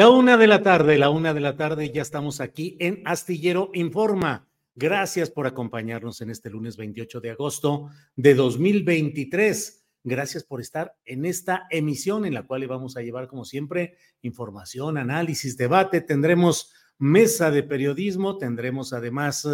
La una de la tarde, la una de la tarde, ya estamos aquí en Astillero Informa. Gracias por acompañarnos en este lunes 28 de agosto de 2023. Gracias por estar en esta emisión en la cual le vamos a llevar, como siempre, información, análisis, debate. Tendremos mesa de periodismo, tendremos además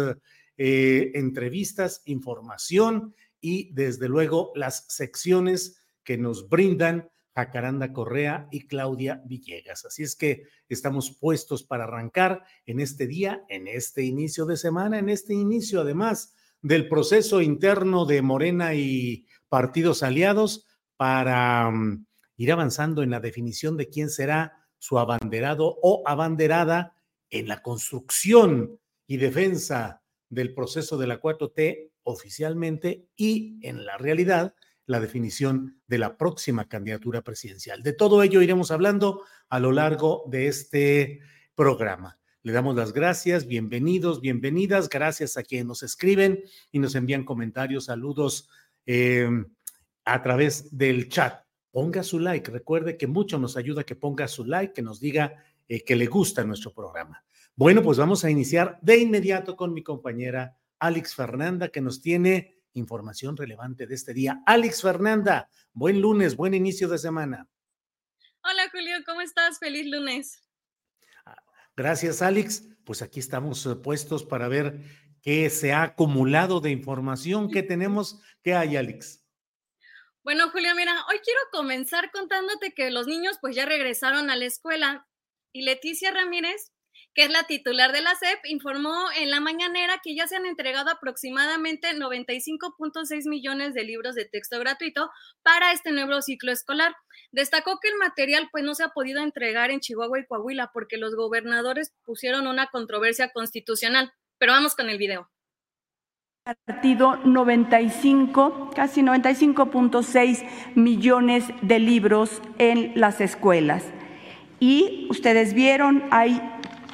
eh, entrevistas, información y desde luego las secciones que nos brindan Jacaranda Correa y Claudia Villegas. Así es que estamos puestos para arrancar en este día, en este inicio de semana, en este inicio además del proceso interno de Morena y partidos aliados para um, ir avanzando en la definición de quién será su abanderado o abanderada en la construcción y defensa del proceso de la 4T oficialmente y en la realidad la definición de la próxima candidatura presidencial. De todo ello iremos hablando a lo largo de este programa. Le damos las gracias, bienvenidos, bienvenidas, gracias a quienes nos escriben y nos envían comentarios, saludos eh, a través del chat. Ponga su like, recuerde que mucho nos ayuda que ponga su like, que nos diga eh, que le gusta nuestro programa. Bueno, pues vamos a iniciar de inmediato con mi compañera Alex Fernanda, que nos tiene información relevante de este día. Alex Fernanda, buen lunes, buen inicio de semana. Hola Julio, ¿cómo estás? Feliz lunes. Ah, gracias, Alex. Pues aquí estamos eh, puestos para ver qué se ha acumulado de información que tenemos. ¿Qué hay, Alex? Bueno, Julio, mira, hoy quiero comenzar contándote que los niños pues ya regresaron a la escuela y Leticia Ramírez que es la titular de la SEP, informó en la mañanera que ya se han entregado aproximadamente 95.6 millones de libros de texto gratuito para este nuevo ciclo escolar. Destacó que el material pues no se ha podido entregar en Chihuahua y Coahuila porque los gobernadores pusieron una controversia constitucional. Pero vamos con el video. Partido 95, casi 95.6 millones de libros en las escuelas. Y ustedes vieron, hay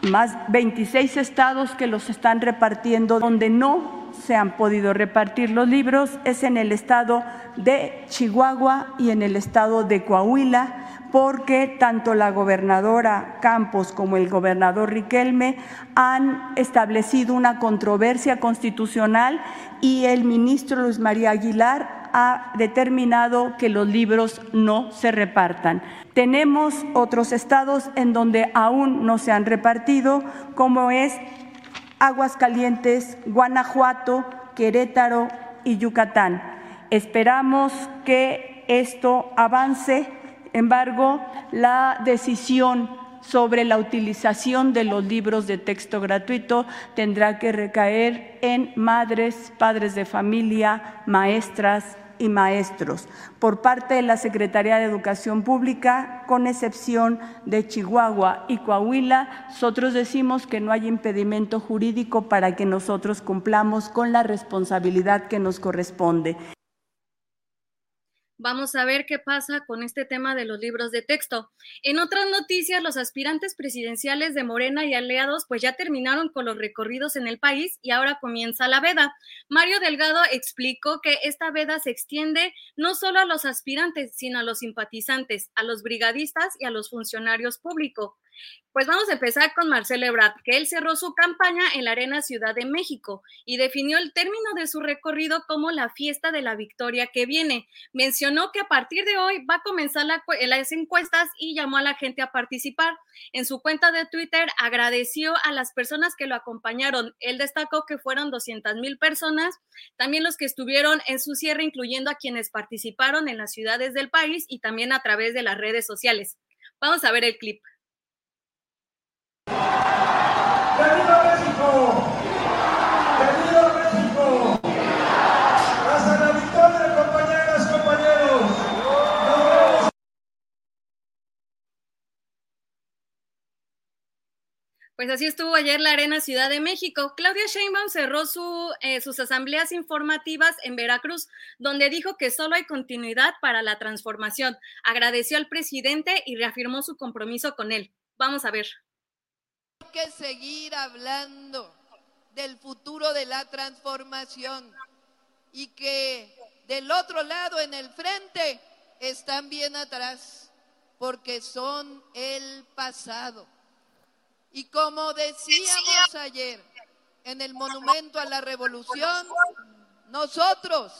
más 26 estados que los están repartiendo, donde no se han podido repartir los libros es en el estado de Chihuahua y en el estado de Coahuila, porque tanto la gobernadora Campos como el gobernador Riquelme han establecido una controversia constitucional y el ministro Luis María Aguilar ha determinado que los libros no se repartan. Tenemos otros estados en donde aún no se han repartido, como es Aguascalientes, Guanajuato, Querétaro y Yucatán. Esperamos que esto avance. Embargo, la decisión sobre la utilización de los libros de texto gratuito tendrá que recaer en madres, padres de familia, maestras y maestros por parte de la Secretaría de Educación Pública, con excepción de Chihuahua y Coahuila. Nosotros decimos que no hay impedimento jurídico para que nosotros cumplamos con la responsabilidad que nos corresponde. Vamos a ver qué pasa con este tema de los libros de texto. En otras noticias, los aspirantes presidenciales de Morena y aliados pues ya terminaron con los recorridos en el país y ahora comienza la veda. Mario Delgado explicó que esta veda se extiende no solo a los aspirantes, sino a los simpatizantes, a los brigadistas y a los funcionarios públicos. Pues vamos a empezar con Marcelo Ebrard, que él cerró su campaña en la Arena Ciudad de México y definió el término de su recorrido como la fiesta de la victoria que viene. Mencionó que a partir de hoy va a comenzar las encuestas y llamó a la gente a participar. En su cuenta de Twitter agradeció a las personas que lo acompañaron. Él destacó que fueron 200 mil personas, también los que estuvieron en su cierre, incluyendo a quienes participaron en las ciudades del país y también a través de las redes sociales. Vamos a ver el clip. ¡Querido México! ¡Querido México! ¡Hasta la victoria, compañeras, compañeros! Pues así estuvo ayer la Arena Ciudad de México. Claudia Sheinbaum cerró su, eh, sus asambleas informativas en Veracruz, donde dijo que solo hay continuidad para la transformación. Agradeció al presidente y reafirmó su compromiso con él. Vamos a ver que seguir hablando del futuro de la transformación y que del otro lado, en el frente, están bien atrás, porque son el pasado. Y como decíamos ayer en el monumento a la revolución, nosotros,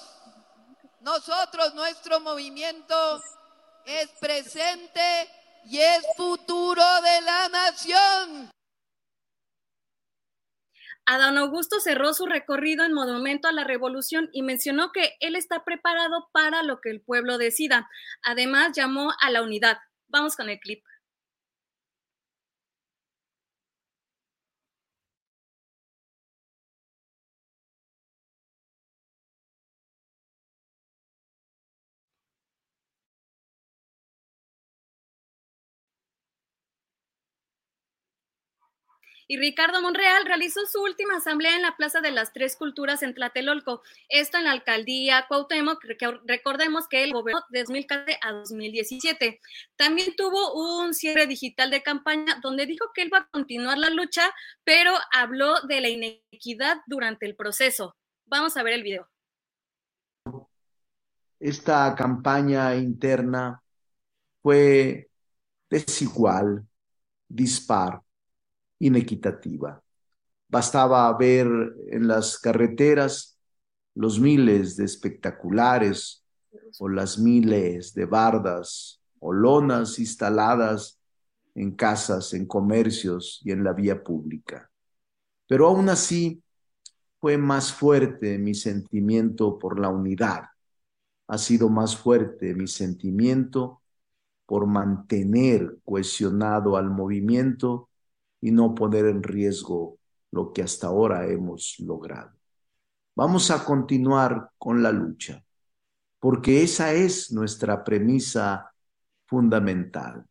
nosotros, nuestro movimiento es presente y es futuro de la nación. Adán Augusto cerró su recorrido en Monumento a la Revolución y mencionó que él está preparado para lo que el pueblo decida. Además, llamó a la unidad. Vamos con el clip. Y Ricardo Monreal realizó su última asamblea en la Plaza de las Tres Culturas en Tlatelolco, esto en la alcaldía Cuauhtémoc, recordemos que él gobernó de 2014 a 2017. También tuvo un cierre digital de campaña donde dijo que él va a continuar la lucha, pero habló de la inequidad durante el proceso. Vamos a ver el video. Esta campaña interna fue desigual, dispar inequitativa. Bastaba ver en las carreteras los miles de espectaculares o las miles de bardas o lonas instaladas en casas, en comercios y en la vía pública. Pero aún así fue más fuerte mi sentimiento por la unidad. Ha sido más fuerte mi sentimiento por mantener cohesionado al movimiento y no poner en riesgo lo que hasta ahora hemos logrado. Vamos a continuar con la lucha, porque esa es nuestra premisa fundamental.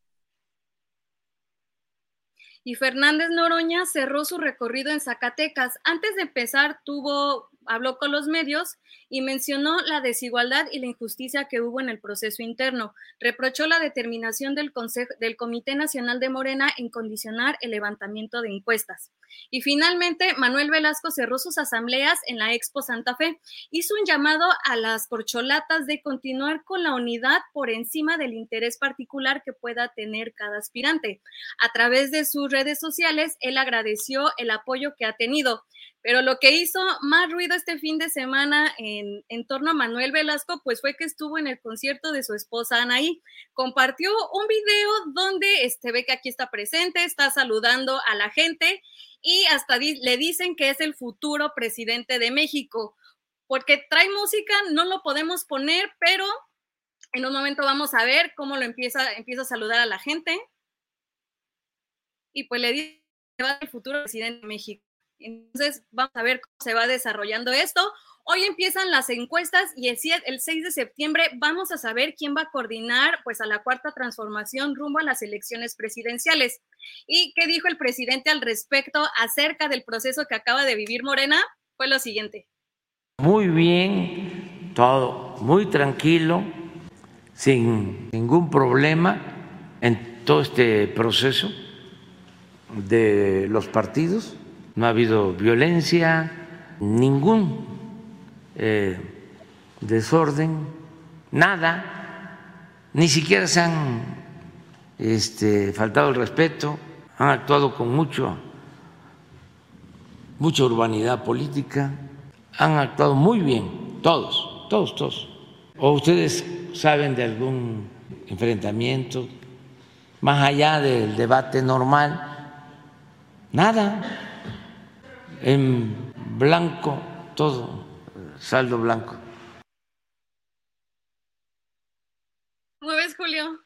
Y Fernández Noroña cerró su recorrido en Zacatecas. Antes de empezar, tuvo habló con los medios y mencionó la desigualdad y la injusticia que hubo en el proceso interno. Reprochó la determinación del, Consejo, del Comité Nacional de Morena en condicionar el levantamiento de encuestas. Y finalmente, Manuel Velasco cerró sus asambleas en la Expo Santa Fe. Hizo un llamado a las corcholatas de continuar con la unidad por encima del interés particular que pueda tener cada aspirante. A través de sus redes sociales, él agradeció el apoyo que ha tenido. Pero lo que hizo más ruido este fin de semana en, torno a Manuel Velasco, pues fue que estuvo en el concierto de su esposa Anaí. Compartió un video donde este, ve que aquí está presente, está saludando a la gente y hasta le dicen que es el futuro presidente de México. Porque trae música, no lo podemos poner, pero en un momento vamos a ver cómo lo empieza, empieza a saludar a la gente. Y pues le dice que va el futuro presidente de México. Entonces, vamos a ver cómo se va desarrollando esto. Hoy empiezan las encuestas y el, 6 de septiembre vamos a saber quién va a coordinar pues a la cuarta transformación rumbo a las elecciones presidenciales. ¿Y qué dijo el presidente al respecto acerca del proceso que acaba de vivir Morena? Fue lo siguiente. Muy bien, todo muy tranquilo. sin ningún problema en todo este proceso de los partidos. No ha habido violencia, ningún eh, desorden, nada, ni siquiera se han este, faltado el respeto, han actuado con mucho, mucha urbanidad política, han actuado muy bien, todos, todos, todos. ¿O ustedes saben de algún enfrentamiento más allá del debate normal? Nada. En blanco, todo, saldo blanco. ¿Cómo ves, Julio?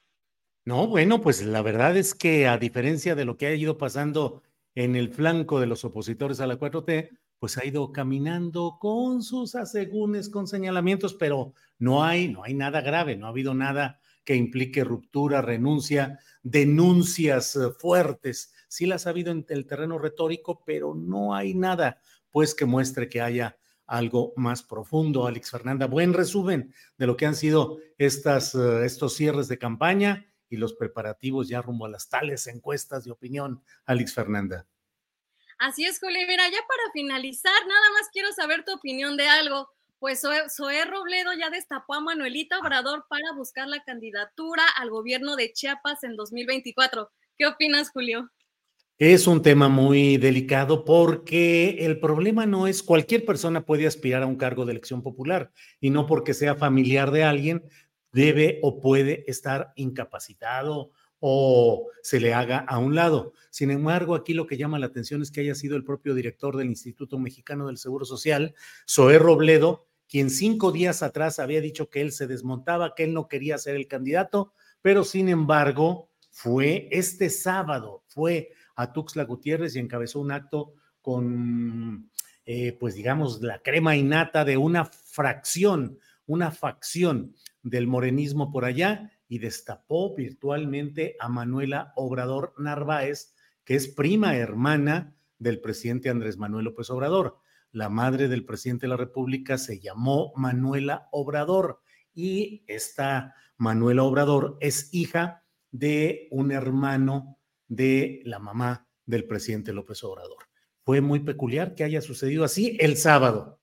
No, bueno, pues la verdad es que a diferencia de lo que ha ido pasando en el flanco de los opositores a la 4T, pues ha ido caminando con sus asegúnes, con señalamientos, pero no hay, no hay nada grave, no ha habido nada que implique ruptura, renuncia, denuncias eh, fuertes. Sí las ha habido en el terreno retórico, pero no hay nada, pues, que muestre que haya algo más profundo. Alex Fernanda, buen resumen de lo que han sido estas, eh, estos cierres de campaña y los preparativos ya rumbo a las tales encuestas de opinión. Alex Fernanda. Así es, Julio. Mira, ya para finalizar, nada más quiero saber tu opinión de algo. Pues Zoé Robledo ya destapó a Manuelita Obrador para buscar la candidatura al gobierno de Chiapas en 2024. ¿Qué opinas, Julio? Es un tema muy delicado porque el problema no es cualquier persona puede aspirar a un cargo de elección popular y no porque sea familiar de alguien debe o puede estar incapacitado o se le haga a un lado. Sin embargo, aquí lo que llama la atención es que haya sido el propio director del Instituto Mexicano del Seguro Social, Zoé Robledo, quien cinco días atrás había dicho que él se desmontaba, que él no quería ser el candidato, pero sin embargo fue este sábado, fue a Tuxtla Gutiérrez y encabezó un acto con, eh, pues digamos, la crema innata de una fracción, una facción del morenismo por allá y destapó virtualmente a Manuela Obrador Narváez, que es prima hermana del presidente Andrés Manuel López Obrador. La madre del presidente de la República se llamó Manuela Obrador y esta Manuela Obrador es hija de un hermano de la mamá del presidente López Obrador. Fue muy peculiar que haya sucedido así el sábado.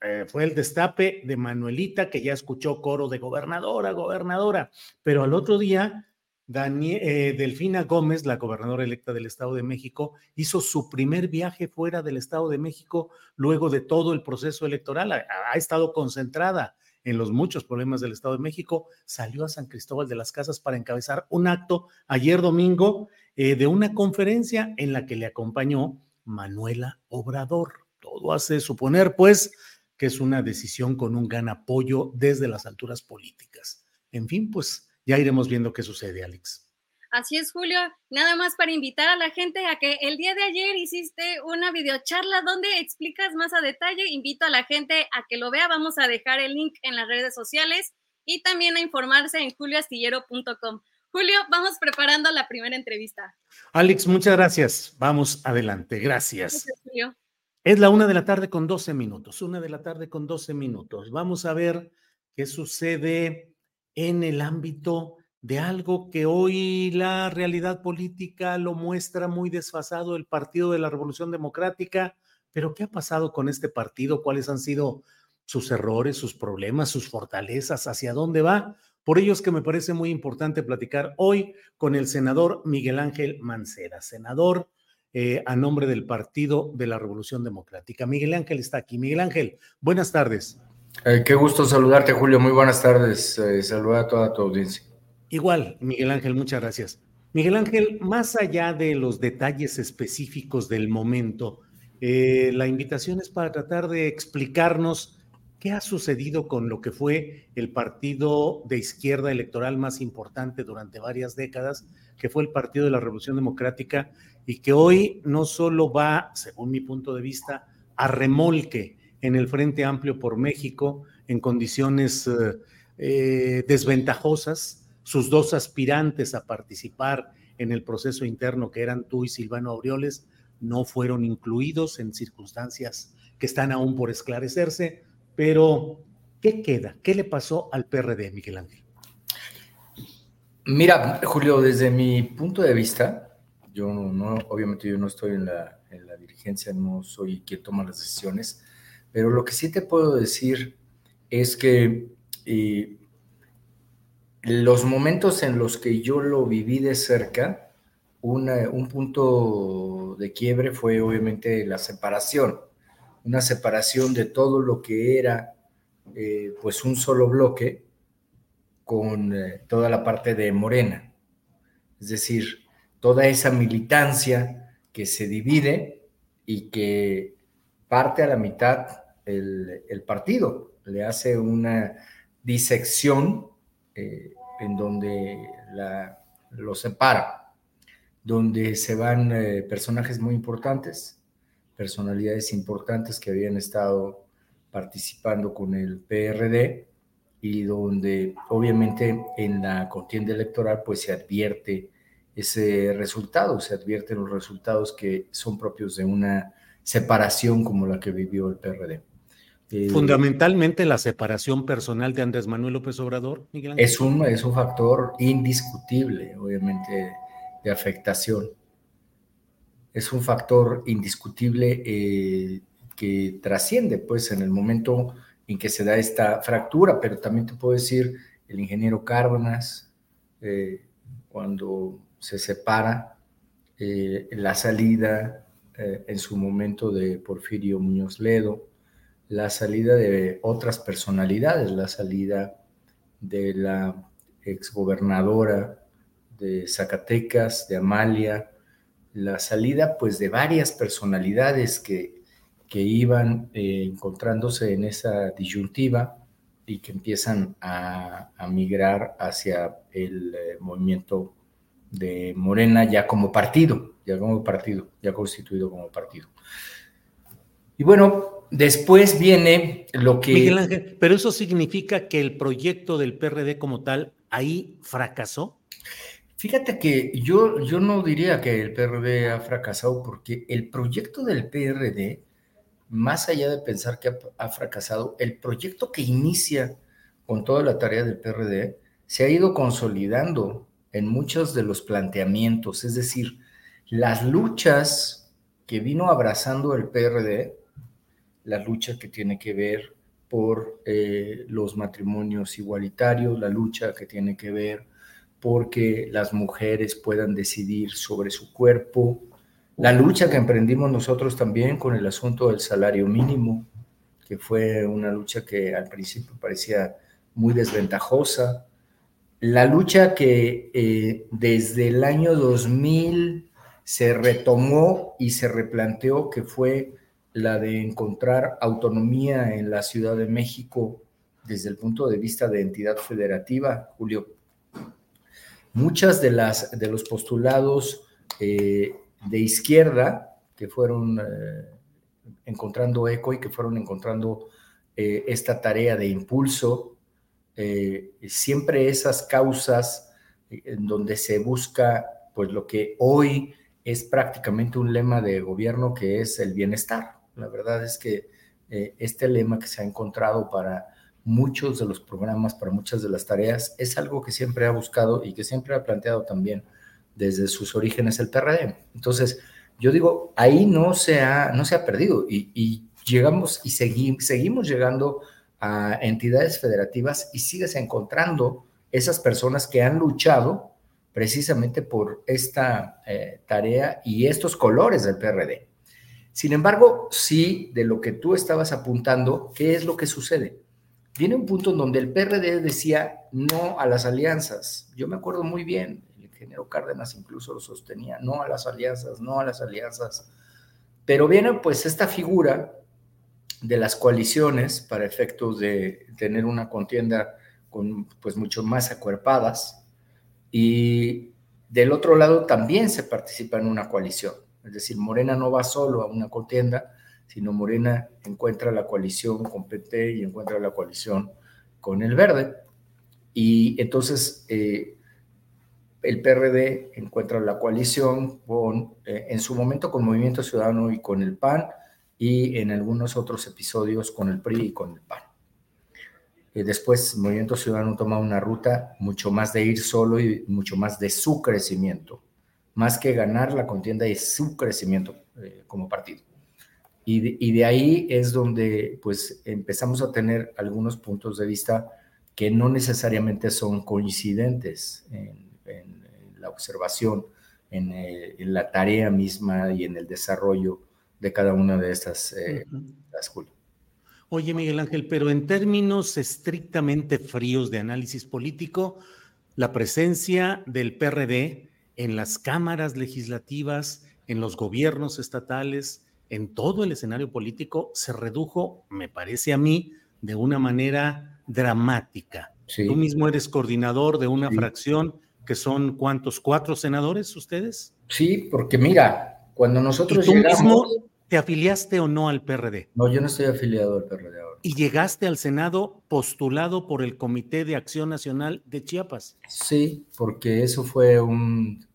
Eh, fue el destape de Manuelita, que ya escuchó coro de gobernadora, gobernadora, pero al otro día, eh, Delfina Gómez, la gobernadora electa del Estado de México, hizo su primer viaje fuera del Estado de México luego de todo el proceso electoral. Ha, estado concentrada en los muchos problemas del Estado de México, salió a San Cristóbal de las Casas para encabezar un acto ayer domingo eh, de una conferencia en la que le acompañó Manuela Obrador. Todo hace suponer, pues, que es una decisión con un gran apoyo desde las alturas políticas. En fin, pues ya iremos viendo qué sucede, Alex. Así es, Julio. Nada más para invitar a la gente a que el día de ayer hiciste una videocharla donde explicas más a detalle. Invito a la gente a que lo vea. Vamos a dejar el link en las redes sociales y también a informarse en julioastillero.com. Julio, vamos preparando la primera entrevista. Alex, muchas gracias. Vamos adelante. Gracias. Gracias, Julio. Es la una de la tarde con 12 minutos, una de la tarde con 12 minutos. Vamos a ver qué sucede en el ámbito de algo que hoy la realidad política lo muestra muy desfasado, el Partido de la Revolución Democrática. Pero ¿qué ha pasado con este partido? ¿Cuáles han sido sus errores, sus problemas, sus fortalezas? ¿Hacia dónde va? Por ello es que me parece muy importante platicar hoy con el senador Miguel Ángel Mancera, senador eh, a nombre del Partido de la Revolución Democrática. Miguel Ángel está aquí. Miguel Ángel, buenas tardes. Eh, qué gusto saludarte, Julio. Muy buenas tardes. Eh, saluda a toda tu audiencia. Igual, Miguel Ángel, muchas gracias. Miguel Ángel, más allá de los detalles específicos del momento, la invitación es para tratar de explicarnos qué ha sucedido con lo que fue el partido de izquierda electoral más importante durante varias décadas, que fue el Partido de la Revolución Democrática, y que hoy no solo va, según mi punto de vista, a remolque en el Frente Amplio por México en condiciones eh, eh, desventajosas, sus dos aspirantes a participar en el proceso interno, que eran tú y Silvano Aureoles, no fueron incluidos en circunstancias que están aún por esclarecerse, pero ¿qué queda? ¿Qué le pasó al PRD, Miguel Ángel? Mira, Julio, desde mi punto de vista, yo no, obviamente yo no estoy en la, en la dirigencia, no soy quien toma las decisiones, pero lo que sí te puedo decir es que eh, los momentos en los que yo lo viví de cerca, un punto de quiebre fue obviamente la separación, una separación de todo lo que era eh, pues un solo bloque con eh, toda la parte de Morena, es decir, toda esa militancia que se divide y que parte a la mitad el, partido, le hace una disección eh, en donde lo separa donde se van eh, personajes muy importantes, personalidades importantes que habían estado participando con el PRD y donde obviamente en la contienda electoral pues se advierte ese resultado, se advierten los resultados que son propios de una separación como la que vivió el PRD. Eh, Fundamentalmente la separación personal de Andrés Manuel López Obrador, Miguel Ángel. Es un, es un factor indiscutible, obviamente, de afectación. Es un factor indiscutible eh, que trasciende, pues, en el momento en que se da esta fractura, pero también te puedo decir, el ingeniero Cárdenas, eh, cuando se separa, la salida en su momento de Porfirio Muñoz Ledo, la salida de otras personalidades, la salida de la exgobernadora de Zacatecas, de Amalia, la salida pues de varias personalidades que, que iban eh, encontrándose en esa disyuntiva y que empiezan a, migrar hacia el eh, movimiento de Morena ya como partido, ya como partido, ya constituido como partido. Y bueno, después viene lo que... Miguel Ángel, pero eso significa que el proyecto del PRD como tal ahí fracasó. Fíjate que yo, yo no diría que el PRD ha fracasado porque el proyecto del PRD, más allá de pensar que ha, fracasado, el proyecto que inicia con toda la tarea del PRD se ha ido consolidando en muchos de los planteamientos, es decir, las luchas que vino abrazando el PRD, la lucha que tiene que ver por eh, los matrimonios igualitarios, la lucha que tiene que ver porque las mujeres puedan decidir sobre su cuerpo. La lucha que emprendimos nosotros también con el asunto del salario mínimo, que fue una lucha que al principio parecía muy desventajosa. La lucha que eh, desde el año 2000 se retomó y se replanteó, que fue la de encontrar autonomía en la Ciudad de México desde el punto de vista de entidad federativa, Julio muchas de, las, de los postulados eh, de izquierda que fueron eh, encontrando eco y que fueron encontrando eh, esta tarea de impulso, siempre esas causas en donde se busca pues lo que hoy es prácticamente un lema de gobierno que es el bienestar. La verdad es que este lema que se ha encontrado para muchos de los programas, para muchas de las tareas, es algo que siempre ha buscado y que siempre ha planteado también desde sus orígenes el PRD. Entonces, yo digo, ahí no se ha, no se ha perdido y, llegamos y seguimos llegando a entidades federativas y sigues encontrando esas personas que han luchado precisamente por esta eh, tarea y estos colores del PRD. Sin embargo, sí, de lo que tú estabas apuntando, ¿qué es lo que sucede? viene un punto en donde el PRD decía no a las alianzas. Yo me acuerdo muy bien, el ingeniero Cárdenas incluso lo sostenía, no a las alianzas, no a las alianzas. Pero viene pues esta figura de las coaliciones para efectos de tener una contienda con pues mucho más acuerpadas y del otro lado también se participa en una coalición. Es decir, Morena no va solo a una contienda, sino Morena encuentra la coalición con PT y encuentra la coalición con el Verde. Y entonces eh, el PRD encuentra la coalición con, eh, en su momento con Movimiento Ciudadano y con el PAN, y en algunos otros episodios con el PRI y con el PAN. Eh, después, Movimiento Ciudadano toma una ruta mucho más de ir solo y mucho más de su crecimiento, más que ganar la contienda y su crecimiento eh, como partido. Y de, y de, ahí es donde pues empezamos a tener algunos puntos de vista que no necesariamente son coincidentes en, en, en la observación, en, eh, en, la tarea misma y en el desarrollo de cada una de estas eh, uh -huh. Oye, Miguel Ángel, pero en términos estrictamente fríos de análisis político, la presencia del PRD en las cámaras legislativas, en los gobiernos estatales, en todo el escenario político, se redujo, me parece a mí, de una manera dramática. Sí. Tú mismo eres coordinador de una sí. fracción que son cuántos, cuatro senadores ustedes? Sí, porque mira, cuando nosotros ¿Y tú llegamos... mismo te afiliaste o no al PRD? No, yo no estoy afiliado al PRD ahora. ¿Y llegaste al Senado postulado por el Comité de Acción Nacional de Chiapas? Sí, porque eso fue un,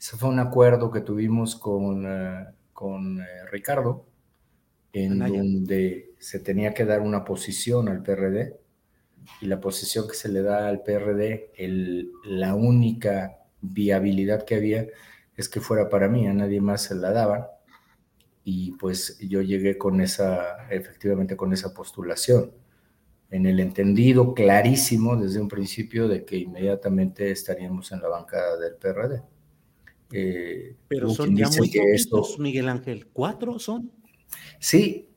eso fue un acuerdo que tuvimos con, uh, con uh, Ricardo, en Anaya. donde se tenía que dar una posición al PRD y la posición que se le da al PRD, el, la única viabilidad que había es que fuera para mí, a nadie más se la daban. Y pues yo llegué con esa, efectivamente con esa postulación, en el entendido clarísimo desde un principio de que inmediatamente estaríamos en la bancada del PRD. Eh, Pero son ya muy poquitos, esto... Miguel Ángel, ¿cuatro son? Sí,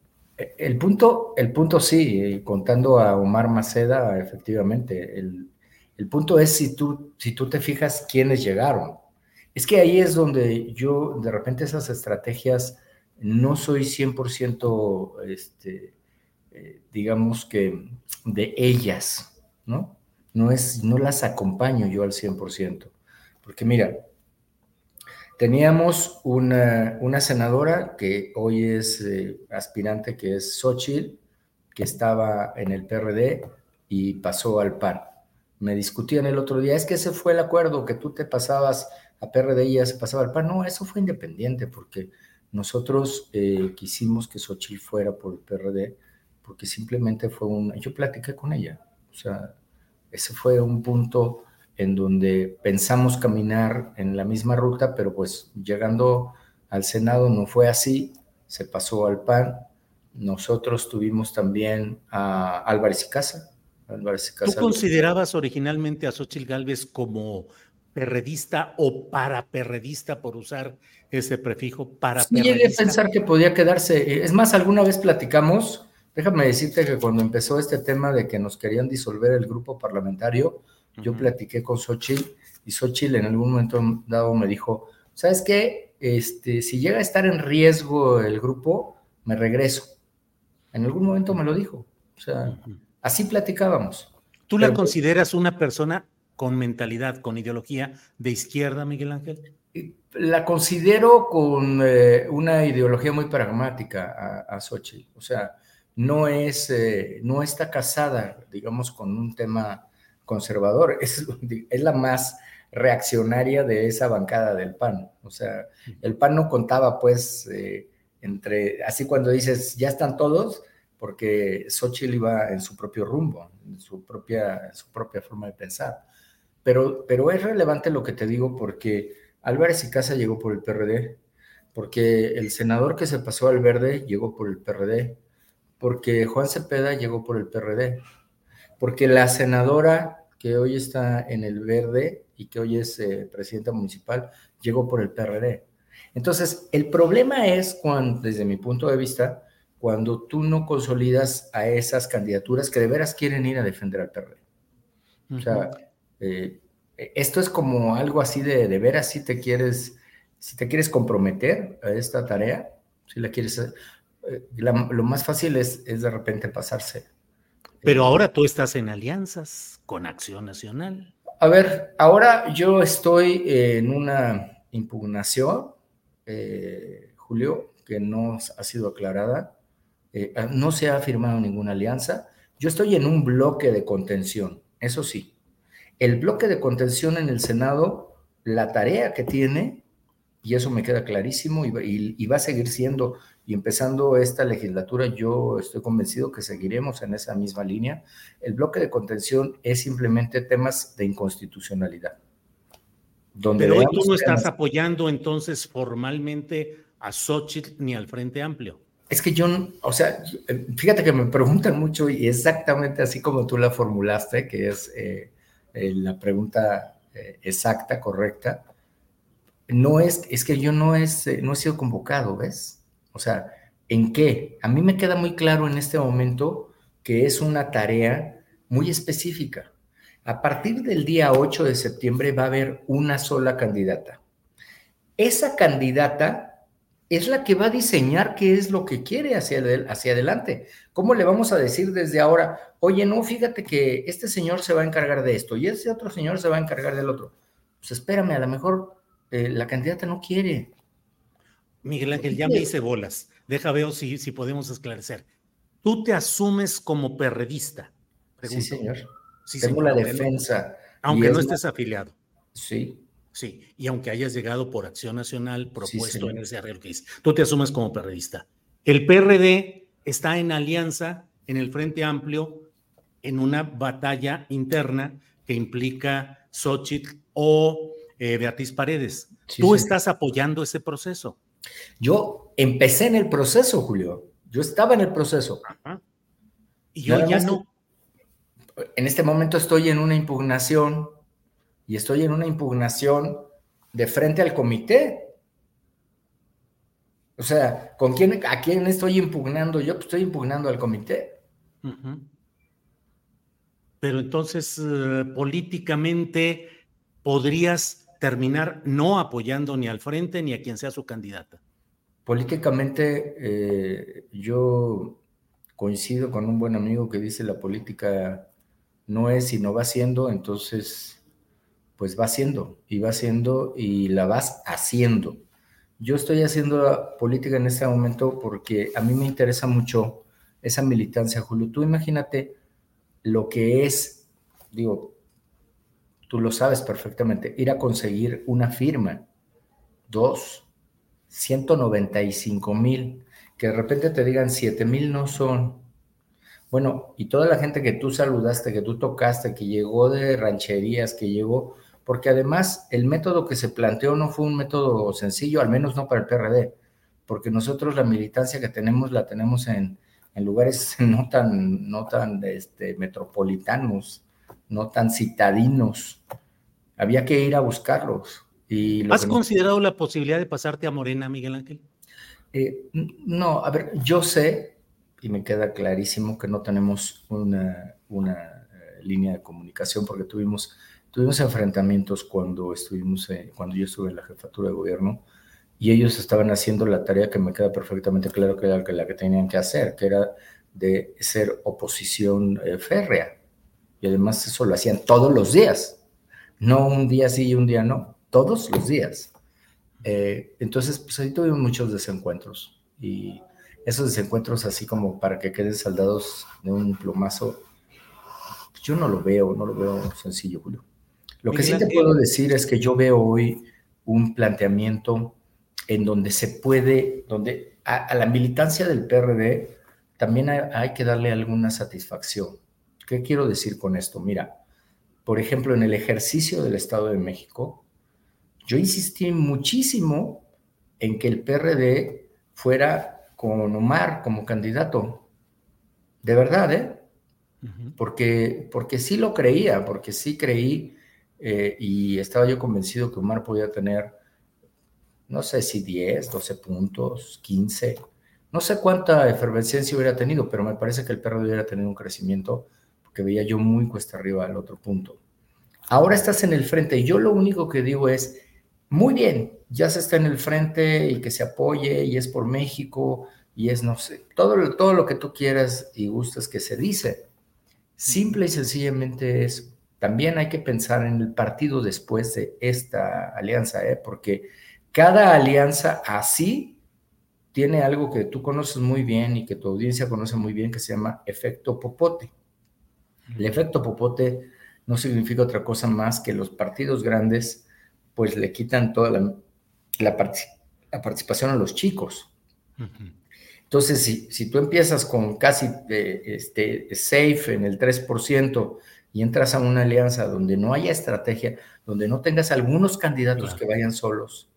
el punto, el punto sí, eh, contando a Omar Maceda, efectivamente, el, el, punto es si tú, si tú te fijas quiénes llegaron. Es que ahí es donde yo, de repente, esas estrategias, no soy 100%, este, eh, digamos que, de ellas, ¿no? No, es, no las acompaño yo al 100%. Porque mira, Teníamos una, senadora que hoy es eh, aspirante, que es Xochitl, que estaba en el PRD y pasó al PAN. Me discutían el otro día, es que ese fue el acuerdo, que tú te pasabas a PRD y ya se pasaba al PAN. No, eso fue independiente, porque nosotros eh, quisimos que Xochitl fuera por el PRD, porque simplemente fue un... Yo platiqué con ella, o sea, ese fue un punto en donde pensamos caminar en la misma ruta, pero pues llegando al Senado no fue así, se pasó al PAN. Nosotros tuvimos también a Álvarez y Casa. ¿Tú considerabas originalmente a Xochitl Gálvez como perredista o paraperredista, por usar ese prefijo para sí, llegué a pensar que podía quedarse. Es más, alguna vez platicamos, déjame decirte que cuando empezó este tema de que nos querían disolver el grupo parlamentario, yo platiqué con Xochitl y Xochitl en algún momento dado me dijo, ¿sabes qué? Este, si llega a estar en riesgo el grupo, me regreso. En algún momento me lo dijo. O sea, uh -huh. así platicábamos. ¿Tú la Pero, consideras una persona con mentalidad, con ideología de izquierda, Miguel Ángel? La considero con eh, una ideología muy pragmática a, a Xochitl. O sea, no es, eh, no está casada, digamos, con un tema conservador, es, es, la más reaccionaria de esa bancada del PAN. O sea, el PAN no contaba pues eh, entre, así cuando dices, ya están todos, porque Xochitl iba en su propio rumbo, en su propia, su propia forma de pensar. Pero, pero es relevante lo que te digo porque Álvarez y Casa llegó por el PRD, porque el senador que se pasó al verde llegó por el PRD, porque Juan Cepeda llegó por el PRD, porque la senadora que hoy está en el verde y que hoy es eh, presidenta municipal llegó por el PRD. Entonces, el problema es cuando, desde mi punto de vista, cuando tú no consolidas a esas candidaturas que de veras quieren ir a defender al PRD. Uh -huh. O sea, eh, esto es como algo así de, de veras si te quieres, si te quieres comprometer a esta tarea, si la quieres, eh, la, lo más fácil es, es de repente pasarse pero ahora tú estás en alianzas con Acción Nacional. A ver, ahora yo estoy en una impugnación, eh, Julio, que no ha sido aclarada. Eh, no se ha firmado ninguna alianza. Yo estoy en un bloque de contención, eso sí. El bloque de contención en el Senado, la tarea que tiene, y eso me queda clarísimo y, va a seguir siendo. Y empezando esta legislatura, yo estoy convencido que seguiremos en esa misma línea. El bloque de contención es simplemente temas de inconstitucionalidad. Donde Pero hoy tú no estás apoyando entonces formalmente a Xochitl ni al Frente Amplio. Es que yo, o sea, fíjate que me preguntan mucho y exactamente así como tú la formulaste, que es eh, eh, la pregunta eh, exacta, correcta no es, es que yo no, es, eh, no he sido convocado, ¿ves? O sea, ¿en qué? A mí me queda muy claro en este momento que es una tarea muy específica. A partir del día 8 de septiembre va a haber una sola candidata. Esa candidata es la que va a diseñar qué es lo que quiere hacia, hacia adelante. ¿Cómo le vamos a decir desde ahora, oye, no, fíjate que este señor se va a encargar de esto y ese otro señor se va a encargar del otro? Pues espérame, a lo mejor eh, la candidata no quiere. Miguel Ángel, ya me hice bolas. Deja veo si, si podemos esclarecer. Tú te asumes como perredista. Sí, señor. Tengo la defensa. Aunque no estés afiliado. Sí. Sí, y aunque hayas llegado por Acción Nacional propuesto en ese arreglo que tú te asumes como perredista. El PRD está en alianza en el Frente Amplio en una batalla interna que implica Xochitl o eh, Beatriz Paredes. ¿Tú estás apoyando ese proceso? Yo empecé en el proceso, Julio. Yo estaba en el proceso. Y yo ya no. En este momento estoy en una impugnación y estoy en una impugnación de frente al comité. O sea, ¿con quién, ¿a quién estoy impugnando? Yo pues, estoy impugnando al comité. Pero entonces, eh, políticamente, podrías terminar no apoyando ni al frente ni a quien sea su candidata? Políticamente, eh, yo coincido con un buen amigo que dice la política no es sino va siendo, entonces, pues va siendo y va siendo y la vas haciendo. Yo estoy haciendo política en este momento porque a mí me interesa mucho esa militancia, Julio. Tú imagínate lo que es, digo, tú lo sabes perfectamente, ir a conseguir una firma. Dos, 195 mil, que de repente te digan 7 mil no son. Bueno, y toda la gente que tú saludaste, que tú tocaste, que llegó de rancherías, que llegó, porque además el método que se planteó no fue un método sencillo, al menos no para el PRD, porque nosotros la militancia que tenemos la tenemos en, en lugares no tan, no tan este, metropolitanos, no tan citadinos. Había que ir a buscarlos. Y ¿Has considerado la posibilidad de pasarte a Morena, Miguel Ángel? Eh, no, a ver, yo sé, y me queda clarísimo que no tenemos una, una eh, línea de comunicación porque tuvimos, tuvimos enfrentamientos cuando, estuvimos, eh, cuando yo estuve en la jefatura de gobierno y ellos estaban haciendo la tarea que me queda perfectamente claro que era la que tenían que hacer, que era de ser oposición férrea y además eso lo hacían todos los días, no un día sí y un día no, todos los días. Eh, entonces, pues ahí tuvimos muchos desencuentros y esos desencuentros así como para que queden saldados de un plomazo, yo no lo veo, no lo veo sencillo, Julio. Lo que sí te puedo decir es que yo veo hoy un planteamiento en donde se puede, donde a, la militancia del PRD también hay que darle alguna satisfacción. ¿Qué quiero decir con esto? Mira, por ejemplo, en el ejercicio del Estado de México, yo insistí muchísimo en que el PRD fuera con Omar como candidato. De verdad, ¿eh? porque, porque sí lo creía, porque sí creí eh, y estaba yo convencido que Omar podía tener, no sé si 10, 12 puntos, 15, no sé cuánta efervescencia hubiera tenido, pero me parece que el PRD hubiera tenido un crecimiento que veía yo muy cuesta arriba al otro punto. Ahora estás en el frente y yo lo único que digo es, muy bien, ya se está en el frente y que se apoye y es por México y es, no sé, todo, todo lo que tú quieras y gustas que se dice. Simple y sencillamente es, también hay que pensar en el partido después de esta alianza, ¿eh? porque cada alianza así tiene algo que tú conoces muy bien y que tu audiencia conoce muy bien que se llama efecto popote. El efecto popote no significa otra cosa más que los partidos grandes pues le quitan toda la, la, participación de los chicos. Entonces, si, si, tú empiezas con casi eh, este, safe en el 3% y entras a una alianza donde no haya estrategia, donde no tengas algunos candidatos que vayan solos,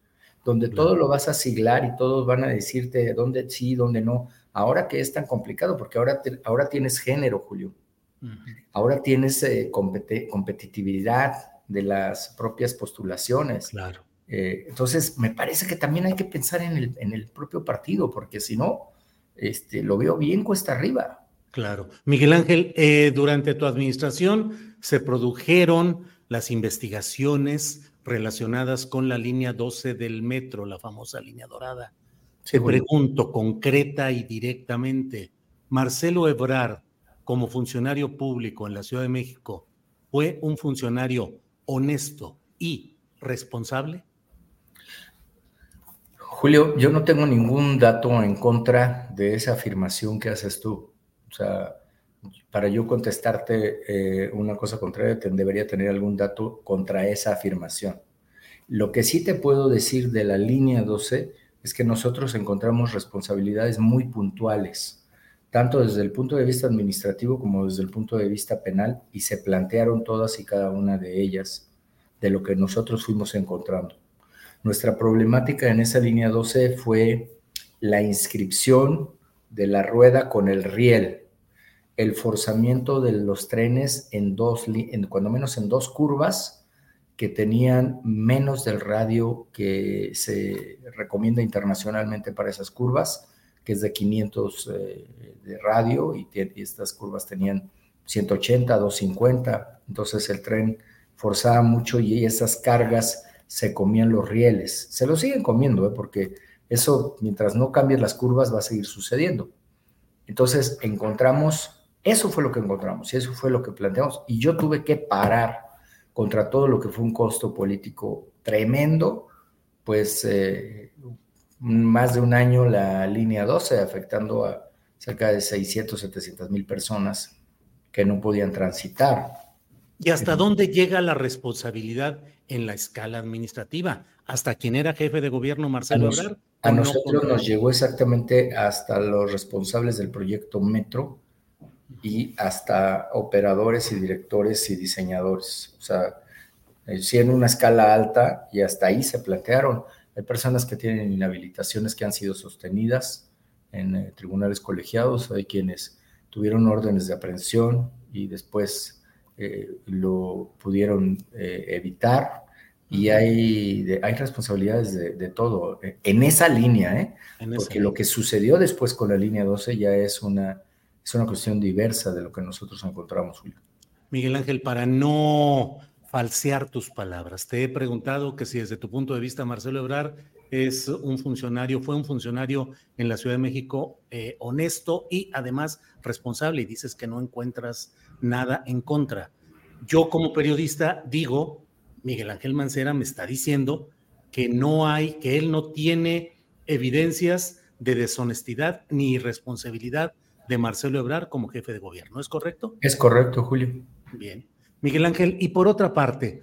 donde todo lo vas a siglar y todos van a decirte dónde sí, dónde no, ahora que es tan complicado, porque ahora, ahora tienes género, Julio. Ahora tienes eh, competitividad de las propias postulaciones. Claro. Eh, entonces, me parece que también hay que pensar en el, en el propio partido, porque si no, este, lo veo bien cuesta arriba. Claro. Miguel Ángel, eh, durante tu administración se produjeron las investigaciones relacionadas con la línea 12 del metro, la famosa línea dorada. Te pregunto concreta y directamente, Marcelo Ebrard, como funcionario público en la Ciudad de México, ¿fue un funcionario honesto y responsable? Julio, yo no tengo ningún dato en contra de esa afirmación que haces tú. O sea, para yo contestarte eh, una cosa contraria, debería tener algún dato contra esa afirmación. Lo que sí te puedo decir de la línea 12 es que nosotros encontramos responsabilidades muy puntuales, tanto desde el punto de vista administrativo como desde el punto de vista penal, y se plantearon todas y cada una de ellas de lo que nosotros fuimos encontrando. Nuestra problemática en esa línea 12 fue la inscripción de la rueda con el riel, el forzamiento de los trenes en dos, cuando menos en dos curvas que tenían menos del radio que se recomienda internacionalmente para esas curvas, que es de 500 eh, de radio y, y, estas curvas tenían 180, 250, entonces el tren forzaba mucho y esas cargas se comían los rieles. Se lo siguen comiendo, ¿eh? porque eso, mientras no cambies las curvas, va a seguir sucediendo. Entonces, encontramos, eso fue lo que encontramos y eso fue lo que planteamos. Y yo tuve que parar contra todo lo que fue un costo político tremendo, pues eh, más de un año la línea 12, afectando a cerca de 600, 700 mil personas que no podían transitar. ¿Y hasta dónde llega la responsabilidad en la escala administrativa. Hasta quien era jefe de gobierno, Marcelo Ebrard. A nosotros nos llegó exactamente hasta los responsables del proyecto Metro y hasta operadores y directores y diseñadores. O sea, eh, sí en una escala alta y hasta ahí se plantearon. Hay personas que tienen inhabilitaciones que han sido sostenidas en eh, tribunales colegiados, hay quienes tuvieron órdenes de aprehensión y después eh, lo pudieron eh, evitar y hay, hay responsabilidades de, todo eh, en esa línea, ¿eh? porque lo que sucedió después con la línea 12 ya es una, es una cuestión diversa de lo que nosotros encontramos, Julio. Miguel Ángel, para no falsear tus palabras, te he preguntado que si desde tu punto de vista Marcelo Ebrar es un funcionario, fue un funcionario en la Ciudad de México honesto y además responsable y dices que no encuentras nada en contra. Yo como periodista digo, Miguel Ángel Mancera me está diciendo que no hay, que él no tiene evidencias de deshonestidad ni irresponsabilidad de Marcelo Ebrar como jefe de gobierno. ¿Es correcto? Es correcto, Julio. Bien. Miguel Ángel, y por otra parte,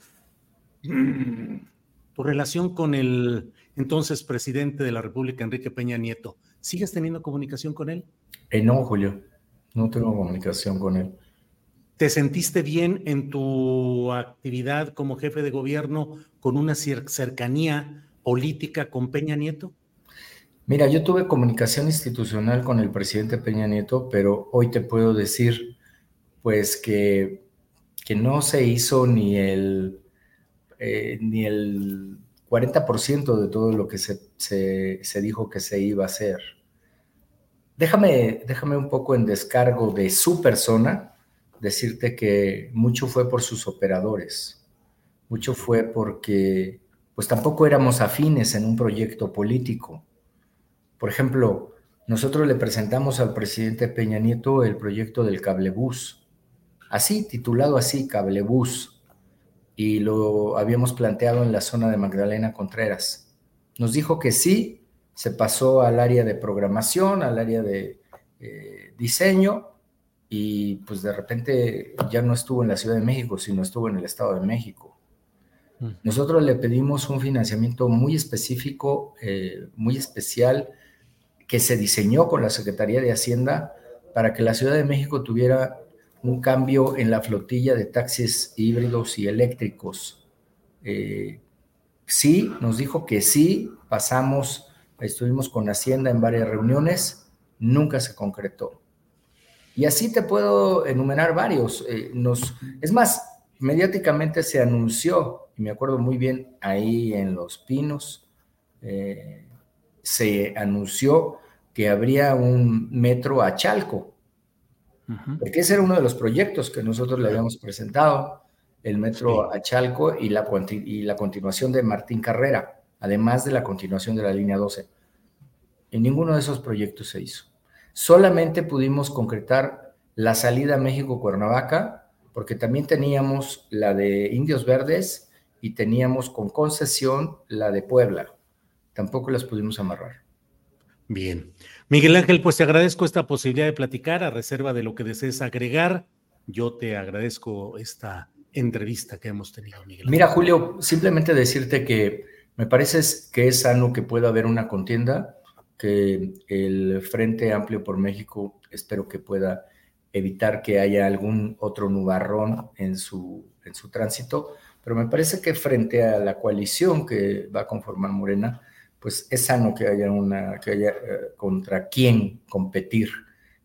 tu relación con el entonces presidente de la República, Enrique Peña Nieto, ¿sigues teniendo comunicación con él? Eh, no, Julio, no tengo comunicación con él. ¿Te sentiste bien en tu actividad como jefe de gobierno con una cercanía política con Peña Nieto? Mira, yo tuve comunicación institucional con el presidente Peña Nieto, pero hoy te puedo decir, pues, que, que no se hizo ni el, eh, ni el 40% de todo lo que se, se, dijo que se iba a hacer. Déjame, déjame un poco en descargo de su persona decirte que mucho fue por sus operadores, mucho fue porque pues tampoco éramos afines en un proyecto político. Por ejemplo, nosotros le presentamos al presidente Peña Nieto el proyecto del cablebús, así, titulado así, cablebús, y lo habíamos planteado en la zona de Magdalena Contreras. Nos dijo que sí, se pasó al área de programación, al área de eh, diseño, y pues de repente ya no estuvo en la Ciudad de México, sino estuvo en el Estado de México. Nosotros le pedimos un financiamiento muy específico, eh, muy especial, que se diseñó con la Secretaría de Hacienda para que la Ciudad de México tuviera un cambio en la flotilla de taxis híbridos y eléctricos. Eh, sí, nos dijo que sí, pasamos, estuvimos con Hacienda en varias reuniones, nunca se concretó. Y así te puedo enumerar varios. Eh, nos, es más, mediáticamente se anunció, y me acuerdo muy bien ahí en Los Pinos, eh, se anunció que habría un metro a Chalco, porque ese era uno de los proyectos que nosotros le habíamos presentado, el metro a Chalco y la, y la continuación de Martín Carrera, además de la continuación de la línea 12. Y ninguno de esos proyectos se hizo. Solamente pudimos concretar la salida a México-Cuernavaca, porque también teníamos la de Indios Verdes y teníamos con concesión la de Puebla. Tampoco las pudimos amarrar. Bien. Miguel Ángel, pues te agradezco esta posibilidad de platicar a reserva de lo que desees agregar. Yo te agradezco esta entrevista que hemos tenido, Miguel. Mira, Julio, simplemente decirte que me parece que es sano que pueda haber una contienda, que el Frente Amplio por México espero que pueda evitar que haya algún otro nubarrón en su, en su tránsito, pero me parece que frente a la coalición que va a conformar Morena, pues es sano que haya una, que haya eh, contra quién competir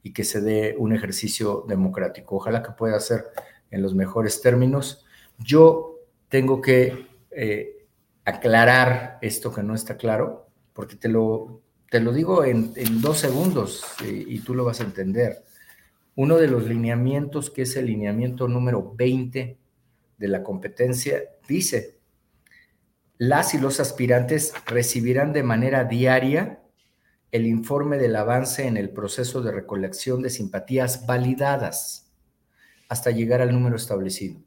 y que se dé un ejercicio democrático. Ojalá que pueda ser en los mejores términos. Yo tengo que eh, aclarar esto que no está claro, porque te lo, te lo digo en, dos segundos eh, y tú lo vas a entender uno de los lineamientos, que es el lineamiento número 20 de la competencia, dice, las y los aspirantes recibirán de manera diaria el informe del avance en el proceso de recolección de simpatías validadas hasta llegar al número establecido.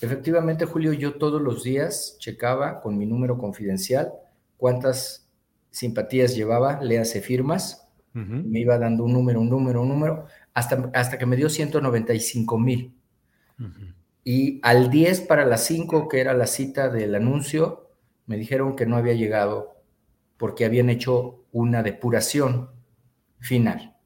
Efectivamente, Julio, yo todos los días checaba con mi número confidencial cuántas simpatías llevaba, le hace firmas, me iba dando un número, un número, un número, hasta, que me dio 195 mil. Y al 10 para las 5, que era la cita del anuncio, me dijeron que no había llegado porque habían hecho una depuración final.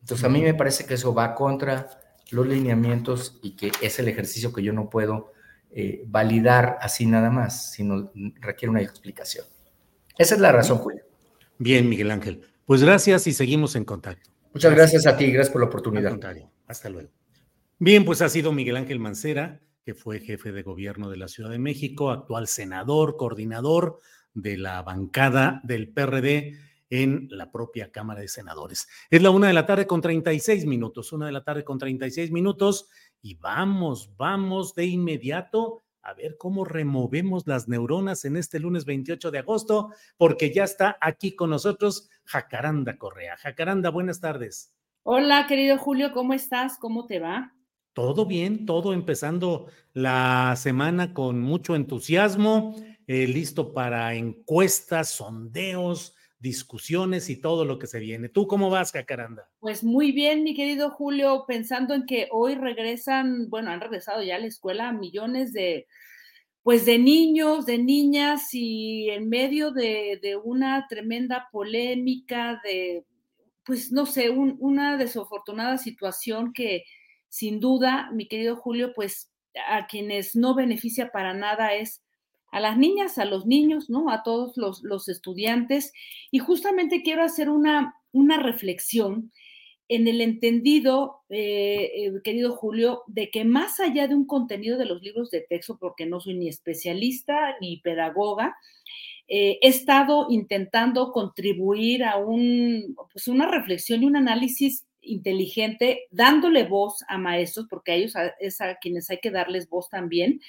Entonces a mí me parece que eso va contra los lineamientos y que es el ejercicio que yo no puedo eh, validar así nada más, sino requiere una explicación. Esa es la razón, Julio. Bien, Miguel Ángel. Pues gracias y seguimos en contacto. Muchas gracias, a ti, gracias por la oportunidad. Hasta luego. Bien, pues ha sido Miguel Ángel Mancera, que fue jefe de gobierno de la Ciudad de México, actual senador, coordinador de la bancada del PRD en la propia Cámara de Senadores. Es la una de la tarde con 36 minutos, una de la tarde con 36 minutos, y vamos, vamos de inmediato a ver cómo removemos las neuronas en este lunes 28 de agosto, porque ya está aquí con nosotros Jacaranda Correa. Jacaranda, buenas tardes. Hola, querido Julio, ¿cómo estás? ¿Cómo te va? Todo bien, todo empezando la semana con mucho entusiasmo, eh, listo para encuestas, sondeos, discusiones y todo lo que se viene. ¿Tú cómo vas, Jacaranda? Pues muy bien, mi querido Julio, pensando en que hoy regresan, bueno, han regresado ya a la escuela millones de, pues de niños, de niñas y en medio de, una tremenda polémica, de, pues no sé, una desafortunada situación que sin duda, mi querido Julio, pues a quienes no beneficia para nada es a las niñas, a los niños, ¿no? A todos los, estudiantes. Y justamente quiero hacer una, una reflexión en el entendido, eh, eh, querido Julio, de que más allá de un contenido de los libros de texto, porque no soy ni especialista ni pedagoga, eh, he estado intentando contribuir a un, pues una reflexión y un análisis inteligente, dándole voz a maestros, porque a ellos es a quienes hay que darles voz también.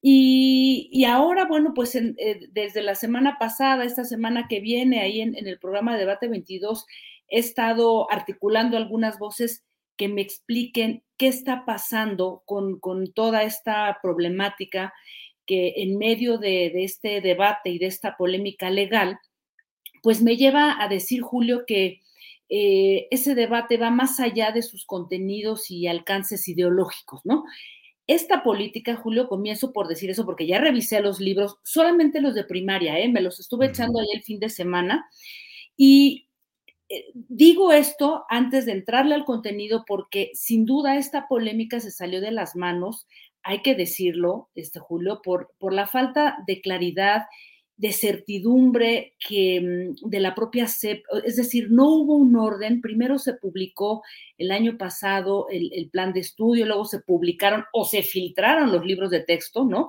Y, ahora, bueno, pues eh, desde la semana pasada, esta semana que viene, ahí en, el programa de Debate 22, he estado articulando algunas voces que me expliquen qué está pasando con, toda esta problemática que en medio de, este debate y de esta polémica legal, pues me lleva a decir, Julio, que eh, ese debate va más allá de sus contenidos y alcances ideológicos, ¿no? Esta política, Julio, comienzo por decir eso porque ya revisé los libros, solamente los de primaria, ¿eh? me los estuve echando ahí el fin de semana. Y eh, digo esto antes de entrarle al contenido porque sin duda esta polémica se salió de las manos, hay que decirlo, este Julio, por, por la falta de claridad de certidumbre que mm, de la propia CEP, es decir, no hubo un orden, primero se publicó el año pasado el, plan de estudio, luego se publicaron o se filtraron los libros de texto, ¿no?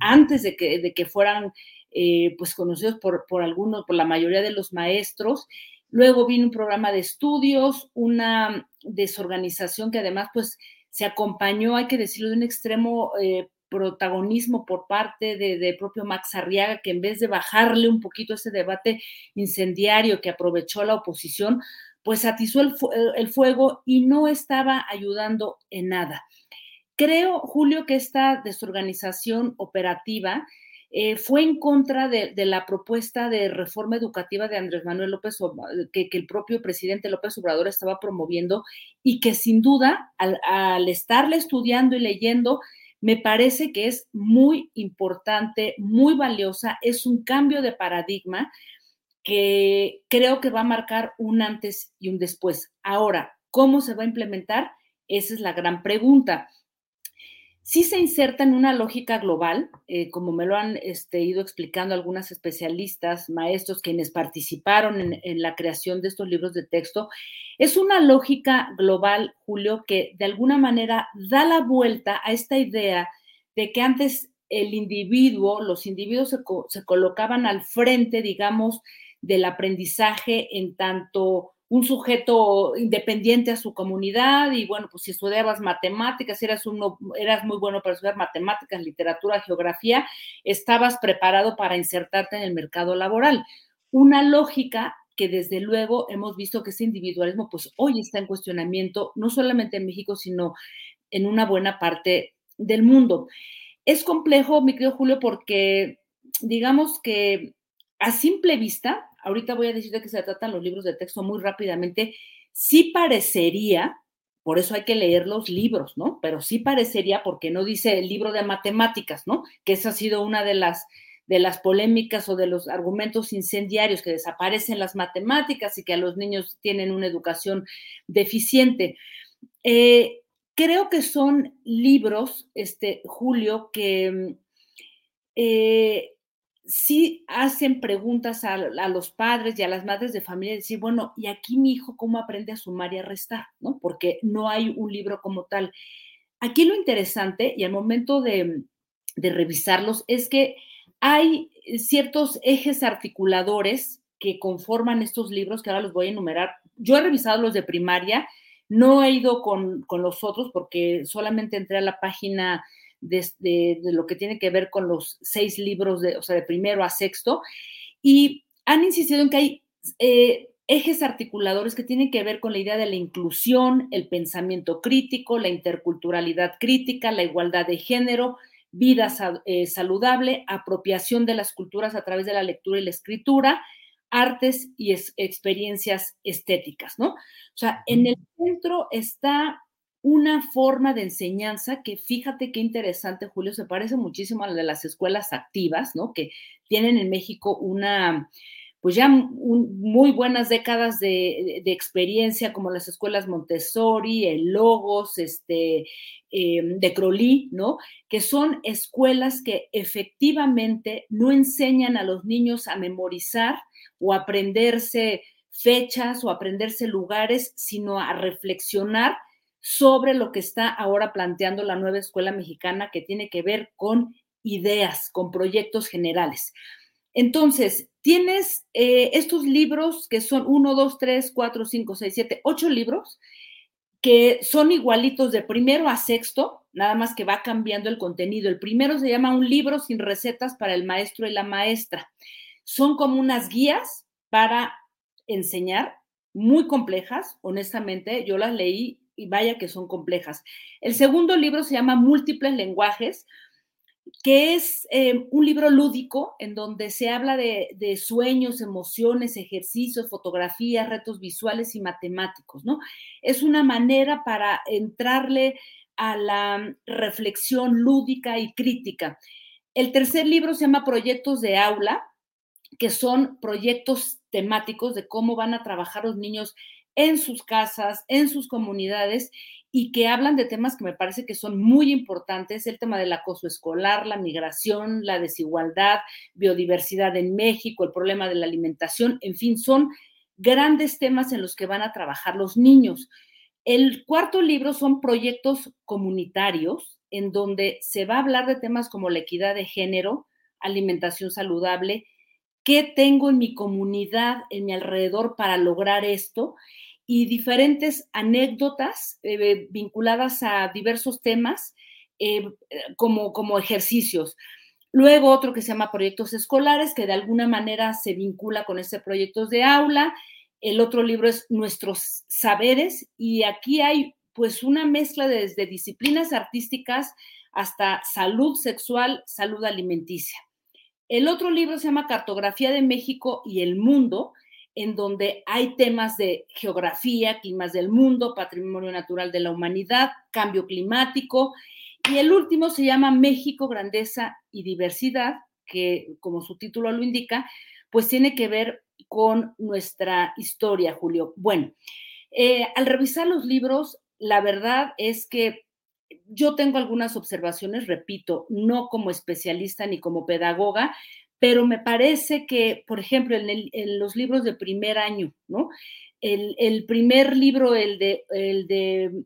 antes de que, de que fueran eh, pues conocidos por, por algunos, por la mayoría de los maestros. Luego vino un programa de estudios, una desorganización que además pues se acompañó, hay que decirlo, de un extremo eh, protagonismo por parte de, propio Max Arriaga, que en vez de bajarle un poquito ese debate incendiario que aprovechó la oposición, pues atizó el, el fuego y no estaba ayudando en nada. Creo, Julio, que esta desorganización operativa eh, fue en contra de, la propuesta de reforma educativa de Andrés Manuel López, que, que, el propio presidente López Obrador estaba promoviendo y que sin duda, al, al estarle estudiando y leyendo, me parece que es muy importante, muy valiosa, es un cambio de paradigma que creo que va a marcar un antes y un después. Ahora, ¿cómo se va a implementar? Esa es la gran pregunta sí se inserta en una lógica global, eh, como me lo han este, ido explicando algunas especialistas, maestros, quienes participaron en, la creación de estos libros de texto. Es una lógica global, Julio, que de alguna manera da la vuelta a esta idea de que antes el individuo, los individuos se colocaban al frente, digamos, del aprendizaje en tanto un sujeto independiente a su comunidad y bueno, pues si estudiabas matemáticas, eras, uno, eras muy bueno para estudiar matemáticas, literatura, geografía, estabas preparado para insertarte en el mercado laboral. Una lógica que desde luego hemos visto que ese individualismo pues hoy está en cuestionamiento, no solamente en México, sino en una buena parte del mundo. Es complejo, mi querido Julio, porque digamos que a simple vista, ahorita voy a decir de qué se tratan los libros de texto muy rápidamente, sí parecería, por eso hay que leer los libros, ¿no? Pero sí parecería, porque no dice el libro de matemáticas, ¿no? Que esa ha sido una de las, de las polémicas o de los argumentos incendiarios, que desaparecen las matemáticas y que a los niños tienen una educación deficiente. Eh, creo que son libros, este, Julio, que eh, sí hacen preguntas a, los padres y a las madres de familia, decir, bueno, ¿y aquí mi hijo cómo aprende a sumar y a restar? ¿no? Porque no hay un libro como tal. Aquí lo interesante, y al momento de, revisarlos, es que hay ciertos ejes articuladores que conforman estos libros, que ahora los voy a enumerar. Yo he revisado los de primaria, no he ido con los otros porque solamente entré a la página de, lo que tiene que ver con los seis libros, de, o sea, de primero a sexto, y han insistido en que hay eh, ejes articuladores que tienen que ver con la idea de la inclusión, el pensamiento crítico, la interculturalidad crítica, la igualdad de género, vida eh, saludable, apropiación de las culturas a través de la lectura y la escritura, artes y experiencias estéticas, ¿no? O sea, en el centro está una forma de enseñanza que fíjate qué interesante, Julio, se parece muchísimo a la de las escuelas activas, ¿no? Que tienen en México una, pues ya muy buenas décadas de, experiencia, como las escuelas Montessori, el Logos, este, em, de Crowley, ¿no? Que son escuelas que efectivamente no enseñan a los niños a memorizar o aprenderse fechas o aprenderse lugares, sino a reflexionar sobre lo que está ahora planteando la nueva escuela mexicana que tiene que ver con ideas, con proyectos generales. Entonces, tienes eh, estos libros que son 1, 2, 3, 4, 5, 6, 7, 8 libros que son igualitos de primero a sexto, nada más que va cambiando el contenido. El primero se llama Un libro sin recetas para el maestro y la maestra. Son como unas guías para enseñar, muy complejas, honestamente, yo las leí y vaya que son complejas. El segundo libro se llama Múltiples lenguajes, que es eh, un libro lúdico en donde se habla de, sueños, emociones, ejercicios, fotografías, retos visuales y matemáticos, ¿no? Es una manera para entrarle a la reflexión lúdica y crítica. El tercer libro se llama Proyectos de Aula, que son proyectos temáticos de cómo van a trabajar los niños en sus casas, en sus comunidades y que hablan de temas que me parece que son muy importantes, el tema del acoso escolar, la migración, la desigualdad, biodiversidad en México, el problema de la alimentación, en fin, son grandes temas en los que van a trabajar los niños. El cuarto libro son proyectos comunitarios en donde se va a hablar de temas como la equidad de género, alimentación saludable, qué tengo en mi comunidad, en mi alrededor para lograr esto y diferentes anécdotas eh, vinculadas a diversos temas eh, como, como ejercicios. Luego otro que se llama proyectos escolares, que de alguna manera se vincula con ese proyectos de aula. El otro libro es Nuestros Saberes y aquí hay pues una mezcla desde disciplinas artísticas hasta salud sexual, salud alimenticia. El otro libro se llama Cartografía de México y el Mundo, en donde hay temas de geografía, climas del mundo, patrimonio natural de la humanidad, cambio climático. Y el último se llama México, Grandeza y Diversidad, que como su título lo indica, pues tiene que ver con nuestra historia, Julio. Bueno, eh, al revisar los libros, la verdad es que yo tengo algunas observaciones, repito, no como especialista ni como pedagoga, pero me parece que, por ejemplo, en, los libros de primer año, ¿no? El, primer libro, el de,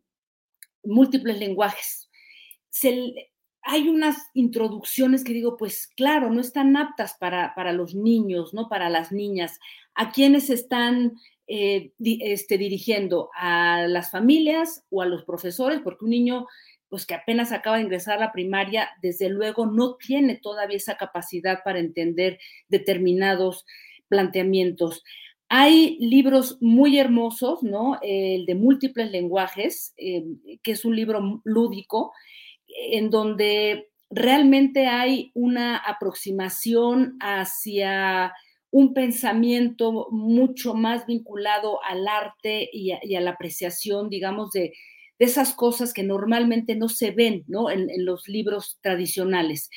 múltiples lenguajes, hay unas introducciones que digo, pues claro, no están aptas para, para los niños, ¿no? Para las niñas. ¿A quiénes están eh, este, dirigiendo? ¿A las familias o a los profesores? Porque un niño pues que apenas acaba de ingresar a la primaria, desde luego no tiene todavía esa capacidad para entender determinados planteamientos. Hay libros muy hermosos, ¿no? El de múltiples lenguajes, eh, que es un libro lúdico, en donde realmente hay una aproximación hacia un pensamiento mucho más vinculado al arte y a la apreciación, digamos, de, de esas cosas que normalmente no se ven ¿no? En, los libros tradicionales.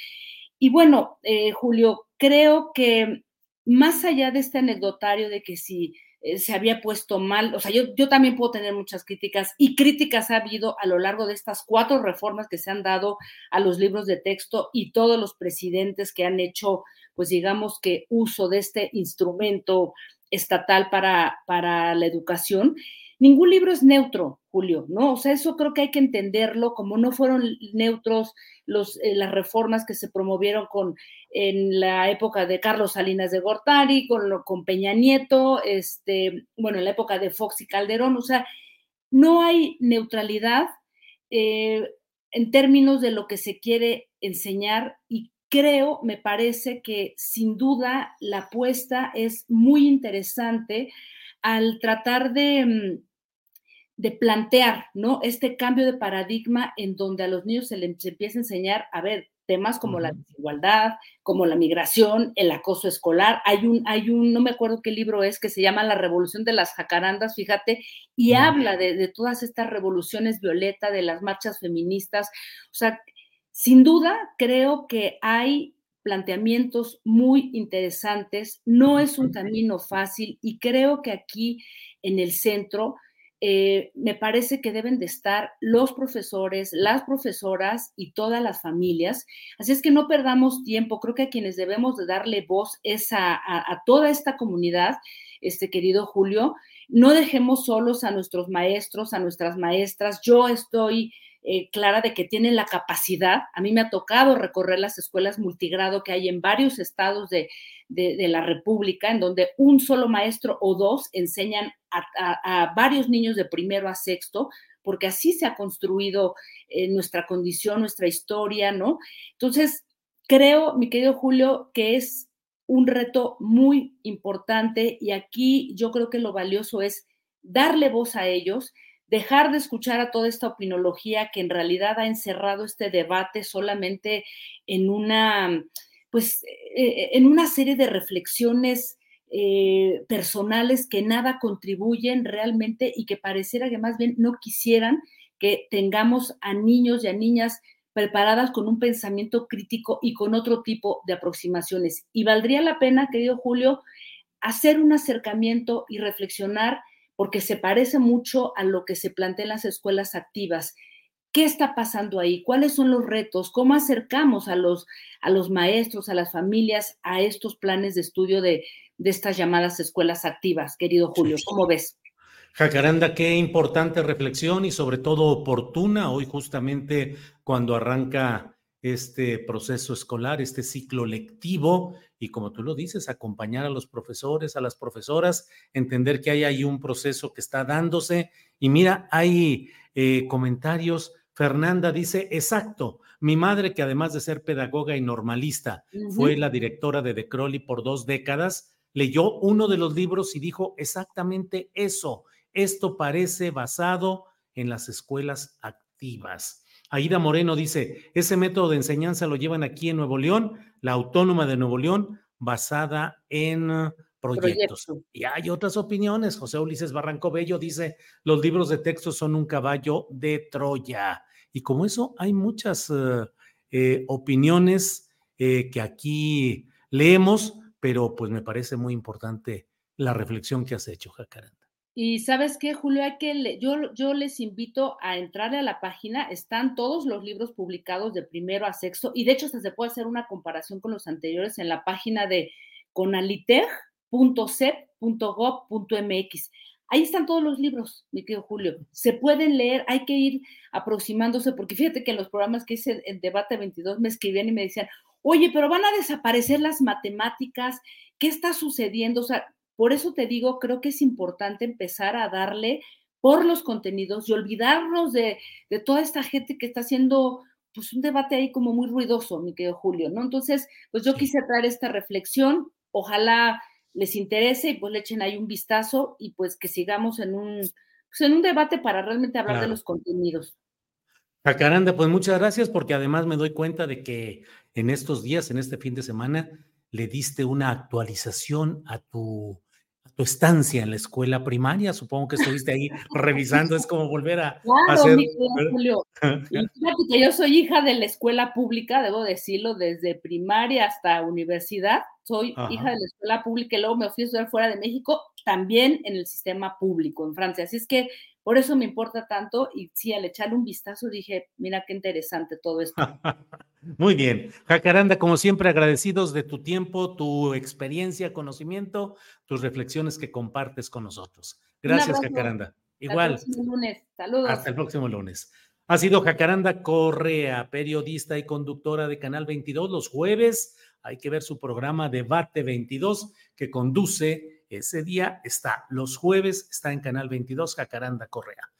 Y bueno, eh, Julio, creo que más allá de este anecdotario de que si eh, se había puesto mal, o sea, yo, yo también puedo tener muchas críticas y críticas ha habido a lo largo de estas cuatro reformas que se han dado a los libros de texto y todos los presidentes que han hecho, pues digamos que uso de este instrumento estatal para, para la educación. Ningún libro es neutro, Julio, ¿no? O sea, eso creo que hay que entenderlo, como no fueron neutros los, eh, las reformas que se promovieron con, en la época de Carlos Salinas de Gortari, con, con Peña Nieto, este, bueno, en la época de Fox y Calderón, o sea, no hay neutralidad eh, en términos de lo que se quiere enseñar y creo, me parece que sin duda la apuesta es muy interesante al tratar de, mm, de plantear, ¿no? Este cambio de paradigma en donde a los niños se les empieza a enseñar, a ver, temas como la desigualdad, como la migración, el acoso escolar. Hay un, hay un, no me acuerdo qué libro es, que se llama La Revolución de las Jacarandas, fíjate, y habla de, de, todas estas revoluciones violeta, de las marchas feministas. O sea, sin duda creo que hay planteamientos muy interesantes, no es un camino fácil y creo que aquí en el centro eh, me parece que deben de estar los profesores, las profesoras y todas las familias. Así es que no perdamos tiempo, creo que a quienes debemos de darle voz es a, a toda esta comunidad, este querido Julio. No dejemos solos a nuestros maestros, a nuestras maestras. Yo estoy eh, clara de que tienen la capacidad. A mí me ha tocado recorrer las escuelas multigrado que hay en varios estados de, la República, en donde un solo maestro o dos enseñan a, varios niños de primero a sexto, porque así se ha construido eh, nuestra condición, nuestra historia, ¿no? Entonces, creo, mi querido Julio, que es un reto muy importante y aquí yo creo que lo valioso es darle voz a ellos, dejar de escuchar a toda esta opinología que en realidad ha encerrado este debate solamente en una, pues, eh, en una serie de reflexiones eh, personales que nada contribuyen realmente y que pareciera que más bien no quisieran que tengamos a niños y a niñas preparadas con un pensamiento crítico y con otro tipo de aproximaciones. Y valdría la pena, querido Julio, hacer un acercamiento y reflexionar porque se parece mucho a lo que se plantea en las escuelas activas. ¿Qué está pasando ahí? ¿Cuáles son los retos? ¿Cómo acercamos a los, a los maestros, a las familias, a estos planes de estudio de, de estas llamadas escuelas activas, querido Julio? ¿Cómo ves? Jacaranda, qué importante reflexión y sobre todo oportuna hoy justamente cuando arranca este proceso escolar, este ciclo lectivo y como tú lo dices, acompañar a los profesores, a las profesoras, entender que hay ahí un proceso que está dándose. Y mira, hay eh, comentarios. Fernanda dice, exacto, mi madre que además de ser pedagoga y normalista, fue la directora de De Crowley por dos décadas, leyó uno de los libros y dijo exactamente eso esto parece basado en las escuelas activas. Aida Moreno dice, ese método de enseñanza lo llevan aquí en Nuevo León, la Autónoma de Nuevo León, basada en proyectos. Y hay otras opiniones. José Ulises Barranco Bello dice, los libros de texto son un caballo de Troya. Y como eso, hay muchas eh, eh, opiniones eh, que aquí leemos, pero pues me parece muy importante la reflexión que has hecho, Jacaranda. Y sabes qué, Julio, hay que yo, yo les invito a entrar a la página, están todos los libros publicados de primero a sexto, y de hecho hasta se puede hacer una comparación con los anteriores en la página de conaliteg.cep.gov.mx. Ahí están todos los libros, mi querido Julio. Se pueden leer, hay que ir aproximándose, porque fíjate que en los programas que hice en Debate 22 me escribían y me decían, oye, pero van a desaparecer las matemáticas, ¿qué está sucediendo? O sea, por eso te digo, creo que es importante empezar a darle por los contenidos y olvidarnos de, toda esta gente que está haciendo pues un debate ahí como muy ruidoso, mi querido Julio, ¿no? Entonces, pues yo quise traer esta reflexión, ojalá les interese y pues le echen ahí un vistazo y pues que sigamos en un, pues en un debate para realmente hablar de los contenidos. Jacaranda, pues muchas gracias porque además me doy cuenta de que en estos días, en este fin de semana, le diste una actualización a tu tu estancia en la escuela primaria, supongo que estuviste ahí revisando, es como volver a, claro, hacer... Mi Julio. fíjate que yo soy hija de la escuela pública, debo decirlo, desde primaria hasta universidad, soy hija de la escuela pública y luego me fui a estudiar fuera de México, también en el sistema público en Francia, así es que por eso me importa tanto y sí, al echarle un vistazo dije, mira qué interesante todo esto. Muy bien. Jacaranda, como siempre, agradecidos de tu tiempo, tu experiencia, conocimiento, tus reflexiones que compartes con nosotros. Gracias, Jacaranda. Igual. Hasta el próximo lunes. Saludos. Hasta el próximo lunes. Ha sido Jacaranda Correa, periodista y conductora de Canal 22 los jueves. Hay que ver su programa Debate 22 que conduce ese día está los jueves, está en Canal 22, Jacaranda Correa.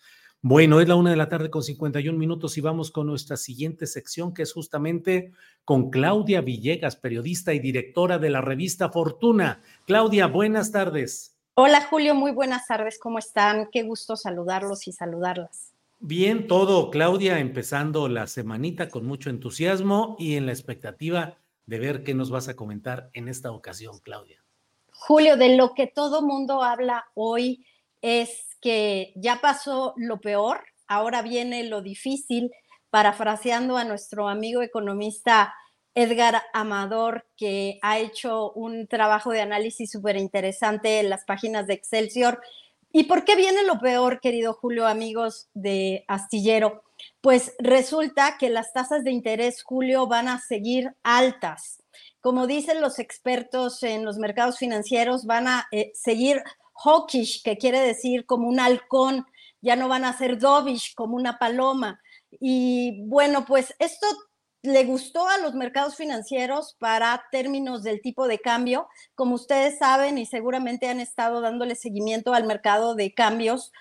Bueno, es la una de la tarde con 51 minutos y vamos con nuestra siguiente sección, que es justamente con Claudia Villegas, periodista y directora de la revista Fortuna. Claudia, buenas tardes. Hola Julio, muy buenas tardes, ¿cómo están? Qué gusto saludarlos y saludarlas. Bien, todo, Claudia, empezando la semanita con mucho entusiasmo y en la expectativa de ver qué nos vas a comentar en esta ocasión, Claudia. Julio, de lo que todo mundo habla hoy es que ya pasó lo peor, ahora viene lo difícil, parafraseando a nuestro amigo economista Edgar Amador, que ha hecho un trabajo de análisis súper interesante en las páginas de Excelsior. ¿Y por qué viene lo peor, querido Julio, amigos de Astillero? Pues resulta que las tasas de interés, Julio, van a seguir altas como dicen los expertos en los mercados financieros, van a eh, seguir hawkish, que quiere decir como un halcón, ya no van a ser dovish, como una paloma. Y bueno, pues esto le gustó a los mercados financieros para términos del tipo de cambio. Como ustedes saben y seguramente han estado dándole seguimiento al mercado de cambios,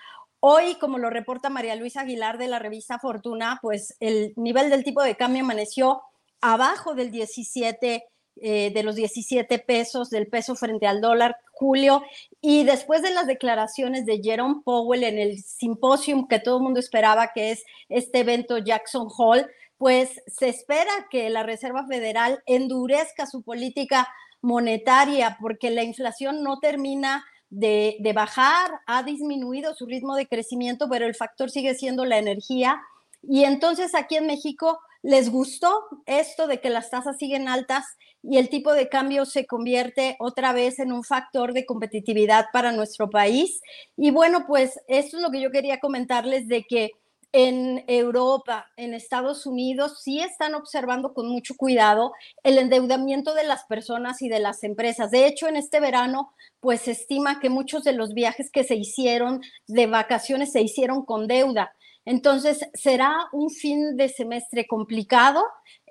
Hoy, como lo reporta María Luisa Aguilar de la revista Fortuna, pues el nivel del tipo de cambio amaneció abajo del 17 eh, de los 17 pesos del peso frente al dólar, Julio, y después de las declaraciones de Jerome Powell en el simposium que todo el mundo esperaba, que es este evento Jackson Hall, pues se espera que la Reserva Federal endurezca su política monetaria porque la inflación no termina de, de bajar, ha disminuido su ritmo de crecimiento, pero el factor sigue siendo la energía. Y entonces aquí en México les gustó esto de que las tasas siguen altas y el tipo de cambio se convierte otra vez en un factor de competitividad para nuestro país. Y bueno, pues esto es lo que yo quería comentarles de que en Europa, en Estados Unidos, sí están observando con mucho cuidado el endeudamiento de las personas y de las empresas. De hecho, en este verano, pues se estima que muchos de los viajes que se hicieron de vacaciones se hicieron con deuda. Entonces, será un fin de semestre complicado.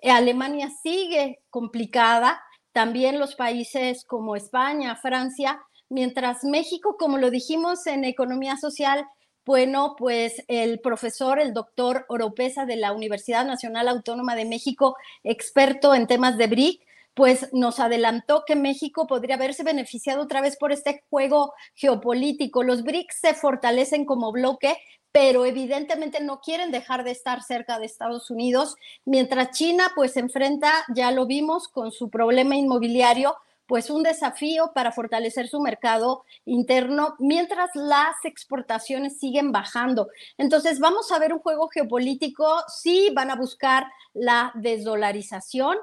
Alemania sigue complicada, también los países como España, Francia, mientras México, como lo dijimos en economía social, bueno, pues el profesor, el doctor Oropesa de la Universidad Nacional Autónoma de México, experto en temas de BRIC, pues nos adelantó que México podría haberse beneficiado otra vez por este juego geopolítico. Los BRICS se fortalecen como bloque, pero evidentemente no quieren dejar de estar cerca de Estados Unidos, mientras China pues se enfrenta, ya lo vimos, con su problema inmobiliario, pues un desafío para fortalecer su mercado interno mientras las exportaciones siguen bajando. Entonces, vamos a ver un juego geopolítico, sí van a buscar la desdolarización,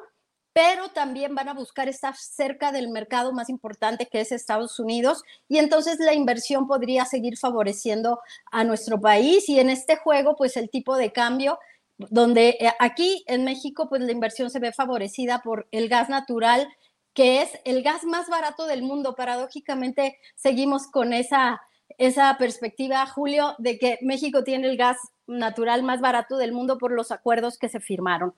pero también van a buscar estar cerca del mercado más importante que es Estados Unidos y entonces la inversión podría seguir favoreciendo a nuestro país y en este juego pues el tipo de cambio donde eh, aquí en México pues la inversión se ve favorecida por el gas natural que es el gas más barato del mundo. Paradójicamente seguimos con esa, esa perspectiva, Julio, de que México tiene el gas natural más barato del mundo por los acuerdos que se firmaron.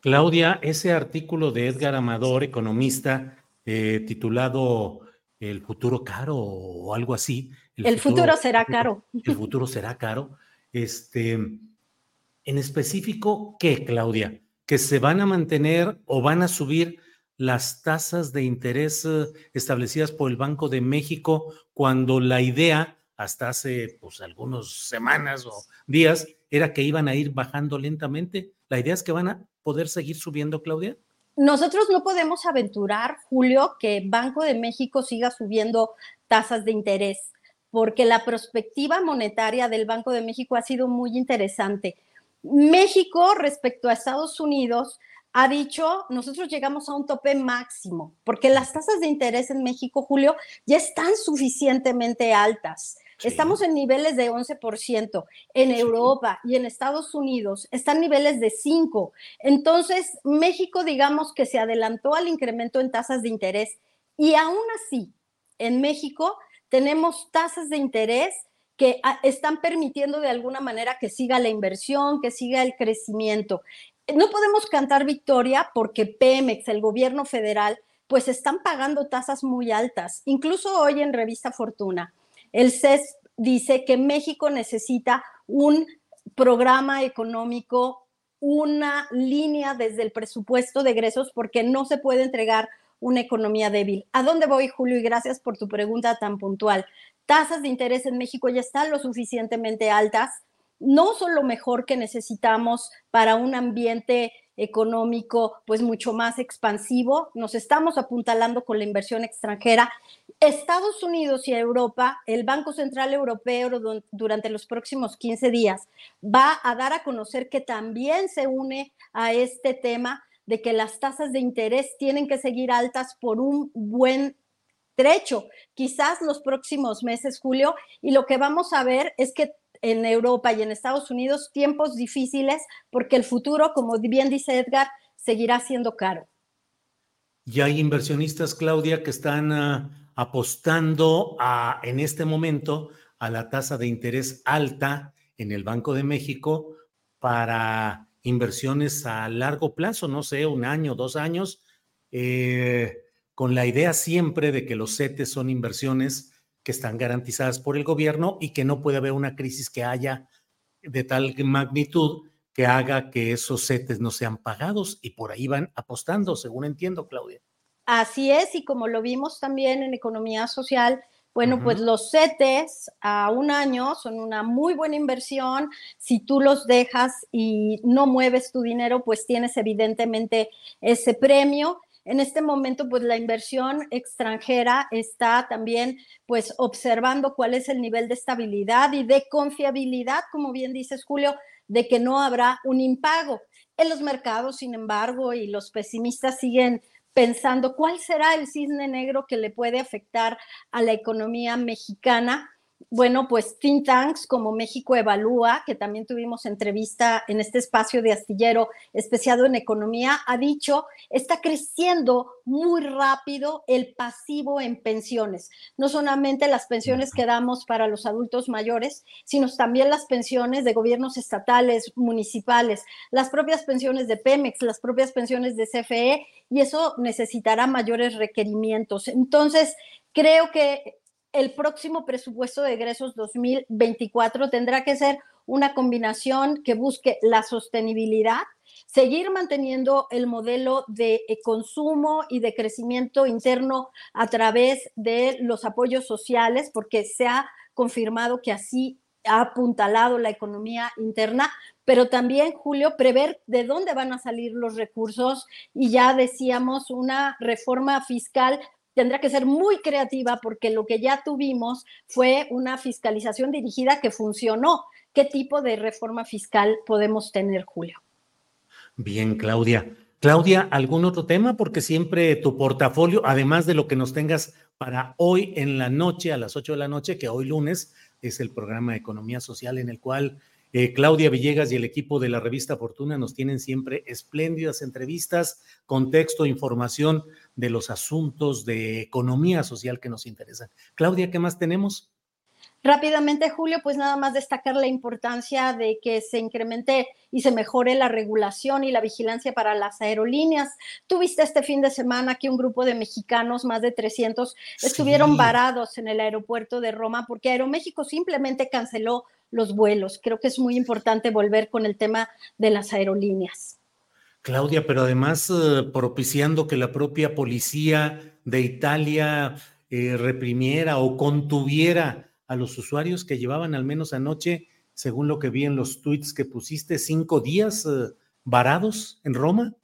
Claudia, ese artículo de Edgar Amador, economista, eh, titulado El futuro caro o algo así. El, futuro, será caro. El futuro será caro. Este, en específico, ¿qué, Claudia? ¿Que se van a mantener o van a subir las tasas de interés eh, establecidas por el Banco de México cuando la idea hasta hace pues algunas semanas o días era que iban a ir bajando lentamente. La idea es que van a poder seguir subiendo, Claudia. Nosotros no podemos aventurar, Julio, que Banco de México siga subiendo tasas de interés, porque la perspectiva monetaria del Banco de México ha sido muy interesante. México respecto a Estados Unidos ha dicho, nosotros llegamos a un tope máximo, porque las tasas de interés en México, Julio, ya están suficientemente altas. Estamos en niveles de 11%. En Europa y en Estados Unidos están niveles de 5. Entonces, México, digamos que se adelantó al incremento en tasas de interés y aún así, en México tenemos tasas de interés que ah, están permitiendo de alguna manera que siga la inversión, que siga el crecimiento no podemos cantar victoria porque Pemex, el gobierno federal, pues están pagando tasas muy altas. Incluso hoy en Revista Fortuna, el CES dice que México necesita un programa económico, una línea desde el presupuesto de egresos porque no se puede entregar una economía débil. ¿A dónde voy, Julio? Y gracias por tu pregunta tan puntual. Tasas de interés en México ya están lo suficientemente altas no son lo mejor que necesitamos para un ambiente económico pues mucho más expansivo. Nos estamos apuntalando con la inversión extranjera. Estados Unidos y Europa, el Banco Central Europeo durante los próximos 15 días va a dar a conocer que también se une a este tema de que las tasas de interés tienen que seguir altas por un buen trecho, quizás los próximos meses, Julio, y lo que vamos a ver es que en Europa y en Estados Unidos tiempos difíciles porque el futuro, como bien dice Edgar, seguirá siendo caro. Y hay inversionistas, Claudia, que están ah, apostando a, en este momento a la tasa de interés alta en el Banco de México para inversiones a largo plazo, no sé, un año, dos años, eh, con la idea siempre de que los CETES son inversiones que están garantizadas por el gobierno y que no puede haber una crisis que haya de tal magnitud que haga que esos CETES no sean pagados y por ahí van apostando, según entiendo, Claudia. Así es, y como lo vimos también en economía social, bueno, pues los CETES a un año son una muy buena inversión. Si tú los dejas y no mueves tu dinero, pues tienes evidentemente ese premio. En este momento, pues la inversión extranjera está también pues observando cuál es el nivel de estabilidad y de confiabilidad, como bien dices Julio, de que no habrá un impago. En los mercados, sin embargo, y los pesimistas siguen pensando cuál será el cisne negro que le puede afectar a la economía mexicana bueno, pues think tanks como México Evalúa, que también tuvimos entrevista en este espacio de astillero especiado en economía, ha dicho, está creciendo muy rápido el pasivo en pensiones. No solamente las pensiones que damos para los adultos mayores, sino también las pensiones de gobiernos estatales, municipales, las propias pensiones de Pemex, las propias pensiones de CFE, y eso necesitará mayores requerimientos. Entonces, creo que el próximo presupuesto de egresos 2024 tendrá que ser una combinación que busque la sostenibilidad, seguir manteniendo el modelo de consumo y de crecimiento interno a través de los apoyos sociales, porque se ha confirmado que así ha apuntalado la economía interna, pero también, Julio, prever de dónde van a salir los recursos y ya decíamos una reforma fiscal tendrá que ser muy creativa porque lo que ya tuvimos fue una fiscalización dirigida que funcionó. ¿Qué tipo de reforma fiscal podemos tener, Julio? Bien, Claudia. Claudia, ¿algún otro tema? Porque siempre tu portafolio, además de lo que nos tengas para hoy en la noche, a las 8 de la noche, que hoy lunes es el programa de Economía Social en el cual eh, Claudia Villegas y el equipo de la revista Fortuna nos tienen siempre espléndidas entrevistas, contexto, información de los asuntos de economía social que nos interesan. Claudia, ¿qué más tenemos? Rápidamente, Julio, pues nada más destacar la importancia de que se incremente y se mejore la regulación y la vigilancia para las aerolíneas. Tuviste este fin de semana que un grupo de mexicanos, más de 300, estuvieron varados en el aeropuerto de Roma porque Aeroméxico simplemente canceló los vuelos. Creo que es muy importante volver con el tema de las aerolíneas. Claudia, pero además eh, propiciando que la propia policía de Italia eh, reprimiera o contuviera a los usuarios que llevaban al menos anoche, según lo que vi en los tweets que pusiste, cinco días eh, varados en Roma.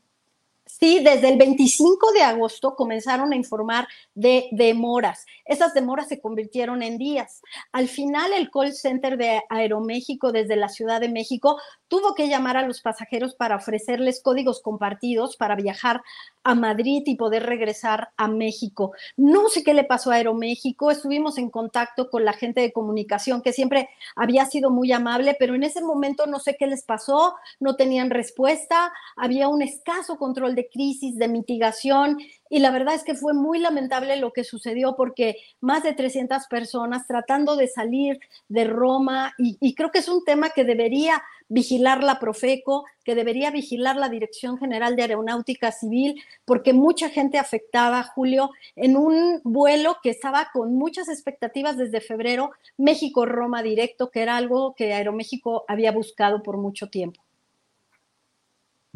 Sí, desde el 25 de agosto comenzaron a informar de demoras. Esas demoras se convirtieron en días. Al final, el call center de Aeroméxico desde la Ciudad de México tuvo que llamar a los pasajeros para ofrecerles códigos compartidos para viajar a Madrid y poder regresar a México. No sé qué le pasó a Aeroméxico, estuvimos en contacto con la gente de comunicación que siempre había sido muy amable, pero en ese momento no sé qué les pasó, no tenían respuesta, había un escaso control de crisis, de mitigación y la verdad es que fue muy lamentable lo que sucedió porque más de 300 personas tratando de salir de Roma y, y creo que es un tema que debería vigilar la Profeco, que debería vigilar la Dirección General de Aeronáutica Civil, porque mucha gente afectada, Julio, en un vuelo que estaba con muchas expectativas desde febrero, México-Roma directo, que era algo que Aeroméxico había buscado por mucho tiempo.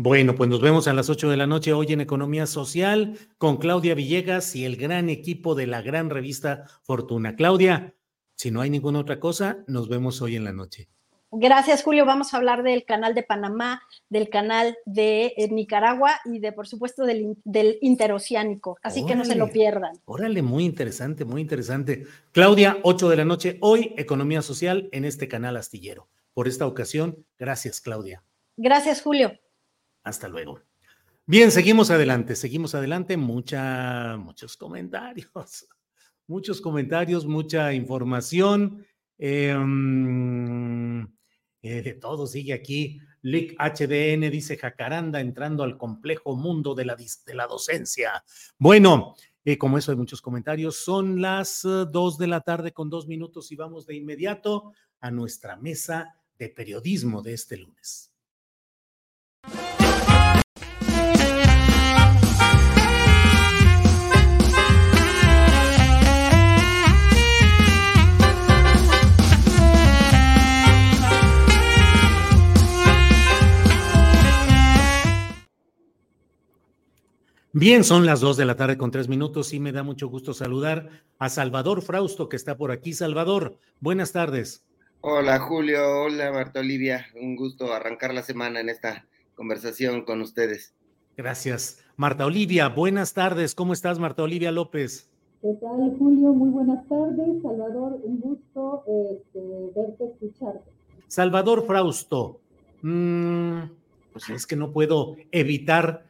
Bueno, pues nos vemos a las 8 de la noche hoy en Economía Social con Claudia Villegas y el gran equipo de la gran revista Fortuna. Claudia, si no hay ninguna otra cosa, nos vemos hoy en la noche. Gracias, Julio. Vamos a hablar del canal de Panamá, del canal de eh, Nicaragua y de, por supuesto, del, interoceánico. Así que no se lo pierdan. Órale, muy interesante, muy interesante. Claudia, 8 de la noche, hoy, Economía Social en este canal astillero. Por esta ocasión, gracias, Claudia. Gracias, Julio. Hasta luego. Bien, seguimos adelante, seguimos adelante. Mucha, muchos comentarios, muchos comentarios, mucha información. Eh, eh, de todo sigue aquí. Lick HDN dice Jacaranda entrando al complejo mundo de la, de la docencia. Bueno, eh, como eso hay muchos comentarios, son las eh, dos de la tarde con dos minutos y vamos de inmediato a nuestra mesa de periodismo de este lunes. Bien, son las dos de la tarde con tres minutos y me da mucho gusto saludar a Salvador Frausto que está por aquí. Salvador, buenas tardes. Hola Julio, hola Marta Olivia, un gusto arrancar la semana en esta conversación con ustedes. Gracias. Marta Olivia. Buenas tardes, ¿cómo estás, Marta Olivia López? ¿Qué tal, Julio? Muy buenas tardes. Salvador, un gusto este, verte, escucharte. Salvador Frausto, mmm, pues es que no puedo evitar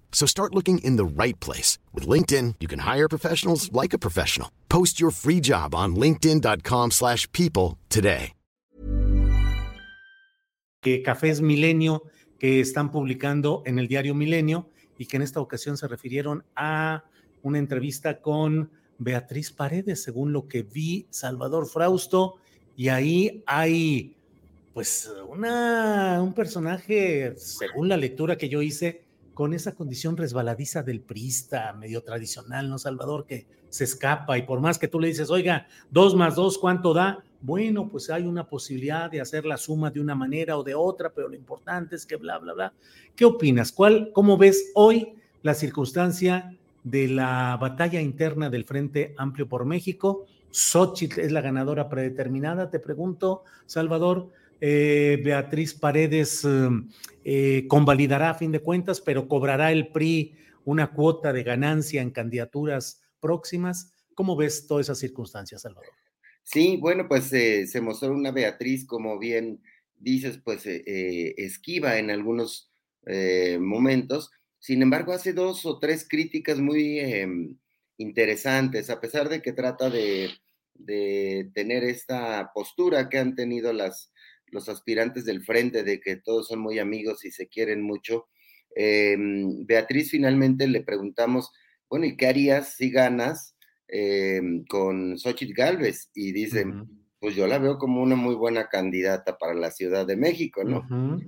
So start looking in the right place. With LinkedIn, you can hire professionals like a professional. Post your free job on linkedin.com slash people today. Cafés Milenio que están publicando en el diario Milenio y que en esta ocasión se refirieron a una entrevista con Beatriz Paredes, según lo que vi, Salvador Frausto, y ahí hay pues una, un personaje, según la lectura que yo hice, con esa condición resbaladiza del priista, medio tradicional, ¿no, Salvador? Que se escapa y por más que tú le dices, oiga, dos más dos, ¿cuánto da? Bueno, pues hay una posibilidad de hacer la suma de una manera o de otra, pero lo importante es que bla, bla, bla. ¿Qué opinas? ¿Cuál, ¿Cómo ves hoy la circunstancia de la batalla interna del Frente Amplio por México. Xochitl es la ganadora predeterminada, te pregunto, Salvador. Eh, Beatriz Paredes eh, convalidará a fin de cuentas, pero cobrará el PRI una cuota de ganancia en candidaturas próximas. ¿Cómo ves todas esas circunstancias, Salvador? Sí, bueno, pues eh, se mostró una Beatriz, como bien dices, pues esquiva en algunos momentos, sin embargo, hace dos o tres críticas muy em, interesantes, a pesar de que trata de, tener esta postura que han tenido las, los aspirantes del frente, de que todos son muy amigos y se quieren mucho. Em, Beatriz finalmente le preguntamos, bueno, ¿y qué harías si ganas em, con Xochitl Galvez? Y dice, pues yo la veo como una muy buena candidata para la Ciudad de México, ¿no?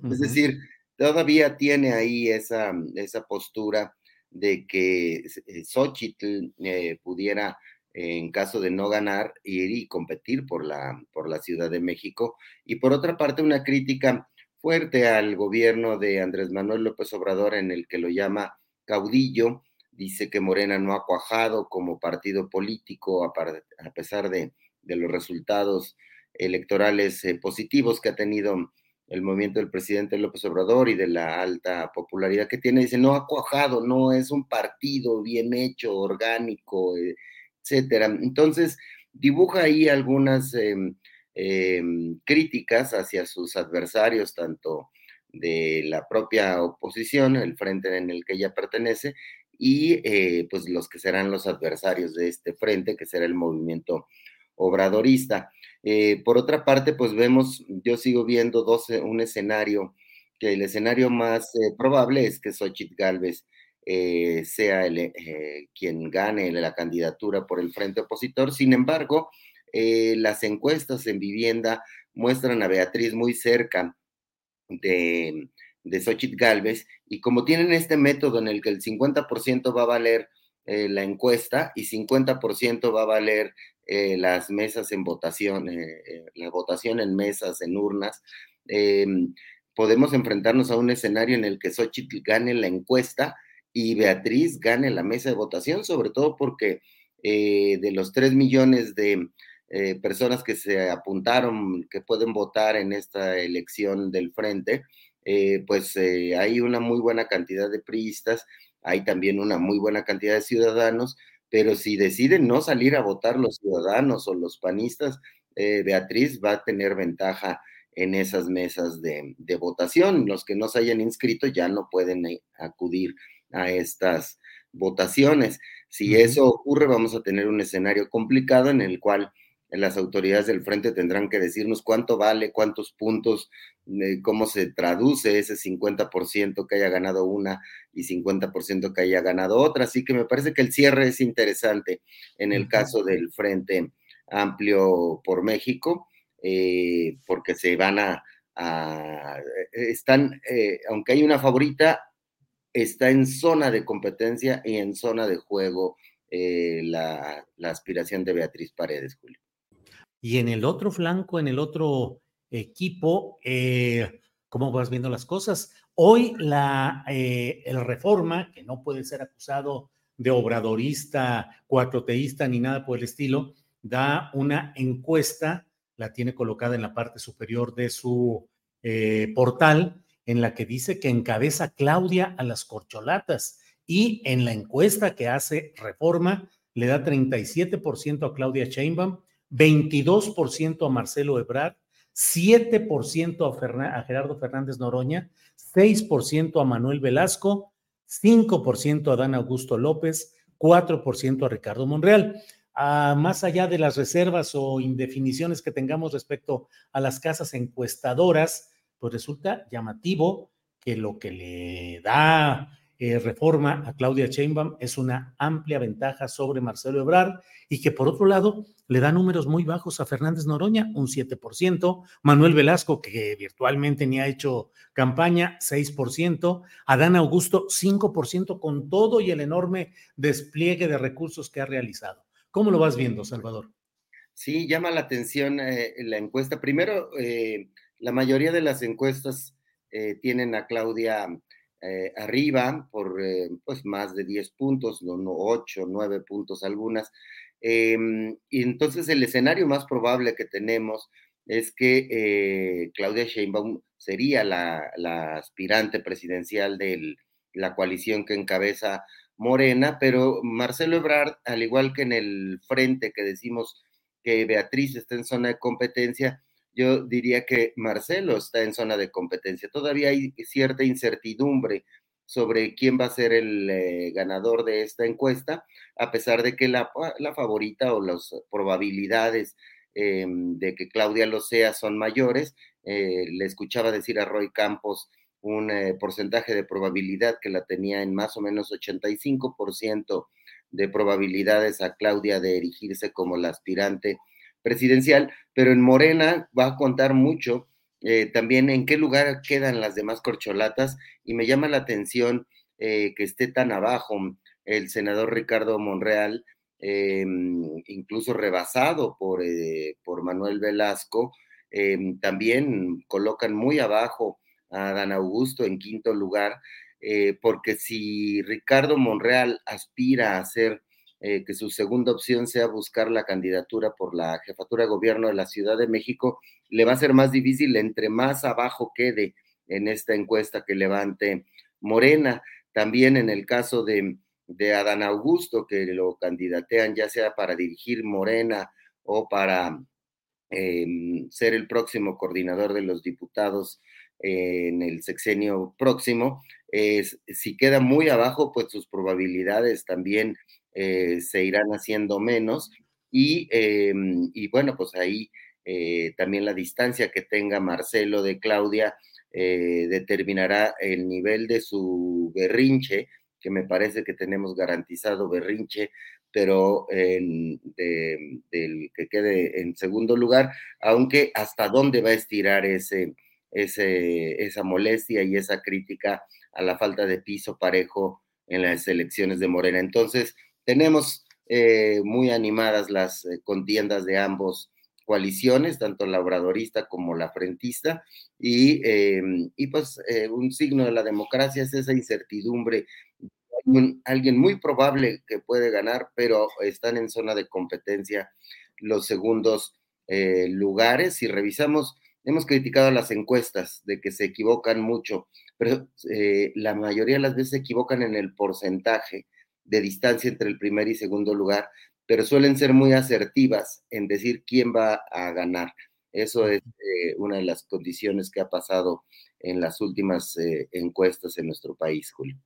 Es decir, todavía tiene ahí esa, esa postura de que eh, Xochitl eh, pudiera, en caso de no ganar, ir y competir por la, por la Ciudad de México. Y por otra parte, una crítica fuerte al gobierno de Andrés Manuel López Obrador en el que lo llama caudillo. Dice que Morena no ha cuajado como partido político a, pesar de, los resultados electorales eh, positivos que ha tenido el movimiento del presidente López Obrador y de la alta popularidad que tiene, dice, no ha cuajado, no es un partido bien hecho, orgánico, eh, etcétera. Entonces, dibuja ahí algunas em, em, críticas hacia sus adversarios, tanto de la propia oposición, el frente en el que ella pertenece, y eh, pues los que serán los adversarios de este frente, que será el movimiento obradorista. Eh, por otra parte, pues vemos, yo sigo viendo eh, un escenario, que el escenario más probable es que Xochitl Galvez sea el, quien gane la candidatura por el frente opositor. Sin embargo, las encuestas en vivienda muestran a Beatriz muy cerca de, de Xochitl Galvez y como tienen este método en el que el 50% va a valer la encuesta y 50% va a valer eh, las mesas en votación, eh, eh, la votación en mesas, en urnas, podemos enfrentarnos a un escenario en el que Xochitl gane la encuesta y Beatriz gane la mesa de votación, sobre todo porque de los tres millones de personas que se apuntaron, que pueden votar en esta elección del frente, pues hay una muy buena cantidad de priistas, hay también una muy buena cantidad de ciudadanos pero si deciden no salir a votar los ciudadanos o los panistas, eh, Beatriz va a tener ventaja en esas mesas de, votación. Los que no se hayan inscrito ya no pueden eh, acudir a estas votaciones. Si eso ocurre, vamos a tener un escenario complicado en el cual las autoridades del frente tendrán que decirnos cuánto vale, cuántos puntos, eh, cómo se traduce ese 50% que haya ganado una y 50% que haya ganado otra. Así que me parece que el cierre es interesante en el caso del Frente Amplio por México, eh, porque se van a, están, eh, aunque hay una favorita, está en zona de competencia y en zona de juego la, la aspiración de Beatriz Paredes, Julio. Y en el otro flanco, en el otro equipo, eh, ¿cómo vas viendo las cosas? Hoy la eh, el reforma, que no puede ser acusado de obradorista, cuatroteísta ni nada por el estilo, da una encuesta, la tiene colocada en la parte superior de su eh, portal, en la que dice que encabeza Claudia a las corcholatas y en la encuesta que hace reforma le da 37% a Claudia Sheinbaum 22% a Marcelo Ebrard, 7% a, a, Gerardo Fernández Noroña, 6% a Manuel Velasco, 5% a Dan Augusto López, 4% a Ricardo Monreal. Ah, más allá de las reservas o indefiniciones que tengamos respecto a las casas encuestadoras, pues resulta llamativo que lo que le da eh, reforma a Claudia Sheinbaum es una amplia ventaja sobre Marcelo Ebrard y que por otro lado le da números muy bajos a Fernández Noroña, un 7%, Manuel Velasco, que virtualmente ni ha hecho campaña, 6%, Adán Augusto, 5% con todo y el enorme despliegue de recursos que ha realizado. ¿Cómo lo vas viendo, Salvador? Sí, llama la atención eh, la encuesta. Primero, eh, la mayoría de las encuestas tienen a Claudia eh, arriba por eh, pues más de 10 puntos, no, no 8, 9 puntos algunas. Y entonces el escenario más probable que tenemos es que eh, Claudia Sheinbaum sería la, la aspirante presidencial de la coalición que encabeza Morena, pero Marcelo Ebrard, al igual que en el frente que decimos que Beatriz está en zona de competencia, yo diría que Marcelo está en zona de competencia. Todavía hay cierta incertidumbre sobre quién va a ser el eh, ganador de esta encuesta, a pesar de que la, favorita o las probabilidades eh, de que Claudia lo sea son mayores. Eh, le escuchaba decir a Roy Campos un porcentaje de probabilidad que la tenía en más o menos 85% de probabilidades a Claudia de erigirse como la aspirante presidencial, pero en Morena va a contar mucho eh, también en qué lugar quedan las demás corcholatas y me llama la atención eh, que esté tan abajo el senador Ricardo Monreal, eh, incluso rebasado por, por Manuel Velasco, también colocan muy abajo a Dan Augusto en quinto lugar, porque si Ricardo Monreal aspira a ser eh, que su segunda opción sea buscar la candidatura por la jefatura de gobierno de la Ciudad de México, le va a ser más difícil entre más abajo quede en esta encuesta que levante Morena. También en el caso de, de Adán Augusto, que lo candidatean ya sea para dirigir Morena o para em, ser el próximo coordinador de los diputados en el sexenio próximo, si queda muy abajo, pues sus probabilidades también eh, se irán haciendo menos y, em, y bueno, pues ahí eh, también la distancia que tenga Marcelo de Claudia eh, determinará el nivel de su berrinche, que me parece que tenemos garantizado berrinche, pero del que quede en segundo lugar, aunque hasta dónde va a estirar ese, ese, esa molestia y esa crítica a la falta de piso parejo en las elecciones de Morena. Entonces, tenemos eh, muy animadas las eh, contiendas de ambos coaliciones, tanto la obradorista como la frentista, y, em, pues eh, un signo de la democracia es esa incertidumbre. Hay alguien muy probable que puede ganar, pero están en zona de competencia los segundos lugares. Si revisamos, hemos criticado las encuestas de que se equivocan mucho, pero la mayoría de las veces se equivocan en el porcentaje de distancia entre el primer y segundo lugar, pero suelen ser muy asertivas en decir quién va a ganar. Eso es eh, una de las condiciones que ha pasado en las últimas eh, encuestas en nuestro país, Julio.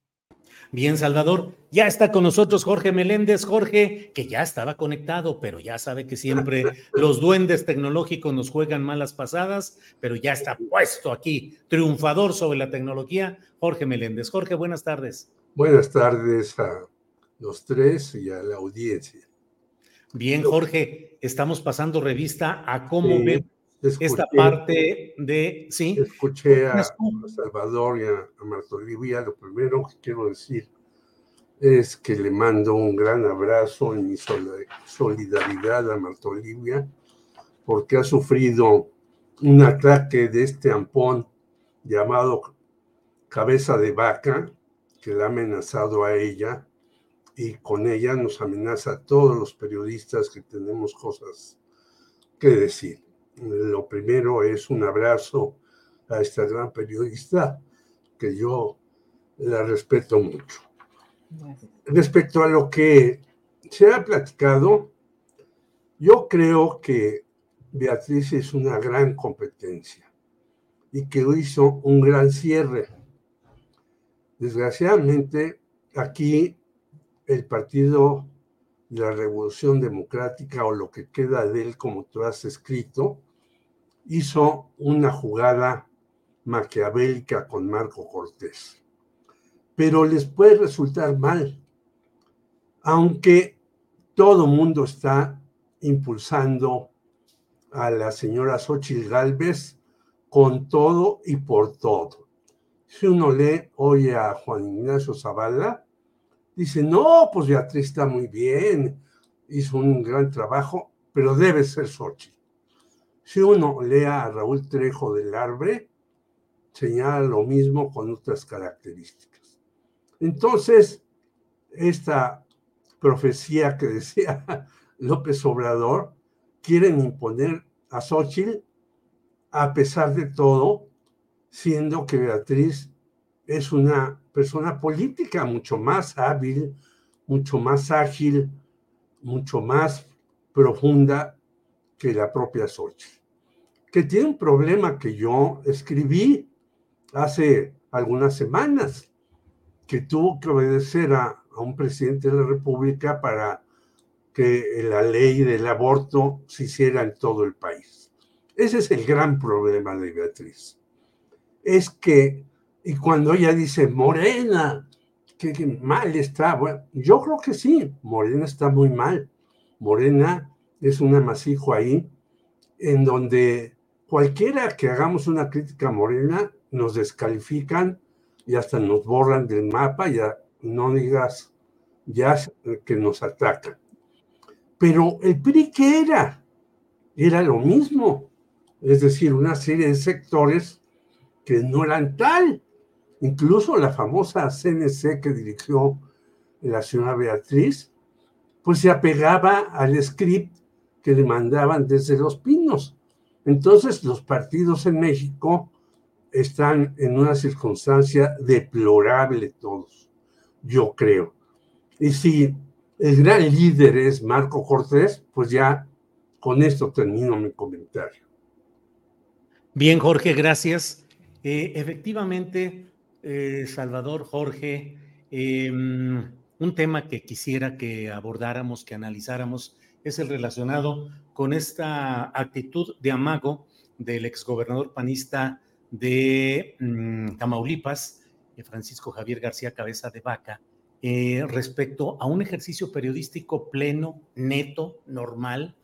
Bien, Salvador, ya está con nosotros Jorge Meléndez. Jorge, que ya estaba conectado, pero ya sabe que siempre los duendes tecnológicos nos juegan malas pasadas, pero ya está puesto aquí, triunfador sobre la tecnología, Jorge Meléndez. Jorge, buenas tardes. Buenas tardes a los tres y a la audiencia. Bien, Jorge, estamos pasando revista a cómo Sí, escuché- esta parte de, sí. Escuché a, a Salvador y a, Marta Olivia. Lo primero que quiero decir es que le mando un gran abrazo y mi sol- solidaridad a Marta Olivia porque ha sufrido un ataque de este ampón llamado cabeza de vaca que la ha amenazado a ella y con ella nos amenaza a todos los periodistas que tenemos cosas que decir. Lo primero es un abrazo a esta gran periodista que yo la respeto mucho. Respecto a lo que se ha platicado, yo creo que Beatriz es una gran competencia y que hizo un gran cierre. Desgraciadamente, aquí el Partido de la Revolución Democrática o lo que queda de él, como tú has escrito, hizo una jugada maquiavélica con Marco Cortés. Pero les puede resultar mal, aunque todo mundo está impulsando a la señora Xochitl Gálvez con todo y por todo. Si uno lee hoy a Juan Ignacio Zavala, dice, no, pues Beatriz está muy bien, hizo un gran trabajo, pero debe ser Xochitl. Si uno lee a Raúl Trejo del Arbre, señala lo mismo con otras características. Entonces, esta profecía que decía López Obrador, quieren imponer a Xochitl a pesar de todo, siendo que Beatriz es una persona política mucho más hábil, mucho más ágil, mucho más profunda que la propia Xochitl, que tiene un problema que yo escribí hace algunas semanas, que tuvo que obedecer a, a un presidente de la República para que la ley del aborto se hiciera en todo el país. Ese es el gran problema de Beatriz. Es que, y cuando ella dice, Morena, que, que mal está, bueno, yo creo que sí, Morena está muy mal. Morena es un amasijo ahí en donde cualquiera que hagamos una crítica a Morena nos descalifican y hasta nos borran del mapa, ya no digas ya que nos atacan. Pero el PRI, ¿qué era? Era lo mismo. Es decir, una serie de sectores que no eran tal. Incluso la famosa CNC que dirigió la señora Beatriz, pues se apegaba al script que le mandaban desde Los Pinos. Entonces, los partidos en México están en una circunstancia deplorable todos, yo creo. Y si el gran líder es Marco Cortés, pues ya con esto termino mi comentario. Bien, Jorge, gracias. Eh, efectivamente, eh, Salvador, Jorge, eh, un tema que quisiera que abordáramos, que analizáramos, es el relacionado con esta actitud de amago del exgobernador panista de mm, Tamaulipas, eh, Francisco Javier García Cabeza de Vaca, eh, respecto a un ejercicio periodístico pleno, neto, normal,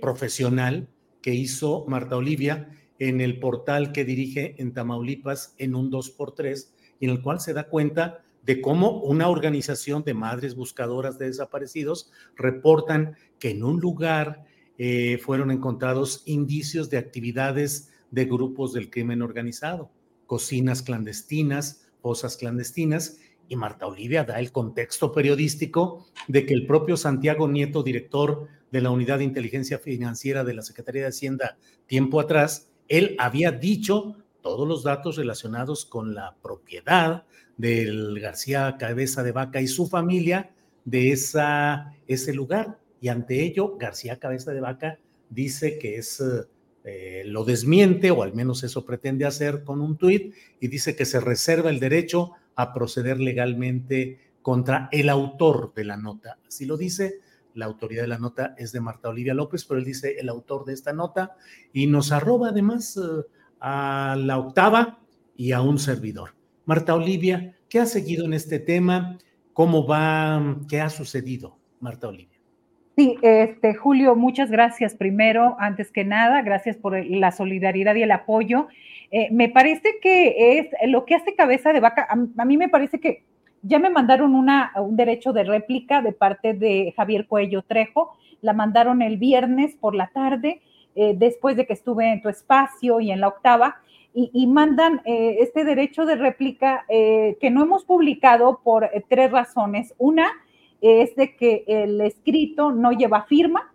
profesional que hizo Marta Olivia en el portal que dirige en Tamaulipas en un 2x3 y en el cual se da cuenta de cómo una organización de madres buscadoras de desaparecidos reportan que en un lugar eh, fueron encontrados indicios de actividades de grupos del crimen organizado, cocinas clandestinas, fosas clandestinas, y Marta Olivia da el contexto periodístico de que el propio Santiago Nieto, director de la Unidad de Inteligencia Financiera de la Secretaría de Hacienda tiempo atrás, él había dicho todos los datos relacionados con la propiedad del García Cabeza de Vaca y su familia de ese lugar. Y ante ello, García Cabeza de Vaca dice que es, eh, lo desmiente, o al menos eso pretende hacer con un tuit, y dice que se reserva el derecho a proceder legalmente contra el autor de la nota. Así lo dice, la autoridad de la nota es de Marta Olivia López, pero él dice el autor de esta nota y nos arroba además eh, a la octava y a un servidor. Marta Olivia, ¿qué ha seguido en este tema? ¿Cómo va? ¿Qué ha sucedido, Marta Olivia? Sí, este, Julio, muchas gracias primero, antes que nada, gracias por la solidaridad y el apoyo. Eh, me parece que es lo que hace cabeza de vaca, a, mí me parece que ya me mandaron una, un derecho de réplica de parte de Javier Cuello Trejo, la mandaron el viernes por la tarde, eh, después de que estuve en tu espacio y en la octava, y, mandan eh, este derecho de réplica que no hemos publicado por tres razones. Una, es de que el escrito no lleva firma.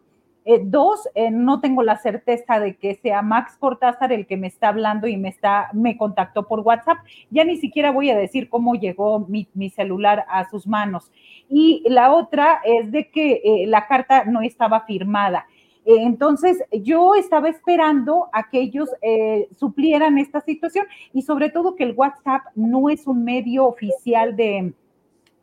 Eh, dos, eh, no tengo la certeza de que sea Max Cortázar el que me está hablando y me está, me contactó por WhatsApp. Ya ni siquiera voy a decir cómo llegó mi, celular a sus manos. Y la otra es de que eh, la carta no estaba firmada. Entonces, yo estaba esperando a que ellos suplieran esta situación y sobre todo que el WhatsApp no es un medio oficial de,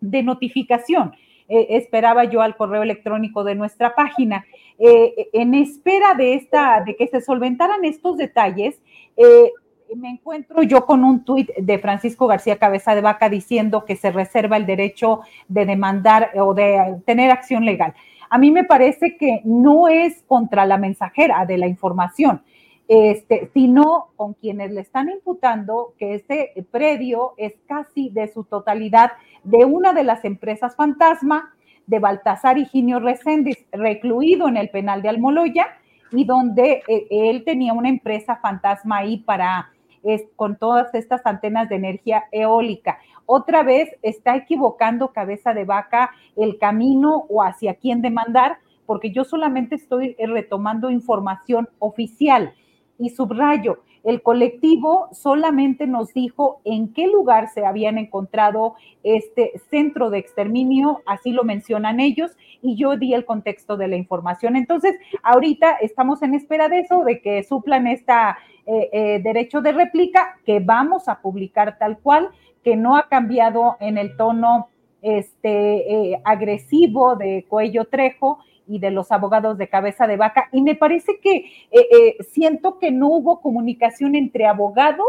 de notificación. Eh, esperaba yo al correo electrónico de nuestra página. Eh, en espera de esta, de que se solventaran estos detalles, eh, me encuentro yo con un tuit de Francisco García Cabeza de Vaca diciendo que se reserva el derecho de demandar o de tener acción legal. A mí me parece que no es contra la mensajera de la información, este, sino con quienes le están imputando que este predio es casi de su totalidad de una de las empresas fantasma de Baltasar Higinio Reséndiz, recluido en el penal de Almoloya, y donde eh, él tenía una empresa fantasma ahí para con todas estas antenas de energía eólica. Otra vez está equivocando cabeza de vaca el camino o hacia quién demandar, porque yo solamente estoy eh, retomando información oficial y subrayo, el colectivo solamente nos dijo en qué lugar se habían encontrado este centro de exterminio, así lo mencionan ellos, y yo di el contexto de la información. Entonces, ahorita estamos en espera de eso, de que suplan este derecho de réplica que vamos a publicar tal cual, que no ha cambiado en el tono este, eh, agresivo de Cuello Trejo y de los abogados de cabeza de vaca. Y me parece que eh, eh, siento que no hubo comunicación entre abogado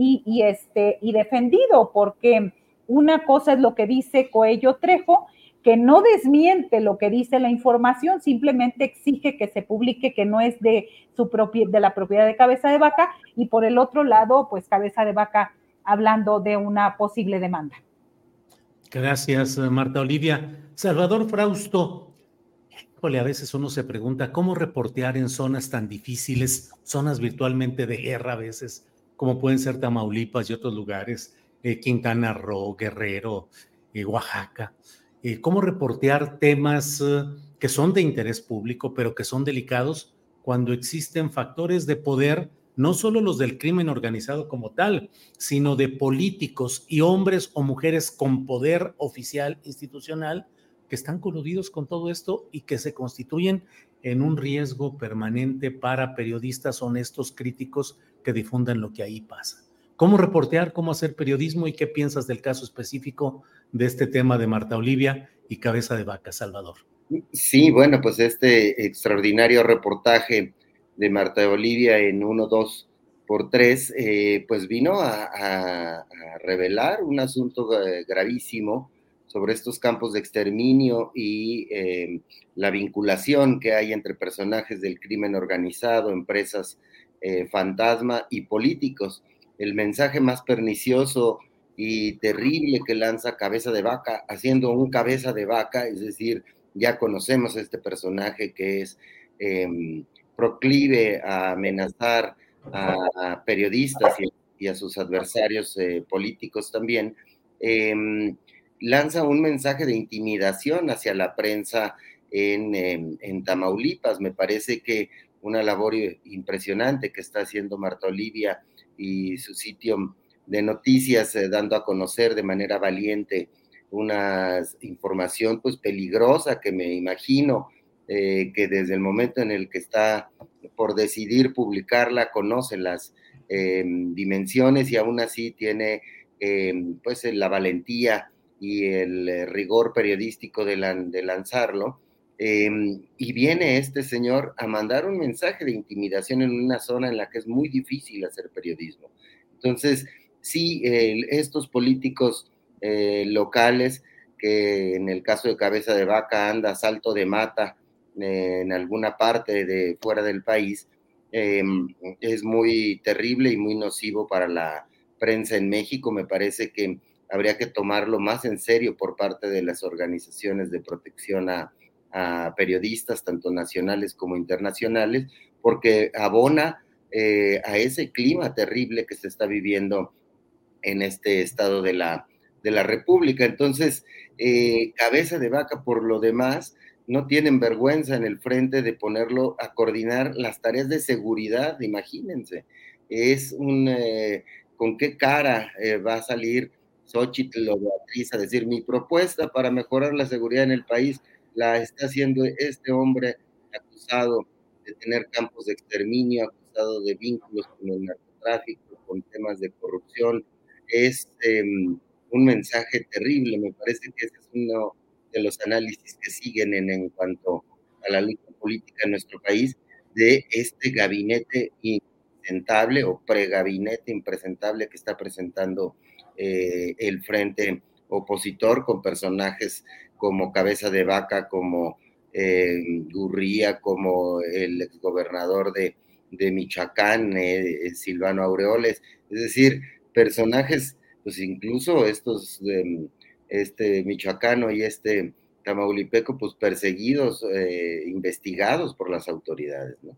y, este, y defendido, porque una cosa es lo que dice Coello Trejo, que no desmiente lo que dice la información, simplemente exige que se publique que no es de, su de la propiedad de cabeza de vaca, y por el otro lado, pues cabeza de vaca hablando de una posible demanda. Gracias, Marta Olivia. Salvador Frausto, a veces uno se pregunta cómo reportear en zonas tan difíciles, zonas virtualmente de guerra a veces, como pueden ser Tamaulipas y otros lugares, eh, Quintana Roo, Guerrero, eh, Oaxaca. Eh, cómo reportear temas que son de interés público, pero que son delicados cuando existen factores de poder, no solo los del crimen organizado como tal, sino de políticos y hombres o mujeres con poder oficial institucional que están coludidos con todo esto y que se constituyen en un riesgo permanente para periodistas honestos, críticos que difundan lo que ahí pasa. ¿Cómo reportear, cómo hacer periodismo y qué piensas del caso específico de este tema de Marta Olivia y Cabeza de Vaca, Salvador? Sí, bueno, pues este extraordinario reportaje de Marta Olivia en 1, 2 por 3, eh, pues vino a, revelar un asunto eh, gravísimo sobre estos campos de exterminio y em, la vinculación que hay entre personajes del crimen organizado, empresas eh, fantasma y políticos. El mensaje más pernicioso y terrible que lanza Cabeza de Vaca, haciendo un cabeza de vaca, es decir, ya conocemos este personaje que es em, proclive a amenazar a, periodistas y, a sus adversarios eh, políticos también. Em, lanza un mensaje de intimidación hacia la prensa en, Tamaulipas. Me parece que una labor impresionante que está haciendo Marta Olivia y su sitio de noticias, eh, dando a conocer de manera valiente una información pues peligrosa que me imagino eh, que desde el momento en el que está por decidir publicarla conoce las eh, dimensiones y aún así tiene pues la valentía y el rigor periodístico de, lanzarlo. y viene este señor a mandar un mensaje de intimidación en una zona en la que es muy difícil hacer periodismo. Entonces, sí, estos políticos locales que en el caso de Cabeza de Vaca anda salto de mata eh, en alguna parte de fuera del país, eh, es muy terrible y muy nocivo para la prensa en México. Me parece que habría que tomarlo más en serio por parte de las organizaciones de protección a, periodistas, tanto nacionales como internacionales, porque abona eh, a ese clima terrible que se está viviendo en este estado de la, de la República. Entonces, eh, cabeza de vaca por lo demás, no tienen vergüenza en el frente de ponerlo a coordinar las tareas de seguridad, imagínense. Es un, eh, ¿con qué cara va a salir Xochitl o Beatriz a decir mi propuesta para mejorar la seguridad en el país la está haciendo este hombre acusado de tener campos de exterminio, acusado de vínculos con el narcotráfico, con temas de corrupción? Es em, un mensaje terrible. Me parece que ese es uno de los análisis que siguen en, en cuanto a la lucha política en nuestro país de este gabinete impresentable o pregabinete impresentable que está presentando eh, el frente opositor con personajes como Cabeza de Vaca, como eh, Gurría, como el exgobernador de, de Michoacán, eh, Silvano Aureoles, es decir, personajes pues incluso estos, este michoacano y este tamaulipeco, pues perseguidos, investigados por las autoridades, ¿no?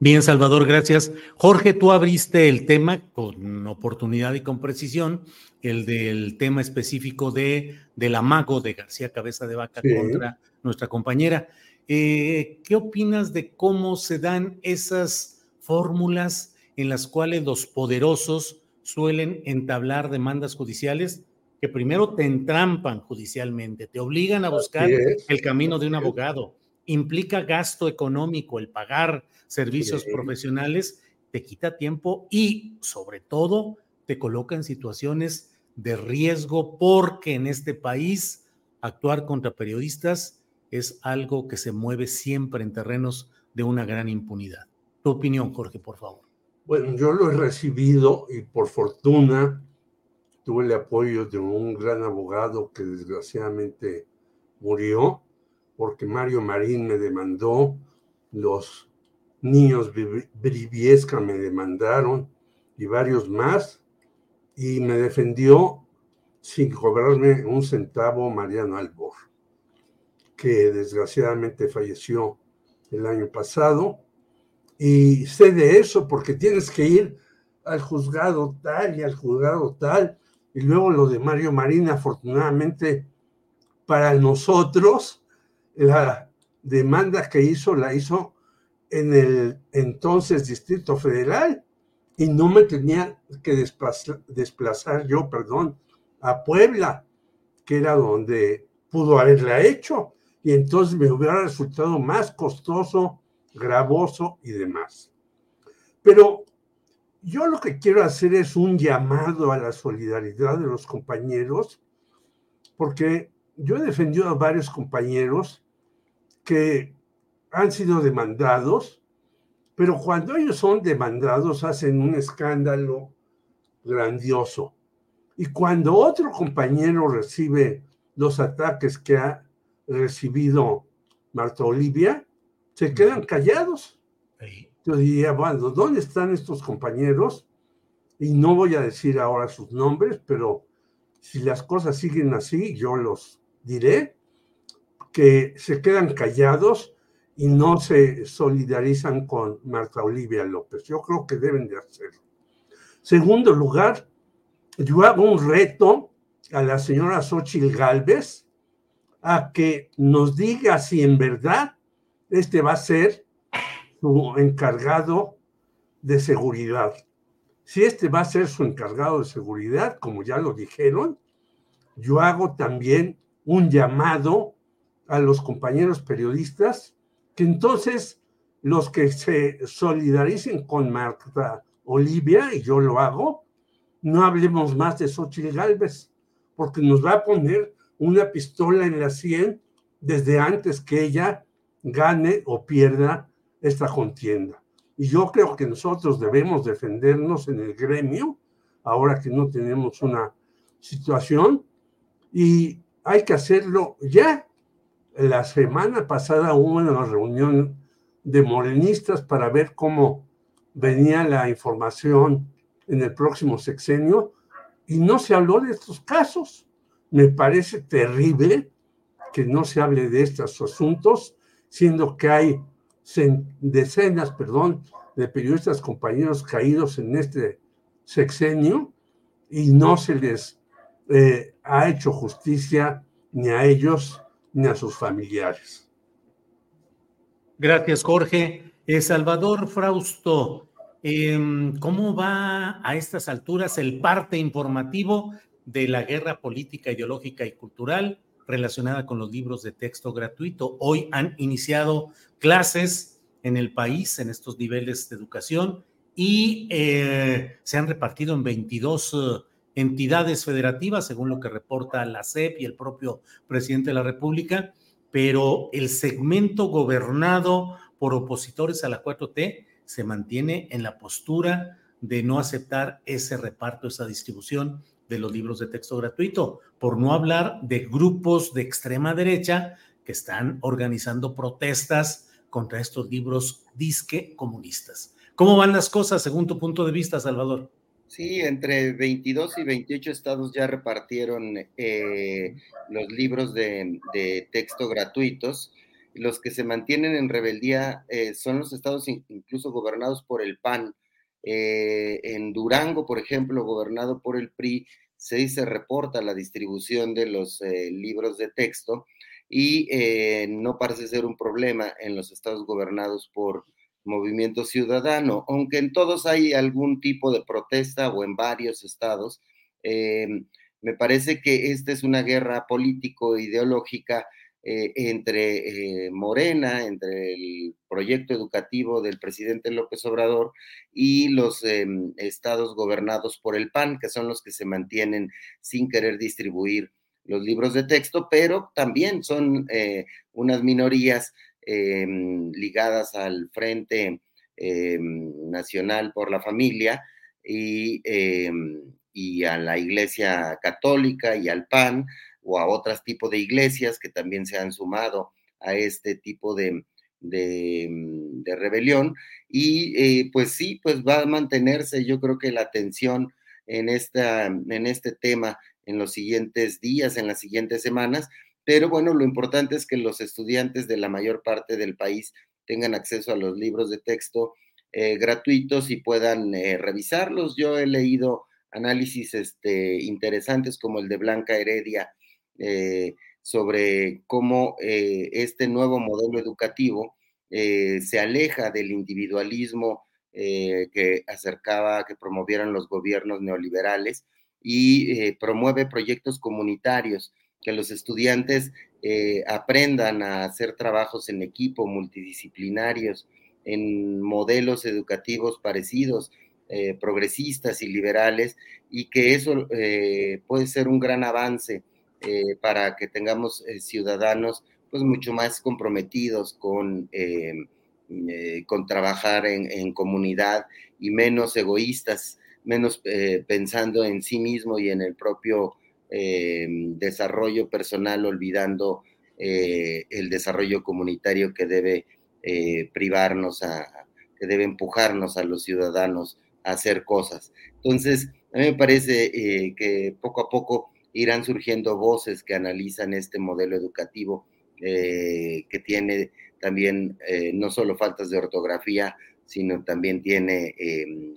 Bien, Salvador, gracias. Jorge, tú abriste el tema con oportunidad y con precisión, el del tema específico de, del amago de García Cabeza de Vaca contra nuestra compañera. Eh, ¿Qué opinas de cómo se dan esas fórmulas en las cuales los poderosos suelen entablar demandas judiciales que primero te entrampan judicialmente, te obligan a buscar el camino de un abogado, implica gasto económico, el pagar servicios profesionales, te quita tiempo y sobre todo te coloca en situaciones de riesgo porque en este país actuar contra periodistas es algo que se mueve siempre en terrenos de una gran impunidad. Tu opinión, Jorge, por favor. Bueno, yo lo he recibido y por fortuna tuve el apoyo de un gran abogado que desgraciadamente murió porque Mario Marín me demandó, los niños Briviesca me demandaron y varios más y me defendió sin cobrarme un centavo Mariano Albor, que desgraciadamente falleció el año pasado y sé de eso porque tienes que ir al juzgado tal y al juzgado tal. Y luego lo de Mario Marín, afortunadamente para nosotros, la demanda que hizo la hizo en el entonces Distrito Federal y no me tenía que desplazar, yo, perdón, a Puebla, que era donde pudo haberla hecho. Y entonces me hubiera resultado más costoso gravoso y demás. Pero yo lo que quiero hacer es un llamado a la solidaridad de los compañeros, porque yo he defendido a varios compañeros que han sido demandados, pero cuando ellos son demandados hacen un escándalo grandioso. Y cuando otro compañero recibe los ataques que ha recibido Marta Olivia, se quedan callados. Yo diría, bueno, ¿dónde están estos compañeros? Y no voy a decir ahora sus nombres, pero si las cosas siguen así, yo los diré, que se quedan callados y no se solidarizan con Marta Olivia López. Yo creo que deben de hacerlo. Segundo lugar, yo hago un reto a la señora Xochitl Galvez a que nos diga si en verdad este va a ser su encargado de seguridad. Si este va a ser su encargado de seguridad, como ya lo dijeron, yo hago también un llamado a los compañeros periodistas que entonces los que se solidaricen con Marta Olivia, y yo lo hago, no hablemos más de Xochitl Galvez, porque nos va a poner una pistola en la sien desde antes que ella gane o pierda esta contienda. Y yo creo que nosotros debemos defendernos en el gremio, ahora que no tenemos una situación, y hay que hacerlo ya. La semana pasada hubo una reunión de morenistas para ver cómo venía la información en el próximo sexenio y no se habló de estos casos. Me parece terrible que no se hable de estos asuntos, siendo que hay decenas, perdón, de periodistas compañeros caídos en este sexenio y no se les eh, ha hecho justicia ni a ellos ni a sus familiares. Gracias, Jorge. Eh, Salvador Frausto, em, ¿cómo va a estas alturas el parte informativo de la guerra política, ideológica y cultural relacionada con los libros de texto gratuito? Hoy han iniciado clases en el país en estos niveles de educación y eh, se han repartido en 22 eh, entidades federativas, según lo que reporta la CEP y el propio presidente de la República, pero el segmento gobernado por opositores a la 4T se mantiene en la postura de no aceptar ese reparto, esa distribución de los libros de texto gratuito, por no hablar de grupos de extrema derecha que están organizando protestas contra estos libros disque comunistas. ¿Cómo van las cosas según tu punto de vista, Salvador? Sí, entre 22 y 28 estados ya repartieron eh, los libros de, texto gratuitos. Los que se mantienen en rebeldía eh, son los estados incluso gobernados por el PAN. Eh, en Durango, por ejemplo, gobernado por el PRI, se se reporta la distribución de los libros de texto y no parece ser un problema en los estados gobernados por movimiento ciudadano, aunque en todos hay algún tipo de protesta o en varios estados. Eh, me parece que esta es una guerra político-ideológica eh, entre eh, Morena, entre el proyecto educativo del presidente López Obrador y los estados gobernados por el PAN, que son los que se mantienen sin querer distribuir los libros de texto, pero también son unas minorías Em, ligadas al Frente em, Nacional por la Familia em, y, a la Iglesia Católica y al PAN o a otros tipos de iglesias que también se han sumado a este tipo de, de, rebelión. Y eh, pues sí, pues va a mantenerse yo creo que la atención en, esta, en este tema en los siguientes días, en las siguientes semanas, pero bueno, lo importante es que los estudiantes de la mayor parte del país tengan acceso a los libros de texto eh, gratuitos y puedan eh, revisarlos. Yo he leído análisis este, interesantes como el de Blanca Heredia eh, sobre cómo este nuevo modelo educativo se aleja del individualismo que acercaba, que promovieran los gobiernos neoliberales y promueve proyectos comunitarios que los estudiantes eh, aprendan a hacer trabajos en equipo, multidisciplinarios, en modelos educativos parecidos, eh, progresistas y liberales, y que eso eh, puede ser un gran avance para que tengamos ciudadanos pues mucho más comprometidos con, con trabajar en, en, comunidad y menos egoístas, menos pensando en sí mismo y en el propio eh, desarrollo personal, olvidando eh, el desarrollo comunitario que debe eh, privarnos, a, que debe empujarnos a los ciudadanos a hacer cosas. Entonces, a mí me parece que poco a poco irán surgiendo voces que analizan este modelo educativo que tiene también no solo faltas de ortografía, sino también tiene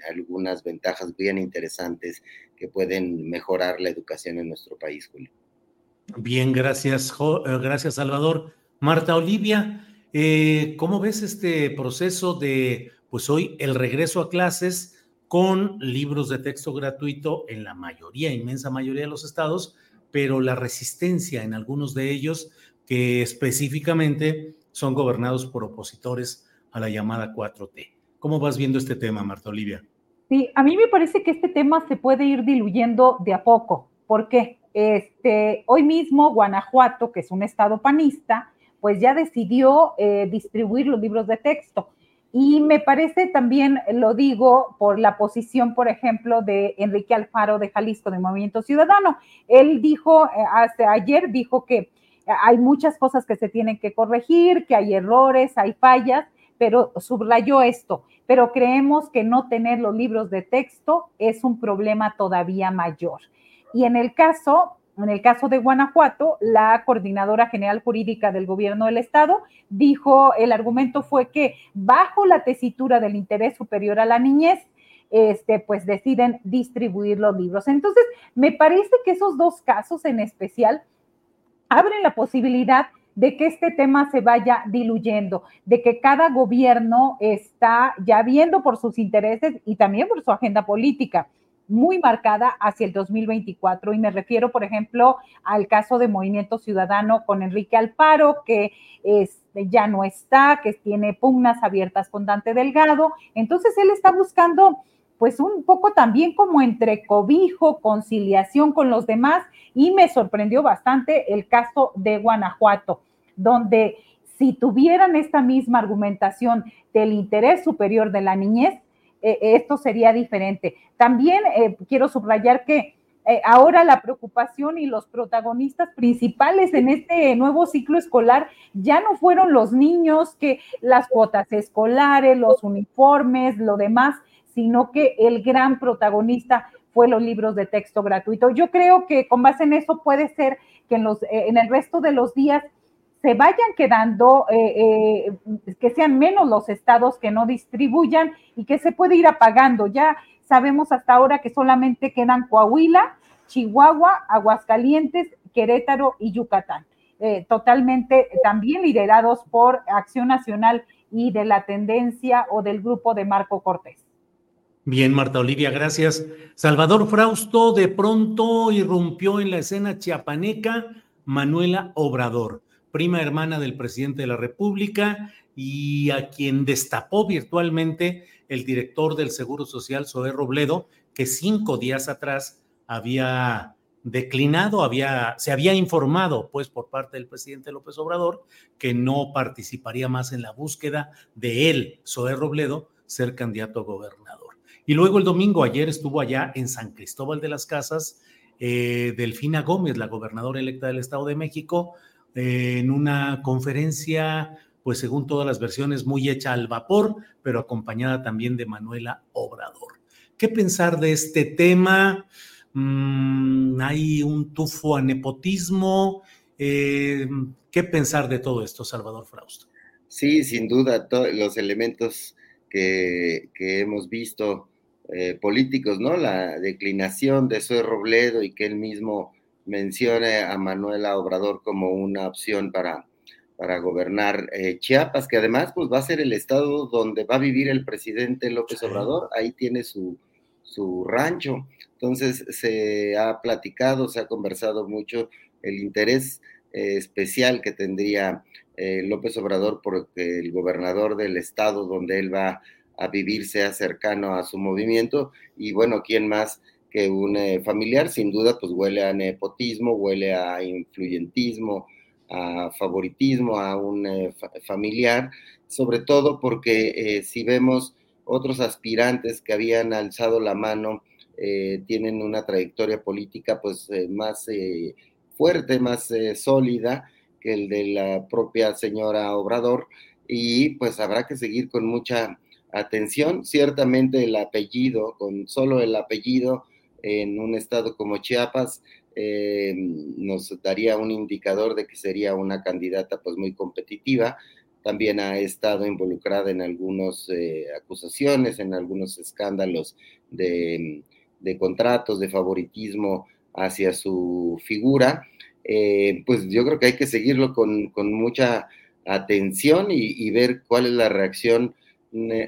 algunas ventajas bien interesantes que pueden mejorar la educación en nuestro país, Julio. Bien, gracias, eh, gracias Salvador. Marta Olivia, eh, ¿cómo ves este proceso de, pues hoy, el regreso a clases con libros de texto gratuito en la mayoría, inmensa mayoría de los estados, pero la resistencia en algunos de ellos que específicamente son gobernados por opositores a la llamada 4T? ¿Cómo vas viendo este tema, Marta Olivia? Sí, a mí me parece que este tema se puede ir diluyendo de a poco. ¿Por qué? Este, hoy mismo Guanajuato, que es un estado panista, pues ya decidió eh, distribuir los libros de texto. Y me parece también, lo digo, por la posición, por ejemplo, de Enrique Alfaro de Jalisco, de Movimiento Ciudadano. Él dijo, eh, hace ayer dijo que hay muchas cosas que se tienen que corregir, que hay errores, hay fallas, pero subrayó esto. Pero creemos que no tener los libros de texto es un problema todavía mayor. Y en el caso, en el caso de Guanajuato, la coordinadora general jurídica del gobierno del estado dijo, el argumento fue que bajo la tesitura del interés superior a la niñez, este, pues deciden distribuir los libros. Entonces, me parece que esos dos casos en especial abren la posibilidad de que este tema se vaya diluyendo, de que cada gobierno está ya viendo por sus intereses y también por su agenda política muy marcada hacia el 2024. Y me refiero, por ejemplo, al caso de Movimiento Ciudadano con Enrique Alparo, que este, ya no está, que tiene pugnas abiertas con Dante Delgado. Entonces, él está buscando pues un poco también como entre cobijo, conciliación con los demás y me sorprendió bastante el caso de Guanajuato, donde si tuvieran esta misma argumentación del interés superior de la niñez, eh, esto sería diferente. También eh, quiero subrayar que eh, ahora la preocupación y los protagonistas principales en este nuevo ciclo escolar ya no fueron los niños, que las cuotas escolares, los uniformes, lo demás, sino que el gran protagonista fue los libros de texto gratuito. Yo creo que con base en eso puede ser que en, los, en el resto de los días se vayan quedando, eh, eh, que sean menos los estados que no distribuyan y que se puede ir apagando. Ya sabemos hasta ahora que solamente quedan Coahuila, Chihuahua, Aguascalientes, Querétaro y Yucatán. totalmente también liderados por Acción Nacional y de la tendencia o del grupo de Marco Cortés. Bien, Marta Olivia, gracias. Salvador Frausto de pronto irrumpió en la escena chiapaneca Manuela Obrador, prima hermana del presidente de la República y a quien destapó virtualmente el director del Seguro Social, Zoé Robledo, que cinco días atrás había declinado, había, se había informado, pues, por parte del presidente López Obrador, que no participaría más en la búsqueda de él, Zoé Robledo, ser candidato a gobernador. Y luego el domingo, ayer estuvo allá en San Cristóbal de las Casas, eh, Delfina Gómez, la gobernadora electa del Estado de México, en una conferencia, pues según todas las versiones, muy hecha al vapor, pero acompañada también de Manuela Obrador. ¿Qué pensar de este tema? Mm, hay un tufo a nepotismo. Eh, ¿Qué pensar de todo esto, Salvador Frausto? Sí, sin duda, los elementos que, hemos visto eh, políticos, ¿no? La declinación de Soy Robledo y que él mismo mencione a Manuela Obrador como una opción para, para gobernar eh, Chiapas, que además pues va a ser el estado donde va a vivir el presidente López Obrador, ahí tiene su, su rancho. Entonces se ha platicado, se ha conversado mucho el interés eh, especial que tendría López Obrador porque el gobernador del estado donde él va a vivir sea cercano a su movimiento. Y bueno, ¿quién más que un eh, familiar? Sin duda, pues huele a nepotismo, huele a influyentismo, a favoritismo, a un eh, familiar, sobre todo porque eh, si vemos otros aspirantes que habían alzado la mano, tienen una trayectoria política pues más fuerte, más sólida que el de la propia señora Obrador y pues habrá que seguir con mucha atención. Ciertamente el apellido, con solo el apellido en un estado como Chiapas, eh, nos daría un indicador de que sería una candidata pues muy competitiva. También ha estado involucrada en algunas eh, acusaciones, en algunos escándalos de, contratos, de favoritismo hacia su figura. Eh, pues yo creo que hay que seguirlo con, mucha atención y, ver cuál es la reacción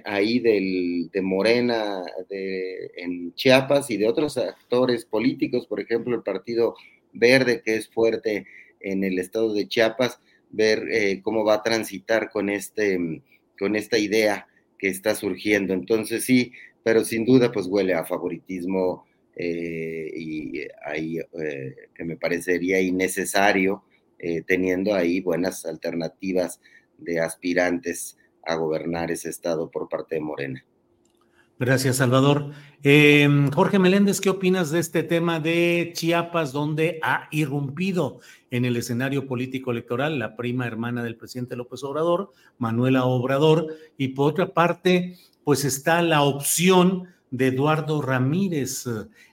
ahí del, de Morena de, en Chiapas y de otros actores políticos, por ejemplo, el Partido Verde, que es fuerte en el estado de Chiapas, ver eh, cómo va a transitar con, este, con esta idea que está surgiendo. Entonces sí, pero sin duda pues huele a favoritismo eh, y ahí eh, que me parecería innecesario eh, teniendo ahí buenas alternativas de aspirantes a gobernar ese estado por parte de Morena. Gracias, Salvador. Em, Jorge Meléndez, ¿qué opinas de este tema de Chiapas, donde ha irrumpido en el escenario político electoral la prima hermana del presidente López Obrador, Manuela Obrador? Y por otra parte, pues está la opción de Eduardo Ramírez,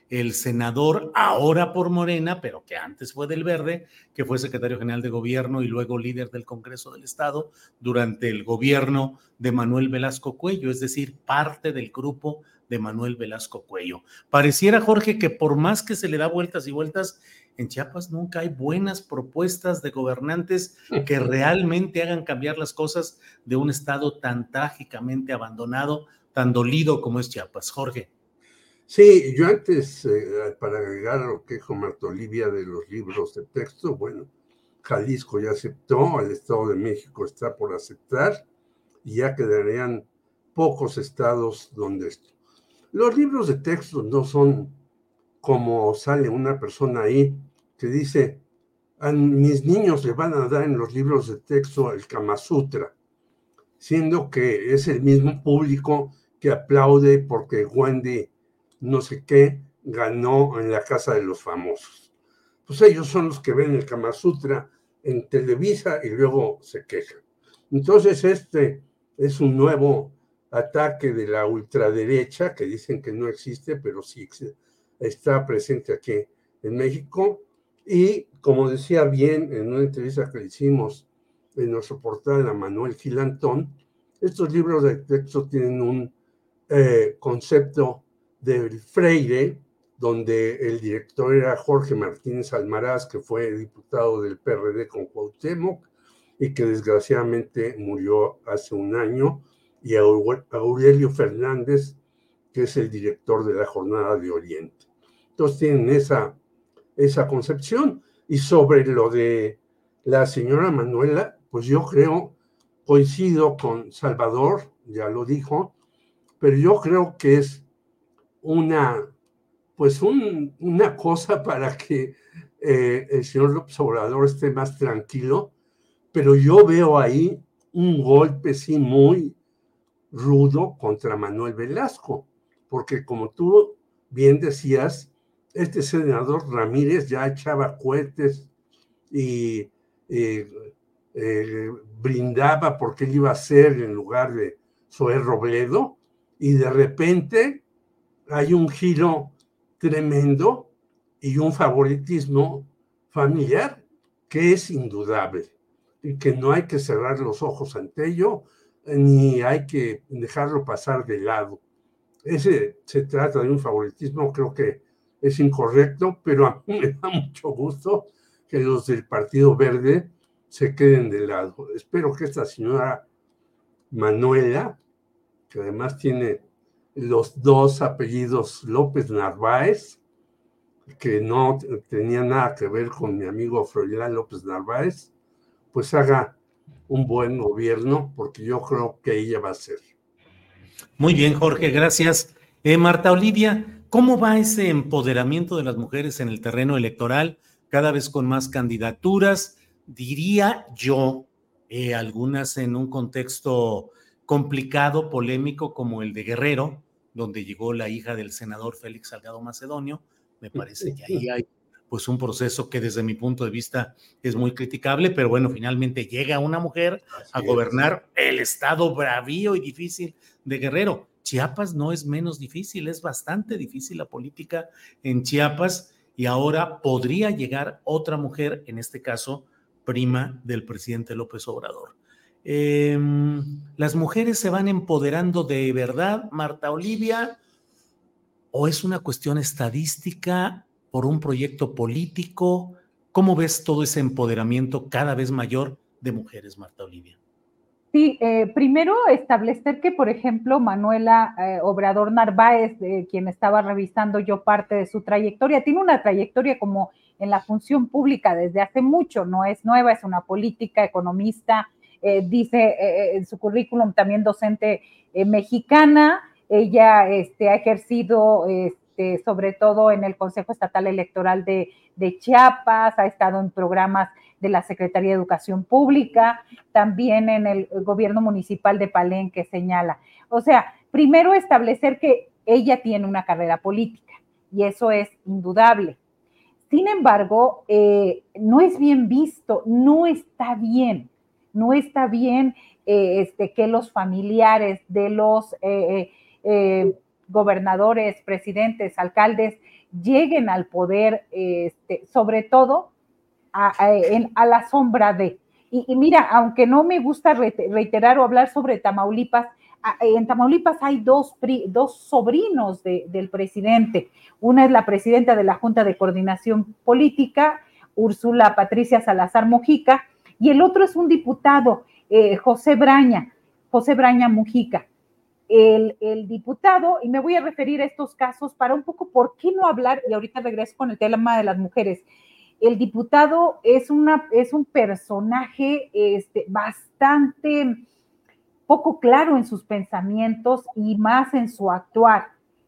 el senador ahora por Morena, pero que antes fue del Verde, que fue secretario general de gobierno y luego líder del Congreso del Estado durante el gobierno de Manuel Velasco Cuello, es decir, parte del grupo de Manuel Velasco Cuello. Pareciera, Jorge, que por más que se le da vueltas y vueltas, en Chiapas nunca hay buenas propuestas de gobernantes que realmente hagan cambiar las cosas de un estado tan trágicamente abandonado, tan dolido como es Chiapas. Jorge. Sí, yo antes, eh, para agregar lo que dijo Marta Olivia de los libros de texto, bueno, Jalisco ya aceptó, el Estado de México está por aceptar, y ya quedarían pocos estados donde esto. Los libros de texto no son como sale una persona ahí que dice, a mis niños le van a dar en los libros de texto el Kama Sutra, siendo que es el mismo público que aplaude porque Wendy no sé qué ganó en la casa de los famosos. Pues ellos son los que ven el Kama Sutra en Televisa y luego se quejan. Entonces este es un nuevo ataque de la ultraderecha que dicen que no existe, pero sí está presente aquí en México. Y como decía bien en una entrevista que hicimos en nuestro portal a Manuel Gilantón, estos libros de texto tienen un eh, concepto del Freire, donde el director era Jorge Martínez Almaraz, que fue diputado del PRD con Cuauhtémoc y que desgraciadamente murió hace un año, y Aurelio Fernández, que es el director de la Jornada de Oriente. Entonces tienen esa, esa concepción. Y sobre lo de la señora Manuela, pues yo creo, coincido con Salvador, ya lo dijo, pero yo creo que es una, pues una cosa para que eh, el señor López Obrador esté más tranquilo, pero yo veo ahí un golpe, sí, muy rudo contra Manuel Velasco, porque como tú bien decías, este senador Ramírez ya echaba cohetes y eh, eh, brindaba porque él iba a ser en lugar de Zoé Robledo, y de repente hay un giro tremendo y un favoritismo familiar que es indudable y que no hay que cerrar los ojos ante ello ni hay que dejarlo pasar de lado. Ese se trata de un favoritismo, creo que es incorrecto, pero a mí me da mucho gusto que los del Partido Verde se queden de lado. Espero que esta señora Manuela, que además tiene los dos apellidos López Narváez, que no tenía nada que ver con mi amigo Froilán López Narváez, pues haga un buen gobierno, porque yo creo que ella va a ser. Muy bien, Jorge, gracias. Eh, Marta Olivia, ¿cómo va ese empoderamiento de las mujeres en el terreno electoral, cada vez con más candidaturas? Diría yo, eh, algunas en un contexto complicado, polémico, como el de Guerrero, donde llegó la hija del senador Félix Salgado Macedonio. Me parece que ahí hay pues un proceso que desde mi punto de vista es muy criticable, pero bueno, finalmente llega una mujer a gobernar el estado bravío y difícil de Guerrero. Chiapas no es menos difícil, es bastante difícil la política en Chiapas y ahora podría llegar otra mujer, en este caso, prima del presidente López Obrador. Em, las mujeres se van empoderando de verdad, Marta Olivia, o es una cuestión estadística por un proyecto político. ¿Cómo ves todo ese empoderamiento cada vez mayor de mujeres, Marta Olivia? Sí, eh, primero establecer que, por ejemplo, Manuela eh, Obrador Narváez, quien estaba revisando yo parte de su trayectoria, tiene una trayectoria como en la función pública desde hace mucho, no es nueva, es una política, economista, eh, dice en su currículum también docente mexicana, ella este, ha ejercido este, sobre todo en el Consejo Estatal Electoral de, de Chiapas, ha estado en programas de la Secretaría de Educación Pública, también en el gobierno municipal de Palenque señala. O sea, primero establecer que ella tiene una carrera política y eso es indudable. Sin embargo, eh, no es bien visto, no está bien, no está bien eh, este, que los familiares de los eh, gobernadores, presidentes, alcaldes lleguen al poder, este, sobre todo a, la sombra de. Y, mira, aunque no me gusta reiterar o hablar sobre Tamaulipas, en Tamaulipas hay dos, dos sobrinos del presidente. Una es la presidenta de la Junta de Coordinación Política, Úrsula Patricia Salazar Mojica, y el otro es un diputado, eh, José Braña, José Braña Mujica. El, diputado, y me voy a referir a estos casos para un poco por qué no hablar, y ahorita regreso con el tema de las mujeres, el diputado es, una, es un personaje este, bastante poco claro en sus pensamientos y más en su actuar.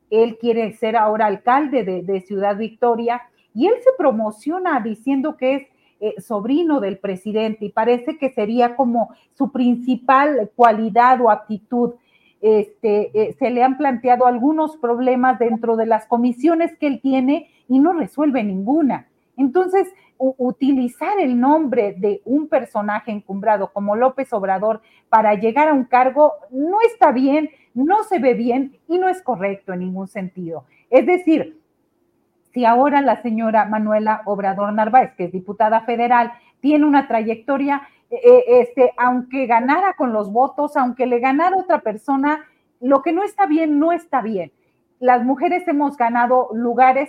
Él quiere ser ahora alcalde de, Ciudad Victoria y él se promociona diciendo que es eh, sobrino del presidente y parece que sería como su principal cualidad o actitud. Este, eh, se le han planteado algunos problemas dentro de las comisiones que él tiene y no resuelve ninguna. Entonces, utilizar el nombre de un personaje encumbrado como López Obrador para llegar a un cargo no está bien, no se ve bien y no es correcto en ningún sentido. Es decir, si ahora la señora Manuela Obrador Narváez, que es diputada federal, tiene una trayectoria, eh, eh, este, aunque ganara con los votos, aunque le ganara otra persona, lo que no está bien, no está bien. Las mujeres hemos ganado lugares,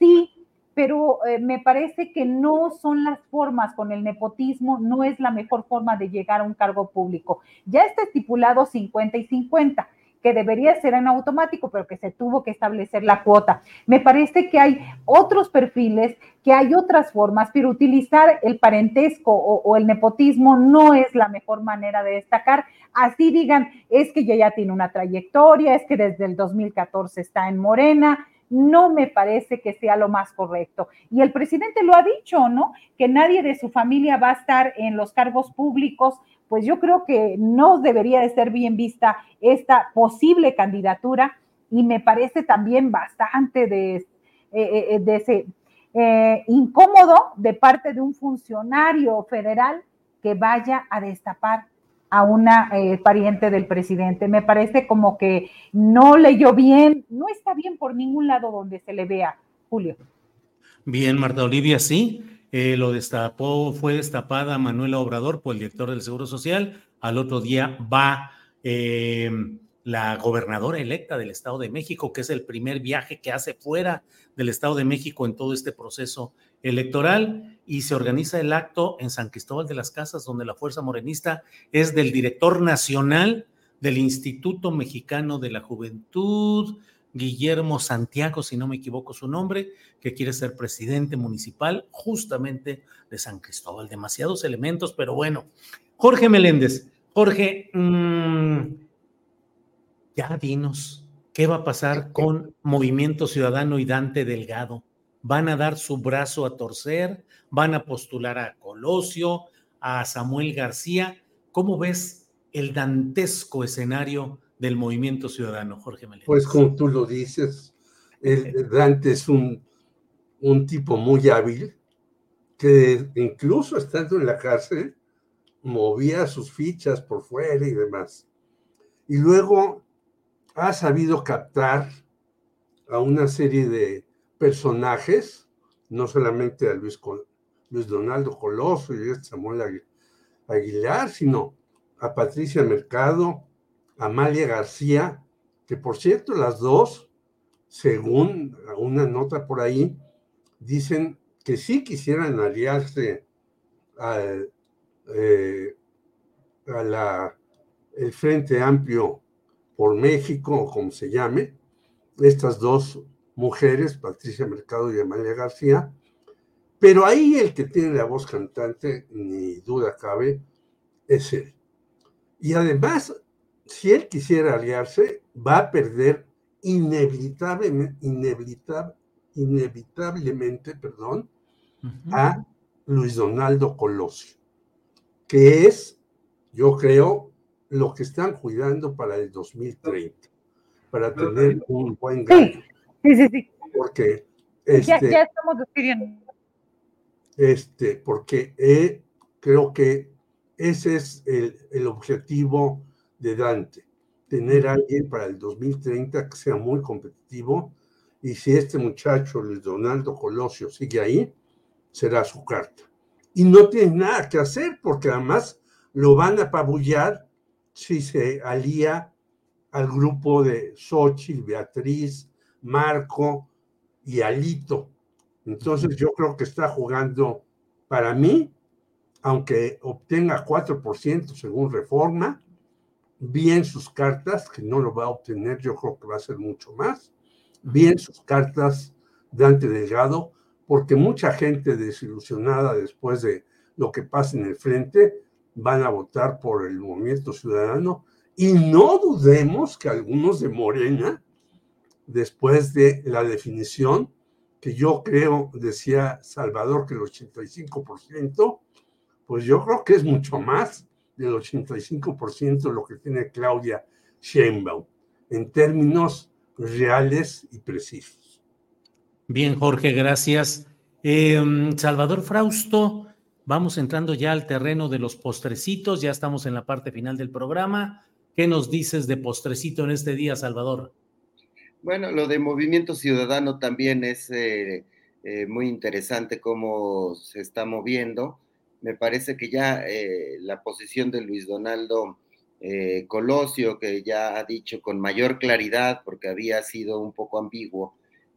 sí, pero eh, me parece que no son las formas con el nepotismo, no es la mejor forma de llegar a un cargo público. Ya está estipulado 50 y 50 que debería ser en automático, pero que se tuvo que establecer la cuota. Me parece que hay otros perfiles, que hay otras formas, pero utilizar el parentesco o, el nepotismo no es la mejor manera de destacar. Así digan, es que ya tiene una trayectoria, es que desde el 2014 está en Morena, no me parece que sea lo más correcto. Y el presidente lo ha dicho, ¿no? Que nadie de su familia va a estar en los cargos públicos. Pues yo creo que no debería de ser bien vista esta posible candidatura y me parece también bastante de, eh, eh, de ese, eh, incómodo de parte de un funcionario federal que vaya a destapar a una eh, pariente del presidente. Me parece como que no leyó bien, no está bien por ningún lado donde se le vea, Julio. Bien, Marta Olivia, sí. Eh, lo destapó, fue destapada Manuela Obrador por el director del Seguro Social. Al otro día va eh, la gobernadora electa del Estado de México, que es el primer viaje que hace fuera del Estado de México en todo este proceso electoral y se organiza el acto en San Cristóbal de las Casas, donde la Fuerza Morenista es del director nacional del Instituto Mexicano de la Juventud, Guillermo Santiago, si no me equivoco su nombre, que quiere ser presidente municipal justamente de San Cristóbal. Demasiados elementos, pero bueno. Jorge Meléndez, Jorge, mmm, ya dinos, ¿qué va a pasar con Movimiento Ciudadano y Dante Delgado? van a dar su brazo a torcer, van a postular a Colosio, a Samuel García. ¿Cómo ves el dantesco escenario del movimiento ciudadano, Jorge Meléndez? Pues como tú lo dices, el, Dante es un, un tipo muy hábil que incluso estando en la cárcel movía sus fichas por fuera y demás. Y luego ha sabido captar a una serie de personajes, no solamente a Luis, Luis Donaldo Coloso y a Samuel Aguilar, sino a Patricia Mercado, Amalia García, que por cierto las dos, según una nota por ahí, dicen que sí quisieran aliarse eh, a la, el Frente Amplio por México, o como se llame, estas dos mujeres, Patricia Mercado y Amalia García, pero ahí el que tiene la voz cantante, ni duda cabe, es él. Y además si él quisiera aliarse, va a perder inevitable, inevitable, inevitablemente, perdón, a Luis Donaldo Colosio, que es, yo creo, lo que están cuidando para el 2030, para tener un buen gallo. Sí, sí, sí. Porque ya, este, ya estamos decidiendo. este, porque eh, creo que ese es el, el objetivo de Dante, tener a alguien para el 2030 que sea muy competitivo y si este muchacho, Luis Donaldo Colosio, sigue ahí, será su carta. Y no tiene nada que hacer porque además lo van a apabullar si se alía al grupo de Xochitl, Beatriz, Marco y Alito. Entonces yo creo que está jugando para mí, aunque obtenga 4% según reforma, bien sus cartas, que no lo va a obtener, yo creo que va a ser mucho más, bien sus cartas Dante Delgado, porque mucha gente desilusionada después de lo que pasa en el frente van a votar por el movimiento ciudadano. Y no dudemos que algunos de Morena, después de la definición, que yo creo, decía Salvador, que el 85%, pues yo creo que es mucho más del 85% lo que tiene Claudia Sheinbaum en términos reales y precisos. Bien, Jorge, gracias. Eh, Salvador Frausto, vamos entrando ya al terreno de los postrecitos, ya estamos en la parte final del programa. ¿Qué nos dices de postrecito en este día, Salvador? Bueno, lo de Movimiento Ciudadano también es eh, eh, muy interesante cómo se está moviendo. Me parece que ya eh, la posición de Luis Donaldo eh, Colosio, que ya ha dicho con mayor claridad, porque había sido un poco ambiguo,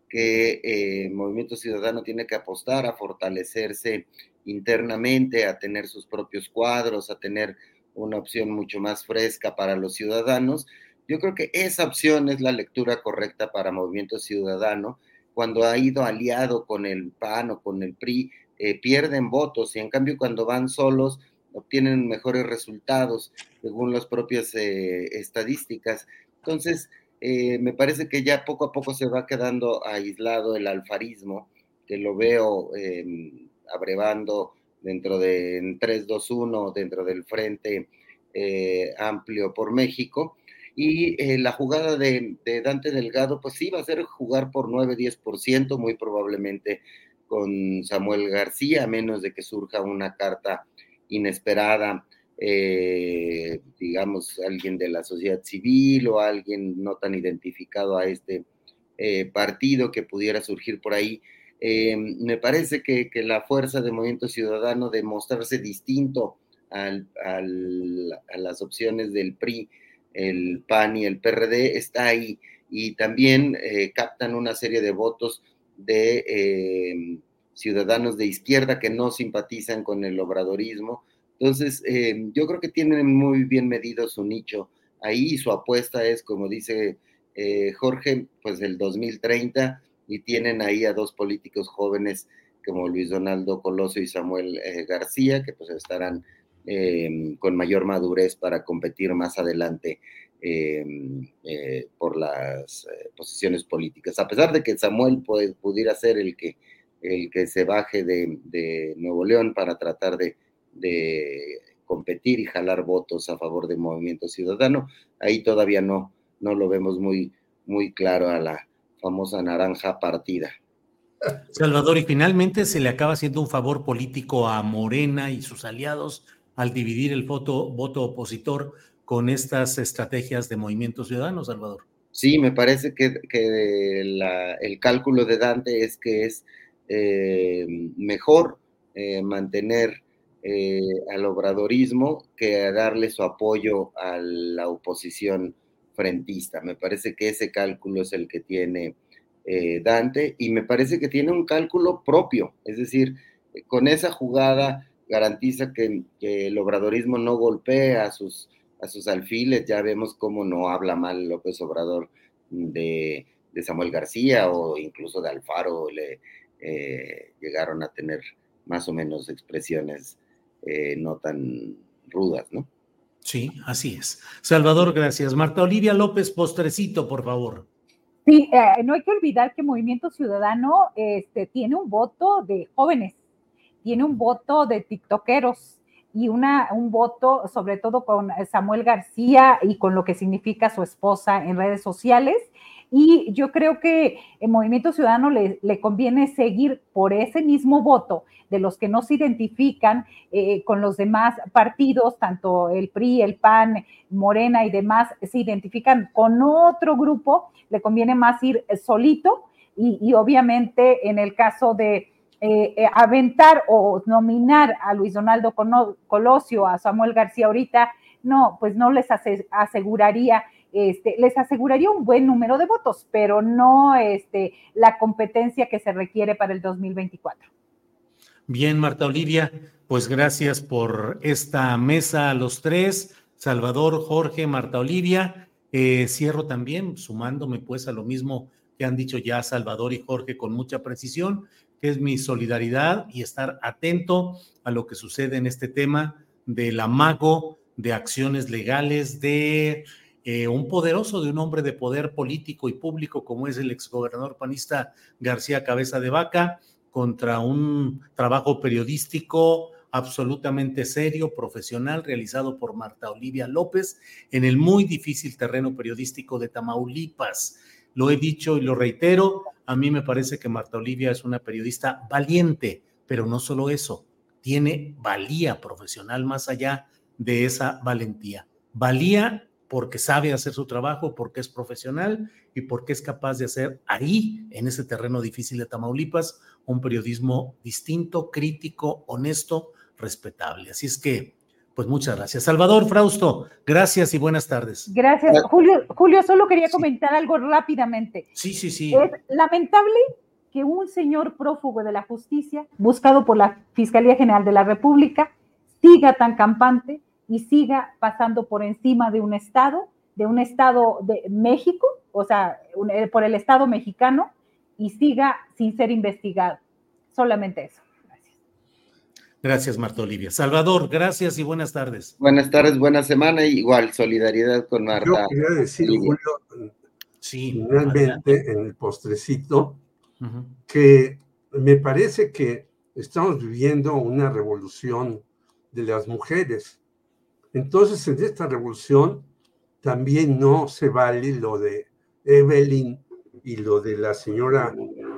que eh, Movimiento Ciudadano tiene que apostar a fortalecerse internamente, a tener sus propios cuadros, a tener una opción mucho más fresca para los ciudadanos. Yo creo que esa opción es la lectura correcta para Movimiento Ciudadano. Cuando ha ido aliado con el PAN o con el PRI, eh, pierden votos y en cambio cuando van solos obtienen mejores resultados según las propias eh, estadísticas. Entonces, eh, me parece que ya poco a poco se va quedando aislado el alfarismo, que lo veo eh, abrevando dentro de 3-2-1, dentro del Frente Amplio por México. Y eh, la jugada de, Dante Delgado, pues sí, va a ser jugar por 9-10%, muy probablemente con Samuel García, a menos de que surja una carta inesperada, eh, digamos, alguien de la sociedad civil o alguien no tan identificado a este eh, partido que pudiera surgir por ahí. Eh, me parece que, la fuerza de Movimiento Ciudadano de mostrarse distinto al, a las opciones del PRI, el PAN y el PRD está ahí y también captan una serie de votos de eh, ciudadanos de izquierda que no simpatizan con el obradorismo. Entonces, eh, yo creo que tienen muy bien medido su nicho ahí su apuesta es, como dice eh, Jorge, pues el 2030 y tienen ahí a dos políticos jóvenes como Luis Donaldo Coloso y Samuel García, que pues estarán con mayor madurez para competir más adelante eh, eh, por las posiciones políticas. A pesar de que Samuel puede, pudiera ser el que, el que se baje de, de Nuevo León para tratar de, de, competir y jalar votos a favor del movimiento ciudadano, ahí todavía no, no lo vemos muy, muy claro a la famosa naranja partida. Salvador, y finalmente se le acaba haciendo un favor político a Morena y sus aliados al dividir el voto, voto opositor con estas estrategias de movimiento ciudadano, Salvador. Sí, me parece que, el cálculo de Dante es que es eh, mejor eh, mantener eh, al obradorismo que darle su apoyo a la oposición frentista. Me parece que ese cálculo es el que tiene Dante y me parece que tiene un cálculo propio, es decir, con esa jugada garantiza que, que, el obradorismo no golpee a sus, a sus alfiles. Ya vemos cómo no habla mal López Obrador de, de Samuel García o incluso de Alfaro. Le eh, llegaron a tener más o menos expresiones eh, no tan rudas, ¿no? Sí, así es. Salvador, gracias. Marta Olivia López, postrecito, por favor. Sí, eh, no hay que olvidar que Movimiento Ciudadano este, tiene un voto de jóvenes, tiene un voto de tiktokeros y una, un voto sobre todo con Samuel García y con lo que significa su esposa en redes sociales. Y yo creo que el Movimiento Ciudadano le, le conviene seguir por ese mismo voto de los que no se identifican eh, con los demás partidos, tanto el PRI, el PAN, Morena y demás, se identifican con otro grupo, le conviene más ir solito y, obviamente en el caso de eh, eh, aventar o nominar a Luis Donaldo Colosio, a Samuel García ahorita, no, pues no les aseguraría este, les aseguraría un buen número de votos, pero no este, la competencia que se requiere para el 2024. Bien, Marta Olivia, pues gracias por esta mesa a los tres, Salvador, Jorge, Marta Olivia. Eh, cierro también sumándome pues a lo mismo que han dicho ya Salvador y Jorge con mucha precisión, que es mi solidaridad y estar atento a lo que sucede en este tema del amago de acciones legales de eh, un poderoso, de un hombre de poder político y público como es el exgobernador panista García Cabeza de Vaca, contra un trabajo periodístico absolutamente serio, profesional, realizado por Marta Olivia López en el muy difícil terreno periodístico de Tamaulipas. Lo he dicho y lo reitero, a mí me parece que Marta Olivia es una periodista valiente, pero no solo eso, tiene valía profesional más allá de esa valentía. Valía porque sabe hacer su trabajo, porque es profesional y porque es capaz de hacer ahí, en ese terreno difícil de Tamaulipas, un periodismo distinto, crítico, honesto, respetable. Así es que, pues muchas gracias. Salvador Frausto, gracias y buenas tardes. Gracias. Julio, Julio solo quería comentar algo rápidamente. Sí, sí, sí. Es lamentable que un señor prófugo de la justicia, buscado por la Fiscalía General de la República, siga tan campante y siga pasando por encima de un Estado, de un Estado de México, o sea, eh, por el Estado mexicano, y siga sin ser investigado. Solamente eso. Gracias. Marta Olivia. Salvador, gracias y buenas tardes. Buenas tardes, buena semana. Igual, solidaridad con Marta. Yo quería decir, Julio, finalmente, en el postrecito, que me parece que estamos viviendo una revolución de las mujeres entonces, en esta revolución también no se vale lo de Evelyn y lo de la señora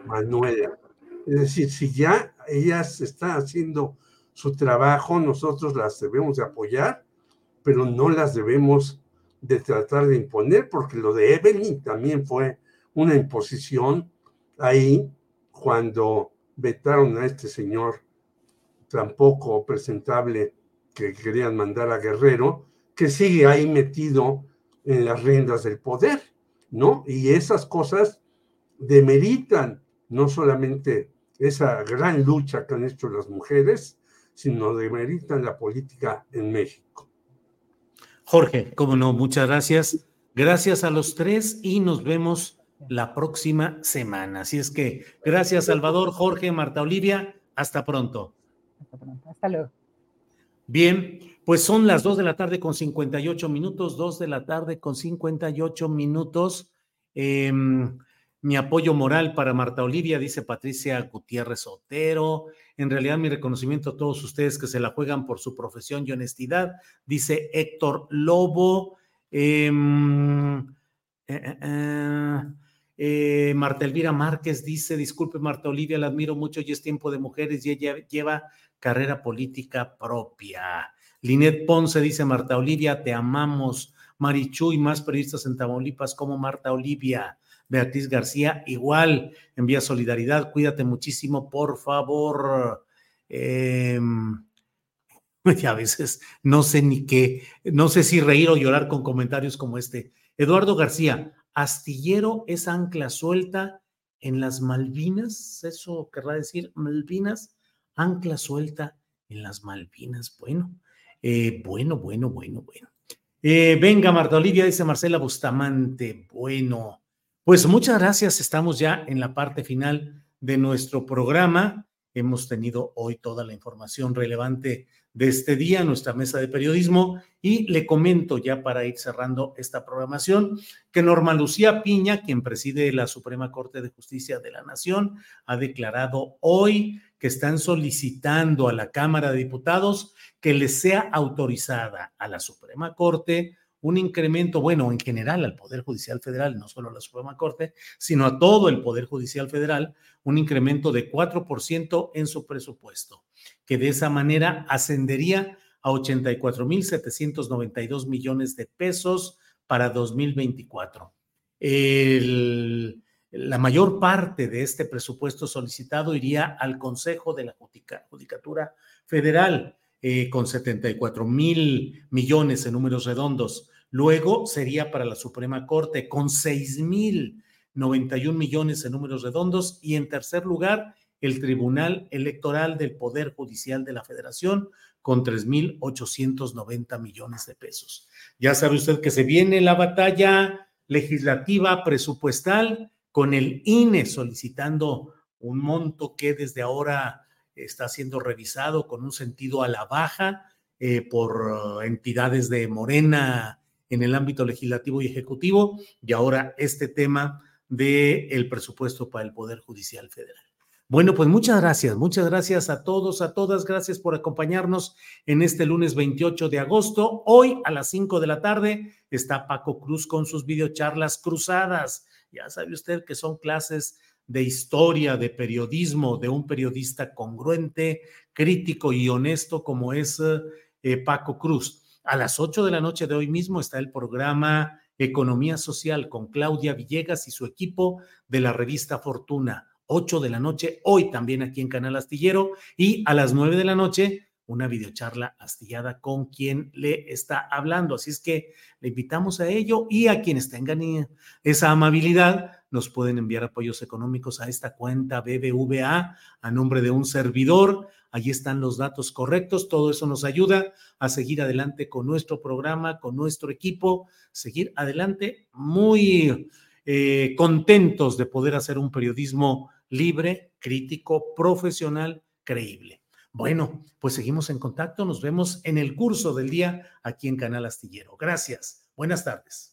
Manuela. Es decir, si ya ellas están haciendo su trabajo, nosotros las debemos de apoyar, pero no las debemos de tratar de imponer, porque lo de Evelyn también fue una imposición ahí cuando vetaron a este señor tampoco presentable que querían mandar a Guerrero, que sigue ahí metido en las riendas del poder, ¿no? Y esas cosas demeritan no solamente esa gran lucha que han hecho las mujeres, sino demeritan la política en México. Jorge, cómo no, muchas gracias. Gracias a los tres y nos vemos la próxima semana. Así es que gracias Salvador, Jorge, Marta Olivia, hasta pronto. Hasta pronto, hasta luego. Bien, pues son las 2 de la tarde con 58 minutos, 2 de la tarde con 58 minutos. Em, mi apoyo moral para Marta Olivia, dice Patricia Gutiérrez Otero. En realidad, mi reconocimiento a todos ustedes que se la juegan por su profesión y honestidad, dice Héctor Lobo. Em, eh, eh, eh, Marta Elvira Márquez dice, disculpe Marta Olivia, la admiro mucho y es tiempo de mujeres y ella lleva carrera política propia. Linet Ponce dice, Marta Olivia, te amamos. Marichuy, más periodistas en Tamaulipas como Marta Olivia. Beatriz García, igual, envía solidaridad, cuídate muchísimo, por favor. Eh, a veces no sé ni qué, no sé si reír o llorar con comentarios como este. Eduardo García, astillero es ancla suelta en las Malvinas, eso querrá decir Malvinas ancla suelta en las Malvinas. Bueno, eh, bueno, bueno, bueno, bueno. Eh, venga, Marta Olivia, dice Marcela Bustamante. Bueno, pues muchas gracias. Estamos ya en la parte final de nuestro programa hemos tenido hoy toda la información relevante de este día, nuestra mesa de periodismo, y le comento ya para ir cerrando esta programación que Norma Lucía Piña, quien preside la Suprema Corte de Justicia de la Nación, ha declarado hoy que están solicitando a la Cámara de Diputados que les sea autorizada a la Suprema Corte un incremento, bueno, en general al Poder Judicial Federal, no solo a la Suprema Corte, sino a todo el Poder Judicial Federal, un incremento de 4% en su presupuesto, que de esa manera ascendería a 84.792 millones de pesos para 2024. la mayor parte de este presupuesto solicitado iría al Consejo de la Judicatura Federal, eh, con 74 mil millones en números redondos. Luego sería para la Suprema Corte con 6 mil 91 millones en números redondos. Y en tercer lugar, el Tribunal Electoral del Poder Judicial de la Federación con 3.890 millones de pesos. Ya sabe usted que se viene la batalla legislativa presupuestal con el INE solicitando un monto que desde ahora está siendo revisado con un sentido a la baja eh, por entidades de Morena en el ámbito legislativo y ejecutivo y ahora este tema del el presupuesto para el Poder Judicial Federal. Bueno, pues muchas gracias, muchas gracias a todos, a todas, gracias por acompañarnos en este lunes 28 de agosto. Hoy a las 5 de la tarde está Paco Cruz con sus videocharlas cruzadas. Ya sabe usted que son clases de historia, de periodismo, de un periodista congruente, crítico y honesto como es eh, Paco Cruz. A las 8 de la noche de hoy mismo está el programa Economía Social con Claudia Villegas y su equipo de la revista Fortuna. 8 de la noche, hoy también aquí en Canal Astillero. Y a las 9 de la noche, una videocharla astillada con quien le está hablando. Así es que le invitamos a ello y a quienes tengan esa amabilidad nos pueden enviar apoyos económicos a esta cuenta BBVA a nombre de un servidor. Allí están los datos correctos. Todo eso nos ayuda a seguir adelante con nuestro programa, con nuestro equipo, seguir adelante muy eh, contentos de poder hacer un periodismo libre, crítico, profesional, creíble. Bueno, pues seguimos en contacto. Nos vemos en el curso del día aquí en Canal Astillero. Gracias. Buenas tardes.